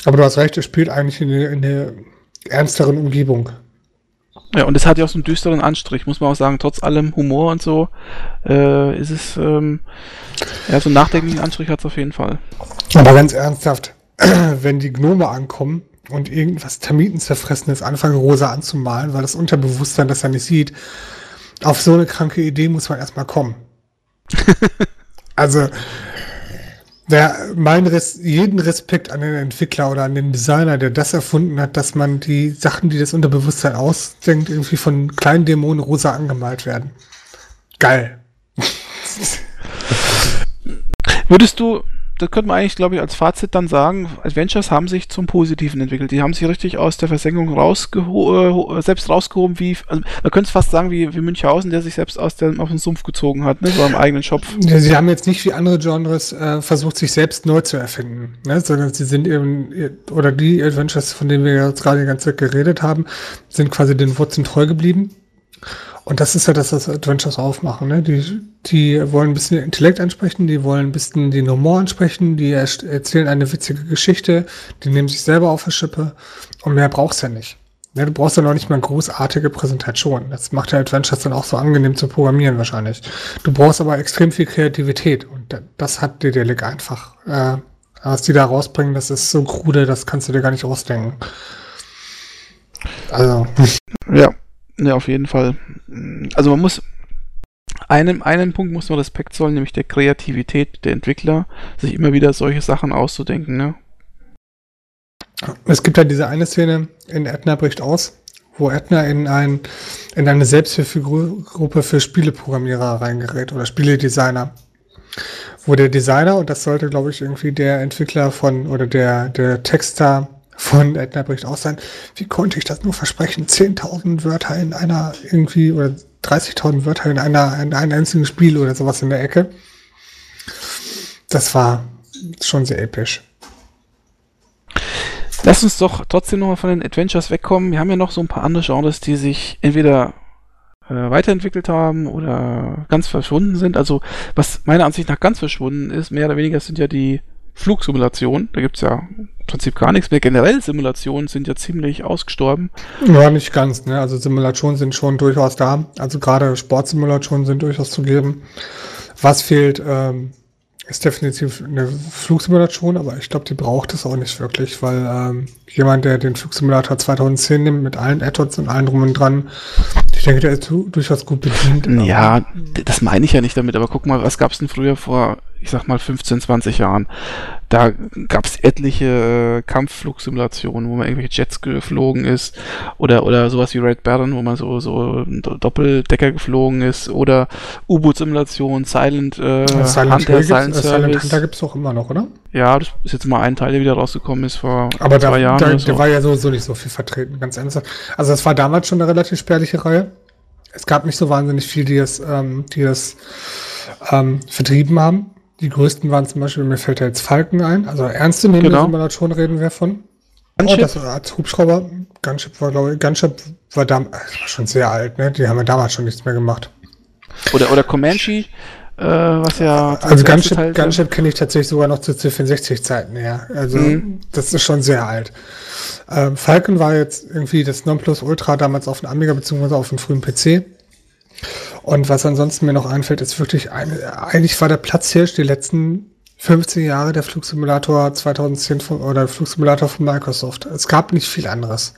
Aber du hast recht, es spielt eigentlich in einer ernsteren Umgebung. Ja, und es hat ja auch so einen düsteren Anstrich, muss man auch sagen. Trotz allem Humor und so äh, ist es, ähm, ja, so einen nachdenklichen Anstrich hat es auf jeden Fall. Aber ganz ernsthaft, *clears throat* wenn die Gnome ankommen und irgendwas Termitenzerfressenes anfangen rosa anzumalen, weil das Unterbewusstsein das ja nicht sieht, auf so eine kranke Idee muss man erstmal kommen. *laughs* also, der, mein Res jeden Respekt an den Entwickler oder an den Designer, der das erfunden hat, dass man die Sachen, die das Unterbewusstsein ausdenkt, irgendwie von kleinen Dämonen rosa angemalt werden. Geil. Würdest du, das könnte man eigentlich, glaube ich, als Fazit dann sagen, Adventures haben sich zum Positiven entwickelt. Die haben sich richtig aus der Versenkung rausgeho äh, selbst rausgehoben, wie, also man könnte es fast sagen, wie, wie Münchhausen, der sich selbst aus, der, aus dem Sumpf gezogen hat, ne, so am eigenen Schopf. Sie haben jetzt nicht wie andere Genres äh, versucht, sich selbst neu zu erfinden, ne, sondern sie sind eben, oder die Adventures, von denen wir jetzt gerade die ganze Zeit geredet haben, sind quasi den Wurzeln treu geblieben und das ist ja das, was Adventures aufmachen. Ne? Die, die wollen ein bisschen Intellekt ansprechen, die wollen ein bisschen den Humor ansprechen, die erzählen eine witzige Geschichte, die nehmen sich selber auf der Schippe und mehr brauchst du ja nicht. Ne? Du brauchst ja noch nicht mal großartige Präsentation. Das macht ja Adventures dann auch so angenehm zu programmieren wahrscheinlich. Du brauchst aber extrem viel Kreativität und das hat Dedelic einfach. Äh, was die da rausbringen, das ist so krude, das kannst du dir gar nicht ausdenken. Also. Ja, ja, auf jeden Fall. Also man muss einem, einen Punkt muss man Respekt zollen, nämlich der Kreativität der Entwickler, sich immer wieder solche Sachen auszudenken, ne? Es gibt ja diese eine Szene in Edna bricht aus, wo Edna in, ein, in eine Selbsthilfegruppe für Spieleprogrammierer reingerät oder Spieledesigner. Wo der Designer, und das sollte, glaube ich, irgendwie der Entwickler von oder der, der Texter von Edna Bricht aus sein. Wie konnte ich das nur versprechen? 10.000 Wörter in einer irgendwie oder 30.000 Wörter in einer in einem einzigen Spiel oder sowas in der Ecke. Das war schon sehr episch. Lass uns doch trotzdem nochmal von den Adventures wegkommen. Wir haben ja noch so ein paar andere Genres, die sich entweder äh, weiterentwickelt haben oder ganz verschwunden sind. Also, was meiner Ansicht nach ganz verschwunden ist, mehr oder weniger sind ja die Flugsimulation. Da gibt es ja im Prinzip gar nichts mehr. Generell Simulationen sind ja ziemlich ausgestorben. Ja, nicht ganz. Ne? Also Simulationen sind schon durchaus da. Also gerade Sportsimulationen sind durchaus zu geben. Was fehlt, ähm, ist definitiv eine Flugsimulation, aber ich glaube, die braucht es auch nicht wirklich, weil ähm, jemand, der den Flugsimulator 2010 nimmt, mit allen Add-ons und allen drum und dran, ich denke, der ist durchaus gut bedient. *laughs* Ja, das meine ich ja nicht damit, aber guck mal, was gab es denn früher vor ich sag mal 15, 20 Jahren. Da gab es etliche äh, Kampfflugsimulationen, wo man irgendwelche Jets geflogen ist oder oder sowas wie Red Baron, wo man so so Doppeldecker geflogen ist oder U-Boot-Simulation, Silent, äh, Silent Hunter, Silent, Service. Silent Hunter gibt's doch immer noch, oder? Ja, das ist jetzt mal ein Teil, der wieder rausgekommen ist vor Aber zwei da, Jahren. Aber so. der war ja sowieso nicht so viel vertreten, ganz ernsthaft. Also das war damals schon eine relativ spärliche Reihe. Es gab nicht so wahnsinnig viel, die es, ähm, die es ähm, vertrieben haben. Die größten waren zum Beispiel, mir fällt ja jetzt Falken ein, also ernste nehmende genau. Simulation reden wir von. Gunship? Oh, das war als Hubschrauber. Gunship war, glaube ich, Gunship war, da, war schon sehr alt, ne? Die haben ja damals schon nichts mehr gemacht. Oder, oder Comanche, äh, was ja. Also Gunship, Gunship kenne ich tatsächlich sogar noch zu C64-Zeiten her. Also, mhm. das ist schon sehr alt. Ähm, Falcon war jetzt irgendwie das Nonplusultra damals auf dem Amiga beziehungsweise auf dem frühen PC. Und was ansonsten mir noch einfällt, ist wirklich, eine, eigentlich war der Platzhirsch die letzten 15 Jahre der Flugsimulator 2010 von, oder Flugsimulator von Microsoft. Es gab nicht viel anderes.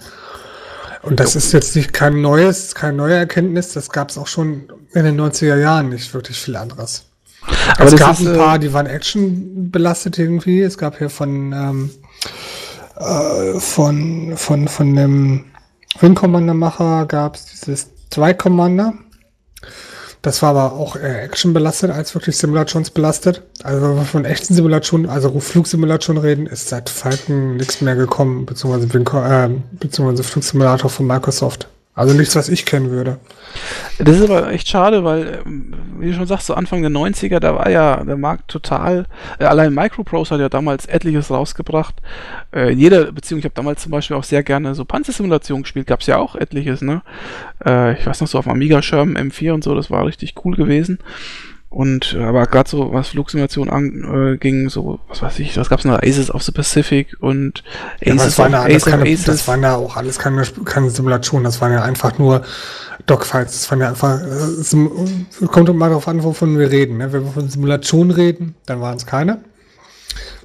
Und das ist jetzt nicht kein neues, keine neue Erkenntnis. Das gab es auch schon in den 90er Jahren nicht wirklich viel anderes. Aber es gab ist, ein paar, äh, die waren Action belastet irgendwie. Es gab hier von, ähm, äh, von, von, von dem Wing Commander Macher gab es dieses zwei Commander. Das war aber auch eher Action-belastet als wirklich Simulationsbelastet. Also wenn wir von echten Simulationen, also Flugsimulationen reden, ist seit Falcon nichts mehr gekommen, beziehungsweise, äh, beziehungsweise Flugsimulator von Microsoft. Also nichts, was ich kennen würde. Das ist aber echt schade, weil, ähm, wie du schon sagst, so Anfang der 90er, da war ja der Markt total, äh, allein Microprose hat ja damals etliches rausgebracht. Äh, in jeder Beziehung, ich habe damals zum Beispiel auch sehr gerne so Panzersimulationen gespielt, gab es ja auch etliches, ne? Äh, ich weiß noch so auf dem Amiga-Schirm M4 und so, das war richtig cool gewesen. Und äh, aber gerade so, was Flugsimulation anging, äh, so, was weiß ich, was gab's noch? Aces of the Pacific und ja, Aces of, da, Ace keine, Aces. Das waren ja auch alles keine, keine Simulationen, das waren ja einfach nur Dogfights. Das waren ja einfach, es äh, kommt mal darauf an, wovon wir reden. Ne? Wenn wir von Simulation reden, dann waren es keine.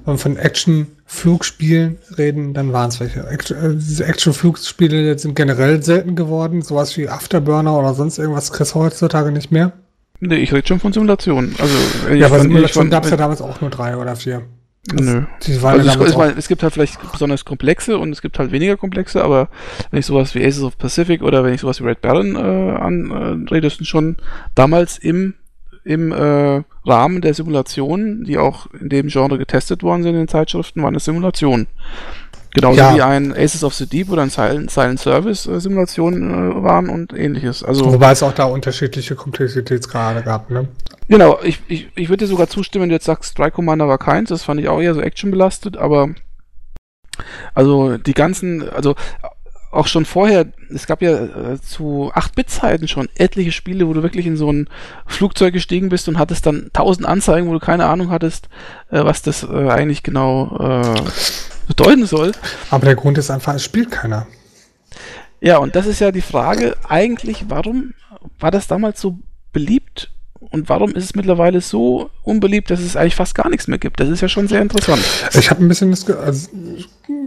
Wenn wir von Action-Flugspielen reden, dann waren es welche. Action, diese Action-Flugspiele sind generell selten geworden. Sowas wie Afterburner oder sonst irgendwas kriegst du heutzutage nicht mehr. Nee, ich rede schon von Simulationen. Also, ja, aber Simulationen gab es ja damals auch nur drei oder vier. Das, Nö. Also es, es, es, gibt halt vielleicht besonders komplexe und es gibt halt weniger komplexe, aber wenn ich sowas wie Aces of Pacific oder wenn ich sowas wie Red Baron äh, anrede, äh, sind schon damals im, im äh, Rahmen der Simulationen, die auch in dem Genre getestet worden sind in den Zeitschriften, waren es Simulationen. Genauso ja. wie ein Aces of the Deep oder ein Silent, Silent Service äh, Simulation äh, waren und ähnliches. Also, Wobei es auch da unterschiedliche Komplexitätsgrade gab, ne? Genau, ich, ich, ich würde dir sogar zustimmen, wenn du jetzt sagst, Strike Commander war keins, das fand ich auch eher so actionbelastet, aber also die ganzen, also auch schon vorher, es gab ja äh, zu 8-Bit-Zeiten schon etliche Spiele, wo du wirklich in so ein Flugzeug gestiegen bist und hattest dann tausend Anzeigen, wo du keine Ahnung hattest, äh, was das äh, eigentlich genau äh, bedeuten soll. Aber der Grund ist einfach, es spielt keiner. Ja, und das ist ja die Frage, eigentlich, warum war das damals so beliebt und warum ist es mittlerweile so unbeliebt, dass es eigentlich fast gar nichts mehr gibt? Das ist ja schon sehr interessant. Ich habe ein bisschen das, also,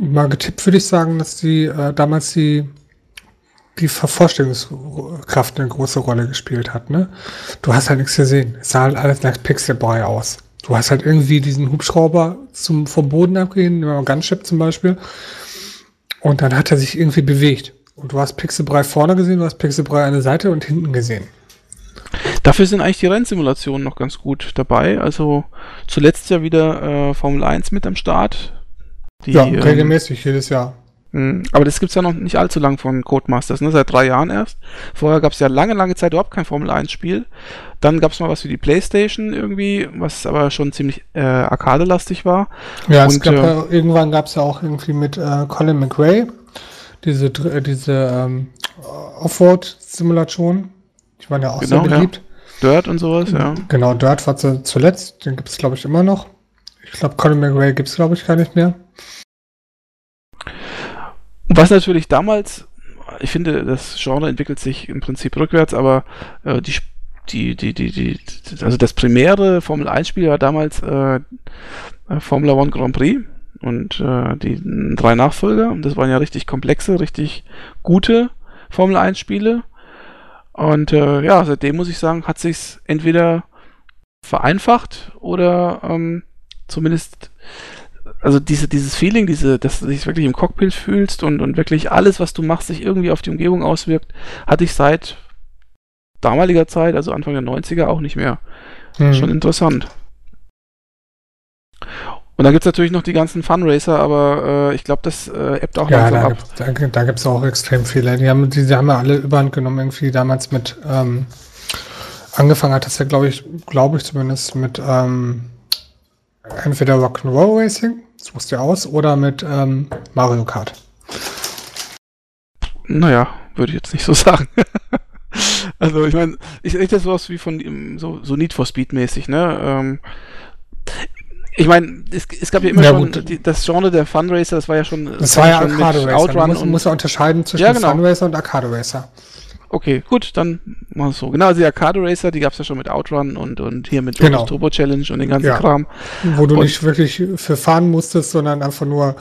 mal getippt, würde ich sagen, dass die äh, damals die die Vorstellungskraft eine große Rolle gespielt hat. Ne? Du hast halt nichts gesehen. Es sah halt alles nach Pixelboy aus. Du hast halt irgendwie diesen Hubschrauber zum, vom Boden abgehen, Gunship zum Beispiel. Und dann hat er sich irgendwie bewegt. Und du hast Pixelbrei vorne gesehen, du hast Pixelbrei an der Seite und hinten gesehen. Dafür sind eigentlich die Rennsimulationen noch ganz gut dabei. Also zuletzt ja wieder äh, Formel 1 mit am Start. Die, ja, ähm, regelmäßig ähm, jedes Jahr. Hm, aber das gibt es ja noch nicht allzu lang von Codemasters, ne? seit drei Jahren erst. Vorher gab es ja lange, lange Zeit überhaupt kein Formel 1-Spiel. Dann gab es mal was für die Playstation irgendwie, was aber schon ziemlich äh, arkadelastig war. Ja, Und, gab, äh, irgendwann gab es ja auch irgendwie mit äh, Colin McRae diese, äh, diese ähm, Offroad-Simulation. Die waren ja auch genau, sehr beliebt. Ja. Dirt und sowas, ja. Genau, Dirt war zu, zuletzt, den gibt es glaube ich immer noch. Ich glaube, Colin McRae gibt es glaube ich gar nicht mehr. Was natürlich damals, ich finde, das Genre entwickelt sich im Prinzip rückwärts, aber äh, die, die, die, die, die, also das primäre Formel 1-Spiel war damals äh, Formula One Grand Prix und äh, die drei Nachfolger. Und das waren ja richtig komplexe, richtig gute Formel 1-Spiele. Und äh, ja, seitdem muss ich sagen, hat sich's entweder vereinfacht oder ähm, zumindest also diese, dieses Feeling, diese, dass du dich wirklich im Cockpit fühlst und, und wirklich alles, was du machst, sich irgendwie auf die Umgebung auswirkt, hatte ich seit damaliger Zeit, also Anfang der 90er, auch nicht mehr. Mhm. Schon interessant. Und dann gibt es natürlich noch die ganzen Funracer, aber äh, ich glaube, das äh, ebbt auch ja, da ab. Gibt's, da, da gibt es auch extrem viele. Die haben, die, die haben ja alle überhand genommen, irgendwie damals mit, ähm, angefangen hat das ja, glaube ich, glaube ich zumindest mit ähm, entweder Rock'n'Roll Racing das wusste ja aus, oder mit ähm, Mario Kart. Naja, würde ich jetzt nicht so *laughs* sagen. also ich meine, ich rede sowas wie von so, so Need for Speed mäßig, ne? Ähm, ich meine, es, es, gab ja immer ja, schon die, das Genre der Funracer, das war ja schon. Das war ja Arcade Racer. Outrun man muss, muss ja unterscheiden zwischen ja, genau. Funracer und Arcade Racer. Okay, gut, dann machen wir es so. Genau, also die Arcade Racer, die gab es ja schon mit Outrun und, und hier mit genau. Turbo Challenge und den ganzen ja. Kram. Wo du und nicht wirklich für fahren musstest, sondern einfach nur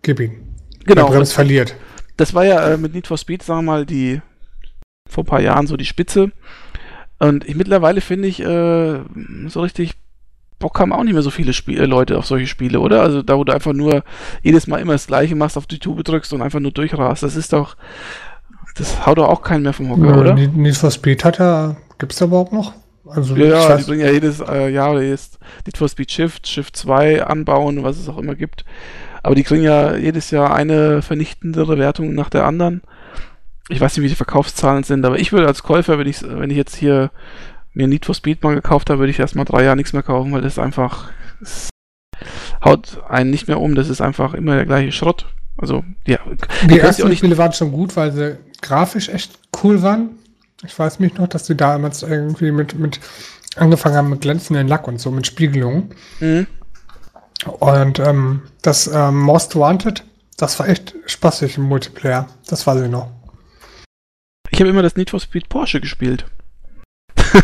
gib ihn. Genau. Der verliert. Das war ja äh, mit Need for Speed, sagen wir mal, die vor ein paar Jahren so die Spitze. Und ich mittlerweile finde ich, äh, so richtig Bock haben auch nicht mehr so viele Spiel äh, Leute auf solche Spiele, oder? Also da, wo du einfach nur jedes Mal immer das Gleiche machst, auf die Tube drückst und einfach nur durchrast. Das ist doch, das haut doch auch keinen mehr vom Hocker, ja, oder? Need for Speed hat er, gibt's da überhaupt noch? Also, ja, ja die bringen ja jedes äh, Jahr oder jedes Need for Speed Shift, Shift 2 anbauen, was es auch immer gibt. Aber die kriegen ja jedes Jahr eine vernichtendere Wertung nach der anderen. ich weiß nicht, wie die Verkaufszahlen sind, aber ich würde als Käufer, wenn ich, wenn ich jetzt hier mir Need for Speed mal gekauft habe, würde ich erstmal drei Jahre nichts mehr kaufen, weil das einfach das haut einen nicht mehr um. Das ist einfach immer der gleiche Schrott. Also, ja. Die ersten Spiele waren schon gut, weil sie grafisch echt cool waren. Ich weiß mich noch, dass die damals irgendwie mit, mit angefangen haben mit glänzenden Lack und so, mit Spiegelungen. Mhm. Und ähm, das ähm, Most Wanted, das war echt spaßig im Multiplayer. Das weiß ich noch. Ich habe immer das Need for Speed Porsche gespielt. *laughs*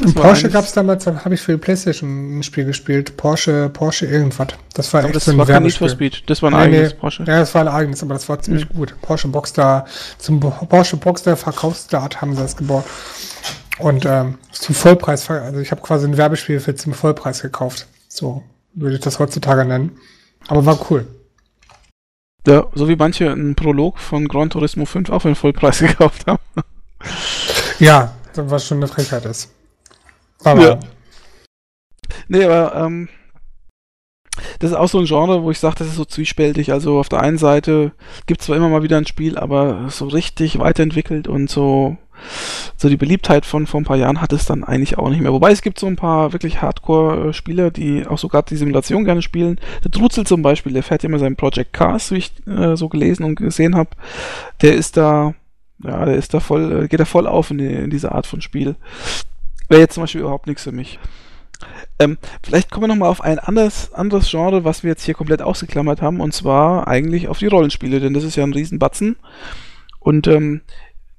In Porsche gab es damals, habe ich für die Playstation ein Spiel gespielt. Porsche, Porsche irgendwas. Das war aber echt das so ein war kein Need for Speed. Das war ein nee, eigenes nee. Porsche. Ja, das war ein eigenes, aber das war ziemlich mhm. gut. Porsche Boxster, zum Porsche Boxster Verkaufsstart haben sie das gebaut. Und ähm, zum Vollpreis, also ich habe quasi ein Werbespiel für zum Vollpreis gekauft. So würde ich das heutzutage nennen. Aber war cool. Ja, so wie manche einen Prolog von Gran Turismo 5 auch für den Vollpreis *laughs* gekauft haben. Ja, was schon eine Frechheit ist. Aber. Ja. Nee, aber ähm, das ist auch so ein Genre, wo ich sage, das ist so zwiespältig. Also auf der einen Seite gibt es zwar immer mal wieder ein Spiel, aber so richtig weiterentwickelt und so, so die Beliebtheit von vor ein paar Jahren hat es dann eigentlich auch nicht mehr. Wobei es gibt so ein paar wirklich Hardcore-Spieler, die auch sogar die Simulation gerne spielen. Der Drutzel zum Beispiel, der fährt immer seinen Project Cars, wie ich äh, so gelesen und gesehen habe. Der ist da ja, der ist da voll, äh, geht da voll auf in, die, in diese Art von Spiel. Wäre jetzt zum Beispiel überhaupt nichts für mich. Ähm, vielleicht kommen wir nochmal auf ein anderes, anderes Genre, was wir jetzt hier komplett ausgeklammert haben, und zwar eigentlich auf die Rollenspiele, denn das ist ja ein Riesenbatzen. Und ähm,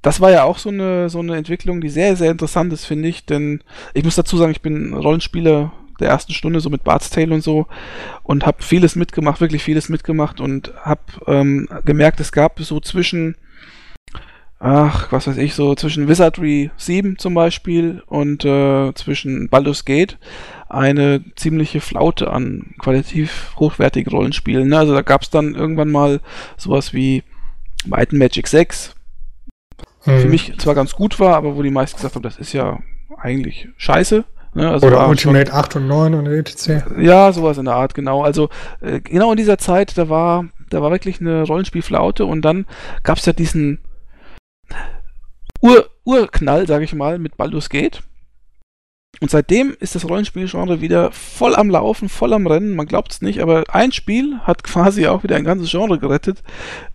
das war ja auch so eine, so eine Entwicklung, die sehr, sehr interessant ist, finde ich, denn ich muss dazu sagen, ich bin Rollenspieler der ersten Stunde, so mit Bart's Tale und so, und habe vieles mitgemacht, wirklich vieles mitgemacht und habe ähm, gemerkt, es gab so zwischen ach, was weiß ich, so zwischen Wizardry 7 zum Beispiel und äh, zwischen Baldur's Gate eine ziemliche Flaute an qualitativ hochwertigen Rollenspielen. Ne? Also da gab es dann irgendwann mal sowas wie Might Magic 6, hm. für mich zwar ganz gut war, aber wo die meisten gesagt haben, das ist ja eigentlich scheiße. Ne? Also Oder Ultimate schon, 8 und 9 und etc. Ja, sowas in der Art, genau. Also äh, genau in dieser Zeit, da war, da war wirklich eine Rollenspielflaute und dann gab es ja diesen Ur Urknall, sage ich mal, mit Baldur's Gate. Und seitdem ist das Rollenspielgenre wieder voll am Laufen, voll am Rennen. Man glaubt es nicht, aber ein Spiel hat *laughs* quasi auch wieder ein ganzes Genre gerettet.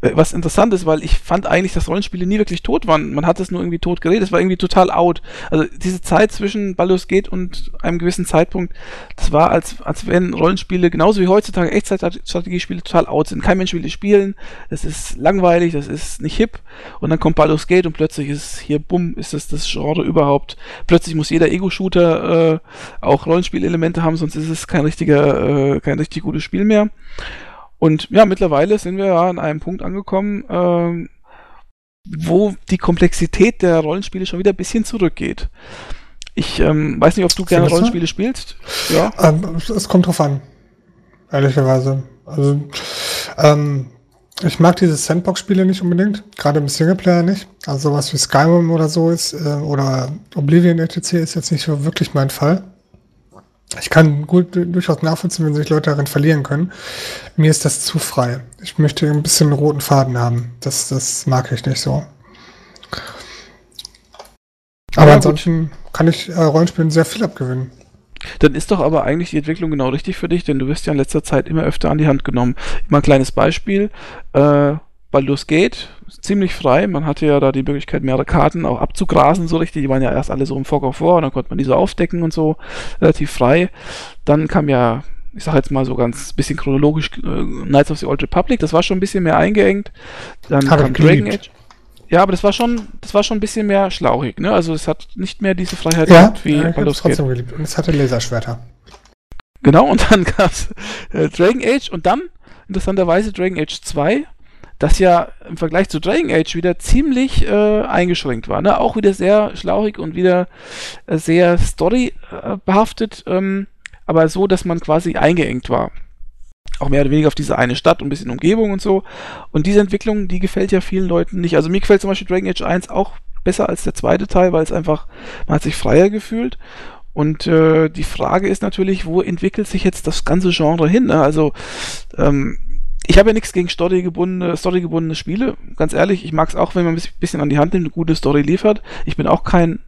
Äh, was interessant ist, weil ich fand eigentlich, dass Rollenspiele nie wirklich tot waren. Man hat es nur irgendwie tot geredet. Es war irgendwie total out. Also diese Zeit zwischen Baldur's Gate und einem gewissen Zeitpunkt, das war, als, als wenn Rollenspiele genauso wie heutzutage Echtzeitstrategiespiele total out sind. Kein Mensch will die spielen. Das ist langweilig, das ist nicht hip. Und dann kommt Baldur's Gate und plötzlich ist hier, bumm, ist das das Genre überhaupt. Plötzlich muss jeder Ego-Shooter äh, auch Rollenspielelemente haben, sonst ist es kein richtiger, äh, kein richtig gutes Spiel mehr. Und ja, mittlerweile sind wir ja an einem Punkt angekommen, äh, wo die Komplexität der Rollenspiele schon wieder ein bisschen zurückgeht. Ich ähm, weiß nicht, ob du gerne Rollenspiele spielst. Ja. Ähm, es kommt drauf an. Ehrlicherweise. Also, ähm, ich mag diese Sandbox-Spiele nicht unbedingt, gerade im Singleplayer nicht. Also sowas wie Skyrim oder so ist, äh, oder Oblivion etc. ist jetzt nicht so wirklich mein Fall. Ich kann gut durchaus nachvollziehen, wenn sich Leute darin verlieren können. Mir ist das zu frei. Ich möchte ein bisschen roten Faden haben. Das, das mag ich nicht so. Aber ja, ansonsten kann ich äh, Rollenspielen sehr viel abgewinnen. Dann ist doch aber eigentlich die Entwicklung genau richtig für dich, denn du wirst ja in letzter Zeit immer öfter an die Hand genommen. Mal ein kleines Beispiel. Äh, Baldur's Gate, ziemlich frei. Man hatte ja da die Möglichkeit, mehrere Karten auch abzugrasen, so richtig. Die waren ja erst alle so im Fog of War, und dann konnte man die so aufdecken und so, relativ frei. Dann kam ja, ich sag jetzt mal so ganz bisschen chronologisch, äh, Knights of the Old Republic, das war schon ein bisschen mehr eingeengt. Dann Hat kam Dragon Age. Ja, aber das war schon, das war schon ein bisschen mehr schlauchig, ne? Also es hat nicht mehr diese Freiheit ja, gehabt wie ja, Baldur's trotzdem geliebt. Und es hatte Laserschwerter. Genau, und dann *laughs* gab's äh, Dragon Age und dann, interessanterweise, Dragon Age 2, das ja im Vergleich zu Dragon Age wieder ziemlich äh, eingeschränkt war. Ne? Auch wieder sehr schlauchig und wieder äh, sehr storybehaftet, ähm, aber so, dass man quasi eingeengt war auch mehr oder weniger auf diese eine Stadt und ein bisschen Umgebung und so. Und diese Entwicklung, die gefällt ja vielen Leuten nicht. Also mir gefällt zum Beispiel Dragon Age 1 auch besser als der zweite Teil, weil es einfach, man hat sich freier gefühlt. Und äh, die Frage ist natürlich, wo entwickelt sich jetzt das ganze Genre hin? Ne? Also ähm, ich habe ja nichts gegen storygebundene, storygebundene Spiele. Ganz ehrlich, ich mag es auch, wenn man ein bisschen an die Hand nimmt, eine gute Story liefert. Ich bin auch kein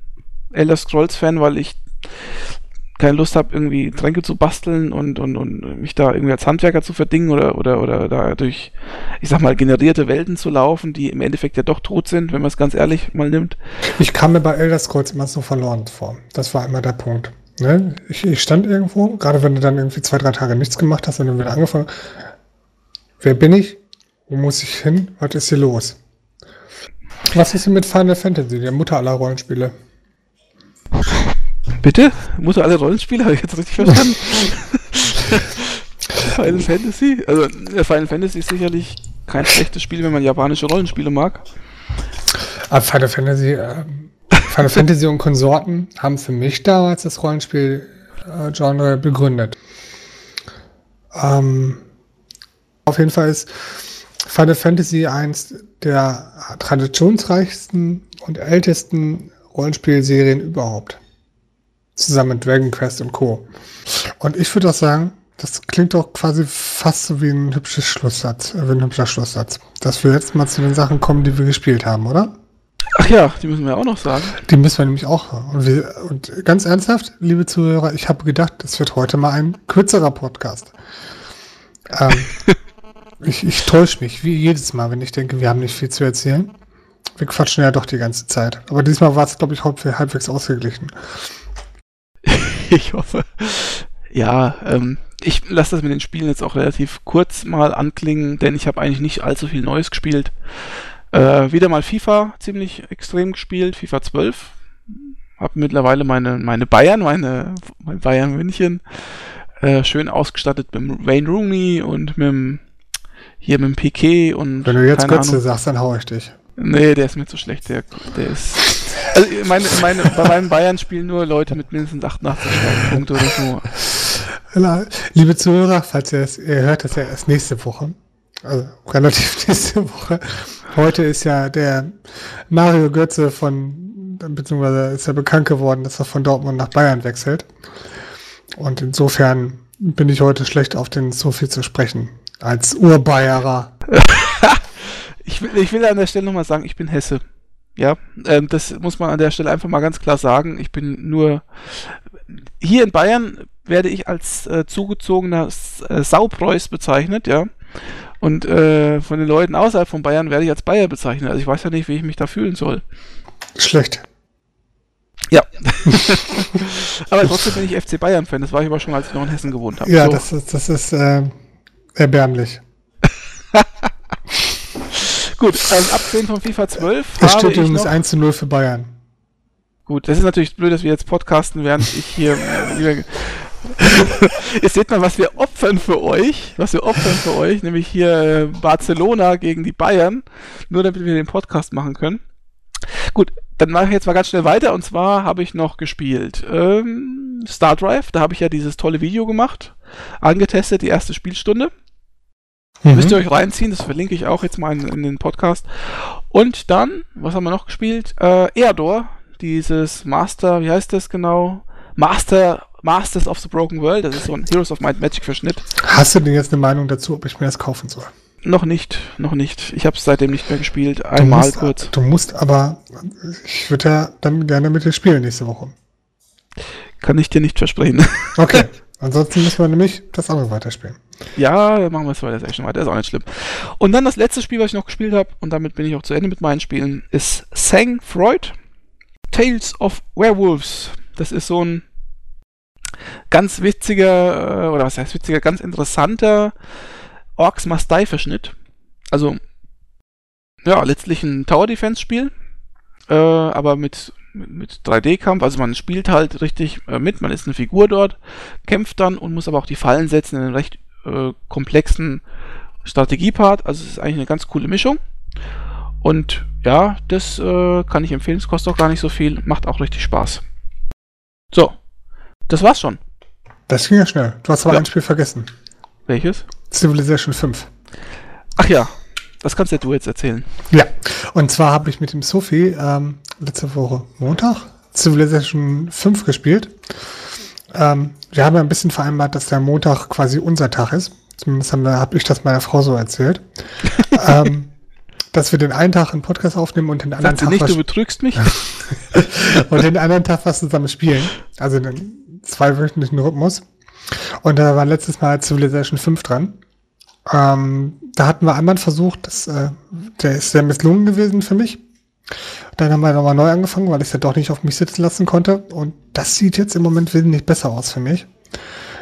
Elder Scrolls Fan, weil ich keine Lust habe, irgendwie Tränke zu basteln und, und, und mich da irgendwie als Handwerker zu verdingen oder, oder, oder da durch, ich sag mal, generierte Welten zu laufen, die im Endeffekt ja doch tot sind, wenn man es ganz ehrlich mal nimmt. Ich kam mir bei Elder Scrolls immer so verloren vor. Das war immer der Punkt. Ne? Ich, ich stand irgendwo, gerade wenn du dann irgendwie zwei, drei Tage nichts gemacht hast und dann wieder angefangen. Wer bin ich? Wo muss ich hin? Was ist hier los? Was ist denn mit Final Fantasy, der Mutter aller Rollenspiele? Bitte? Mutter aller Rollenspiele? Habe ich jetzt richtig verstanden? *laughs* Final Fantasy? Also, Final Fantasy ist sicherlich kein schlechtes Spiel, wenn man japanische Rollenspiele mag. Aber Final Fantasy, äh, Final *laughs* Fantasy und Konsorten haben für mich damals das Rollenspiel-Genre begründet. Ähm, auf jeden Fall ist Final Fantasy eins der traditionsreichsten und ältesten Rollenspielserien überhaupt. Zusammen mit Dragon Quest und Co. Und ich würde auch sagen, das klingt doch quasi fast so wie ein hübsches Schlusssatz, äh, wie ein hübscher Schlusssatz. Dass wir jetzt mal zu den Sachen kommen, die wir gespielt haben, oder? Ach ja, die müssen wir auch noch sagen. Die müssen wir nämlich auch. Und, wir, und ganz ernsthaft, liebe Zuhörer, ich habe gedacht, das wird heute mal ein kürzerer Podcast. Ähm, *laughs* ich, ich täusche mich, wie jedes Mal, wenn ich denke, wir haben nicht viel zu erzählen. Wir quatschen ja doch die ganze Zeit. Aber diesmal war es, glaube ich, halbwegs ausgeglichen. *laughs* ich hoffe. Ja, ähm, ich lasse das mit den Spielen jetzt auch relativ kurz mal anklingen, denn ich habe eigentlich nicht allzu viel Neues gespielt. Äh, wieder mal FIFA ziemlich extrem gespielt, FIFA 12. Habe mittlerweile meine, meine Bayern, meine, mein Bayern München äh, schön ausgestattet mit dem Wayne Rooney und mit dem, hier mit dem Piquet und. Wenn du jetzt Götze sagst, dann hau ich dich. Nee, der ist mir zu schlecht, der, der ist. Also meine, meine, bei meinen Bayern spielen nur Leute mit mindestens 88 Punkte oder so. Liebe Zuhörer, falls ihr es, ihr hört das ja erst nächste Woche, also relativ *laughs* nächste Woche. Heute ist ja der Mario Götze von, beziehungsweise ist ja bekannt geworden, dass er von Dortmund nach Bayern wechselt. Und insofern bin ich heute schlecht auf den Sophie zu sprechen. Als Urbayerer. *laughs* ich, will, ich will an der Stelle nochmal sagen, ich bin Hesse. Ja, ähm, das muss man an der Stelle einfach mal ganz klar sagen. Ich bin nur hier in Bayern werde ich als äh, zugezogener äh, Saupreuß bezeichnet, ja. Und äh, von den Leuten außerhalb von Bayern werde ich als Bayer bezeichnet. Also ich weiß ja nicht, wie ich mich da fühlen soll. Schlecht. Ja. *laughs* aber trotzdem bin ich FC Bayern-Fan. Das war ich aber schon, als ich noch in Hessen gewohnt habe. Ja, so. das ist, das ist äh, erbärmlich. *laughs* Gut, ähm, abgesehen von FIFA 12. Es steht übrigens 1 zu 0 für Bayern. Gut, das ist natürlich blöd, dass wir jetzt podcasten, während ich hier. Äh, Ihr *laughs* seht mal, was wir opfern für euch, was wir opfern für euch, nämlich hier äh, Barcelona gegen die Bayern, nur damit wir den Podcast machen können. Gut, dann mache ich jetzt mal ganz schnell weiter und zwar habe ich noch gespielt ähm, Star Drive, da habe ich ja dieses tolle Video gemacht, angetestet, die erste Spielstunde. Mhm. Müsst ihr euch reinziehen, das verlinke ich auch jetzt mal in, in den Podcast. Und dann, was haben wir noch gespielt? Äh, Eador, dieses Master, wie heißt das genau? Master Masters of the Broken World, das ist so ein Heroes of Might Magic Verschnitt. Hast du denn jetzt eine Meinung dazu, ob ich mir das kaufen soll? Noch nicht, noch nicht. Ich habe es seitdem nicht mehr gespielt. Einmal musst, kurz. Du musst aber, ich würde ja dann gerne mit dir spielen nächste Woche. Kann ich dir nicht versprechen. *laughs* Okay. Ansonsten müssen wir nämlich das andere weiterspielen. Ja, machen wir es weiter, sehr weiter, ist auch nicht schlimm. Und dann das letzte Spiel, was ich noch gespielt habe, und damit bin ich auch zu Ende mit meinen Spielen, ist Sang Freud, Tales of Werewolves. Das ist so ein ganz witziger, äh, oder was heißt witziger, ganz interessanter Orks Must Die Verschnitt. Also, ja, letztlich ein Tower Defense Spiel, äh, aber mit, mit, mit 3D-Kampf. Also man spielt halt richtig äh, mit, man ist eine Figur dort, kämpft dann und muss aber auch die Fallen setzen in einen recht äh, komplexen Strategiepart. Also es ist eigentlich eine ganz coole Mischung. Und ja, das äh, kann ich empfehlen. Es kostet auch gar nicht so viel, macht auch richtig Spaß. So, das war's schon. Das ging ja schnell. Du hast aber ja. ein Spiel vergessen. Welches? Civilization 5. Ach ja, das kannst ja du jetzt erzählen. Ja, und zwar habe ich mit dem Sophie ähm, letzte Woche Montag Civilization 5 gespielt. Ähm, wir haben ja ein bisschen vereinbart, dass der Montag quasi unser Tag ist. Zumindest habe hab ich das meiner Frau so erzählt. *laughs* ähm, dass wir den einen Tag einen Podcast aufnehmen und den anderen Tag. nicht, du betrügst mich. *laughs* und den anderen Tag was zusammen spielen. Also den zweiwöchentlichen Rhythmus. Und da war letztes Mal Civilization 5 dran. Ähm, da hatten wir einmal versucht, das, äh, der ist sehr misslungen gewesen für mich. Dann haben wir nochmal neu angefangen, weil ich es ja doch nicht auf mich sitzen lassen konnte. Und das sieht jetzt im Moment wesentlich besser aus für mich.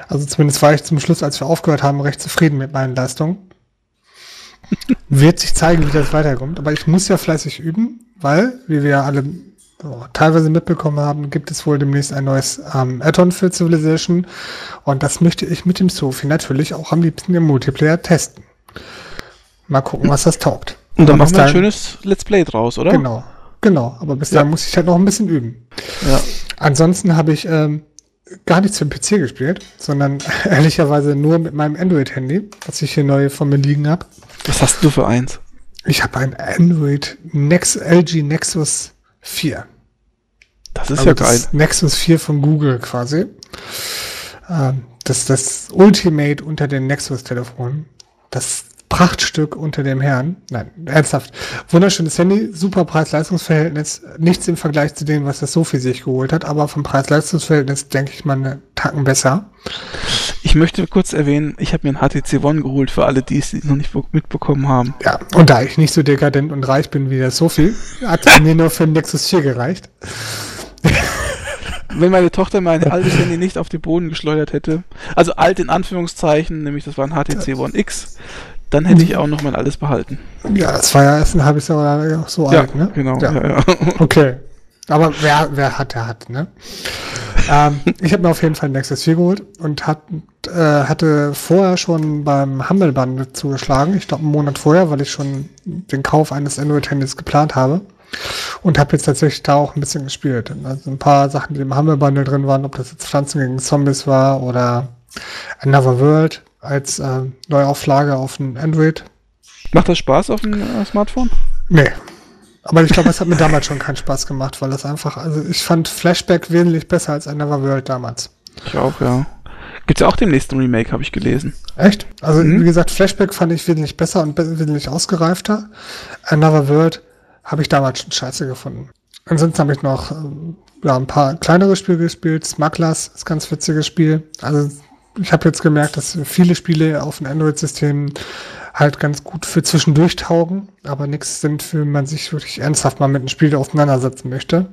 Also zumindest war ich zum Schluss, als wir aufgehört haben, recht zufrieden mit meinen Leistungen. *laughs* Wird sich zeigen, wie das weiterkommt. Aber ich muss ja fleißig üben, weil, wie wir ja alle oh, teilweise mitbekommen haben, gibt es wohl demnächst ein neues ähm, Add-on für Civilization. Und das möchte ich mit dem Sophie natürlich auch am liebsten im Multiplayer testen. Mal gucken, was das taugt. Und dann machen wir ein schönes Let's Play draus, oder? Genau, genau. Aber bis ja. dahin muss ich halt noch ein bisschen üben. Ja. Ansonsten habe ich ähm, gar nichts für den PC gespielt, sondern *laughs* ehrlicherweise nur mit meinem Android-Handy, was ich hier neu von mir liegen habe. Was hast du für eins? Ich habe ein Android Nex LG Nexus 4. Das ist also ja geil. Das Nexus 4 von Google quasi. Ähm, das ist das Ultimate unter den Nexus-Telefonen. Das Prachtstück unter dem Herrn. Nein, ernsthaft. Wunderschönes Handy, super Preis-Leistungs-Verhältnis. Nichts im Vergleich zu dem, was das Sophie sich geholt hat, aber vom Preis-Leistungs-Verhältnis denke ich mal eine Tacken besser. Ich möchte kurz erwähnen, ich habe mir ein HTC One geholt für alle, die es noch nicht mitbekommen haben. Ja, und da ich nicht so dekadent und reich bin wie der Sophie, hat es mir nur für ein Nexus 4 gereicht. *laughs* wenn meine Tochter mein altes Handy nicht auf den Boden geschleudert hätte, also alt in Anführungszeichen, nämlich das war ein HTC One X, dann hätte ich auch noch mal alles behalten. Ja, das war ja erst ein halbes Jahr so ja, alt, ne? Genau, ja. Ja, ja. *laughs* Okay. Aber wer, wer hat, der hat, ne? ähm, ich habe mir auf jeden Fall ein Nexus 4 geholt und hat, äh, hatte vorher schon beim Humble Bundle zugeschlagen. Ich glaube, einen Monat vorher, weil ich schon den Kauf eines Android-Handys geplant habe. Und habe jetzt tatsächlich da auch ein bisschen gespielt. Also ein paar Sachen, die im Humble Bundle drin waren, ob das jetzt Pflanzen gegen Zombies war oder Another World als äh, Neuauflage auf ein Android. Macht das Spaß auf dem äh, Smartphone? Nee. Aber ich glaube, es hat mir damals schon keinen Spaß gemacht, weil das einfach, also ich fand Flashback wesentlich besser als Another World damals. Ich auch, ja. Gibt's ja auch den nächsten Remake, habe ich gelesen. Echt? Also, mhm. wie gesagt, Flashback fand ich wesentlich besser und wesentlich ausgereifter. Another World habe ich damals schon scheiße gefunden. Ansonsten habe ich noch ähm, ja, ein paar kleinere Spiele gespielt. Smugglers ist ein ganz witziges Spiel. Also ich habe jetzt gemerkt, dass viele Spiele auf dem Android-System halt ganz gut für zwischendurch taugen, aber nichts sind, für man sich wirklich ernsthaft mal mit einem Spiel auseinandersetzen möchte.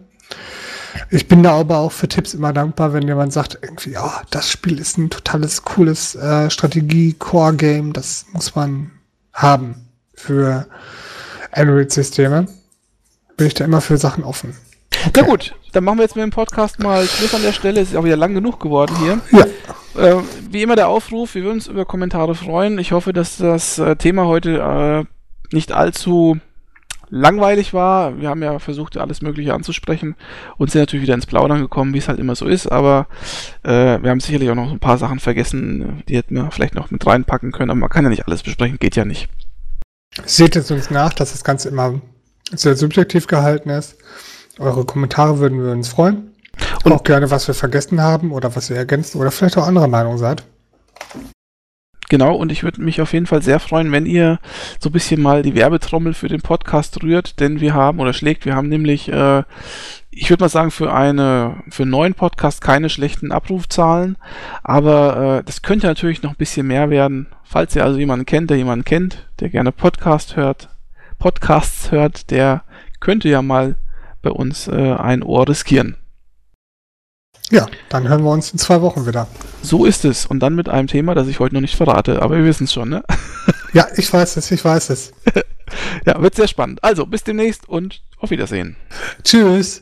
Ich bin da aber auch für Tipps immer dankbar, wenn jemand sagt, irgendwie, oh, das Spiel ist ein totales, cooles äh, Strategie-Core-Game, das muss man haben für Android-Systeme. Bin ich da immer für Sachen offen. Na gut, dann machen wir jetzt mit dem Podcast mal Schluss an der Stelle. Es ist auch wieder lang genug geworden hier. Ja. Äh, wie immer der Aufruf, wir würden uns über Kommentare freuen. Ich hoffe, dass das äh, Thema heute äh, nicht allzu langweilig war. Wir haben ja versucht, alles Mögliche anzusprechen und sind natürlich wieder ins Plaudern gekommen, wie es halt immer so ist, aber äh, wir haben sicherlich auch noch ein paar Sachen vergessen, die hätten wir vielleicht noch mit reinpacken können, aber man kann ja nicht alles besprechen, geht ja nicht. Seht es uns nach, dass das Ganze immer sehr subjektiv gehalten ist. Eure Kommentare würden wir uns freuen. Und auch gerne, was wir vergessen haben oder was ihr ergänzt oder vielleicht auch anderer Meinung seid. Genau, und ich würde mich auf jeden Fall sehr freuen, wenn ihr so ein bisschen mal die Werbetrommel für den Podcast rührt, denn wir haben oder schlägt, wir haben nämlich, äh, ich würde mal sagen, für eine, für einen neuen Podcast keine schlechten Abrufzahlen, aber äh, das könnte natürlich noch ein bisschen mehr werden. Falls ihr also jemanden kennt, der jemanden kennt, der gerne Podcast hört, Podcasts hört, der könnte ja mal bei uns äh, ein Ohr riskieren. Ja, dann hören wir uns in zwei Wochen wieder. So ist es. Und dann mit einem Thema, das ich heute noch nicht verrate, aber wir wissen es schon, ne? *laughs* ja, ich weiß es, ich weiß es. ja, wird sehr spannend. Also, bis demnächst und auf Wiedersehen. Tschüss.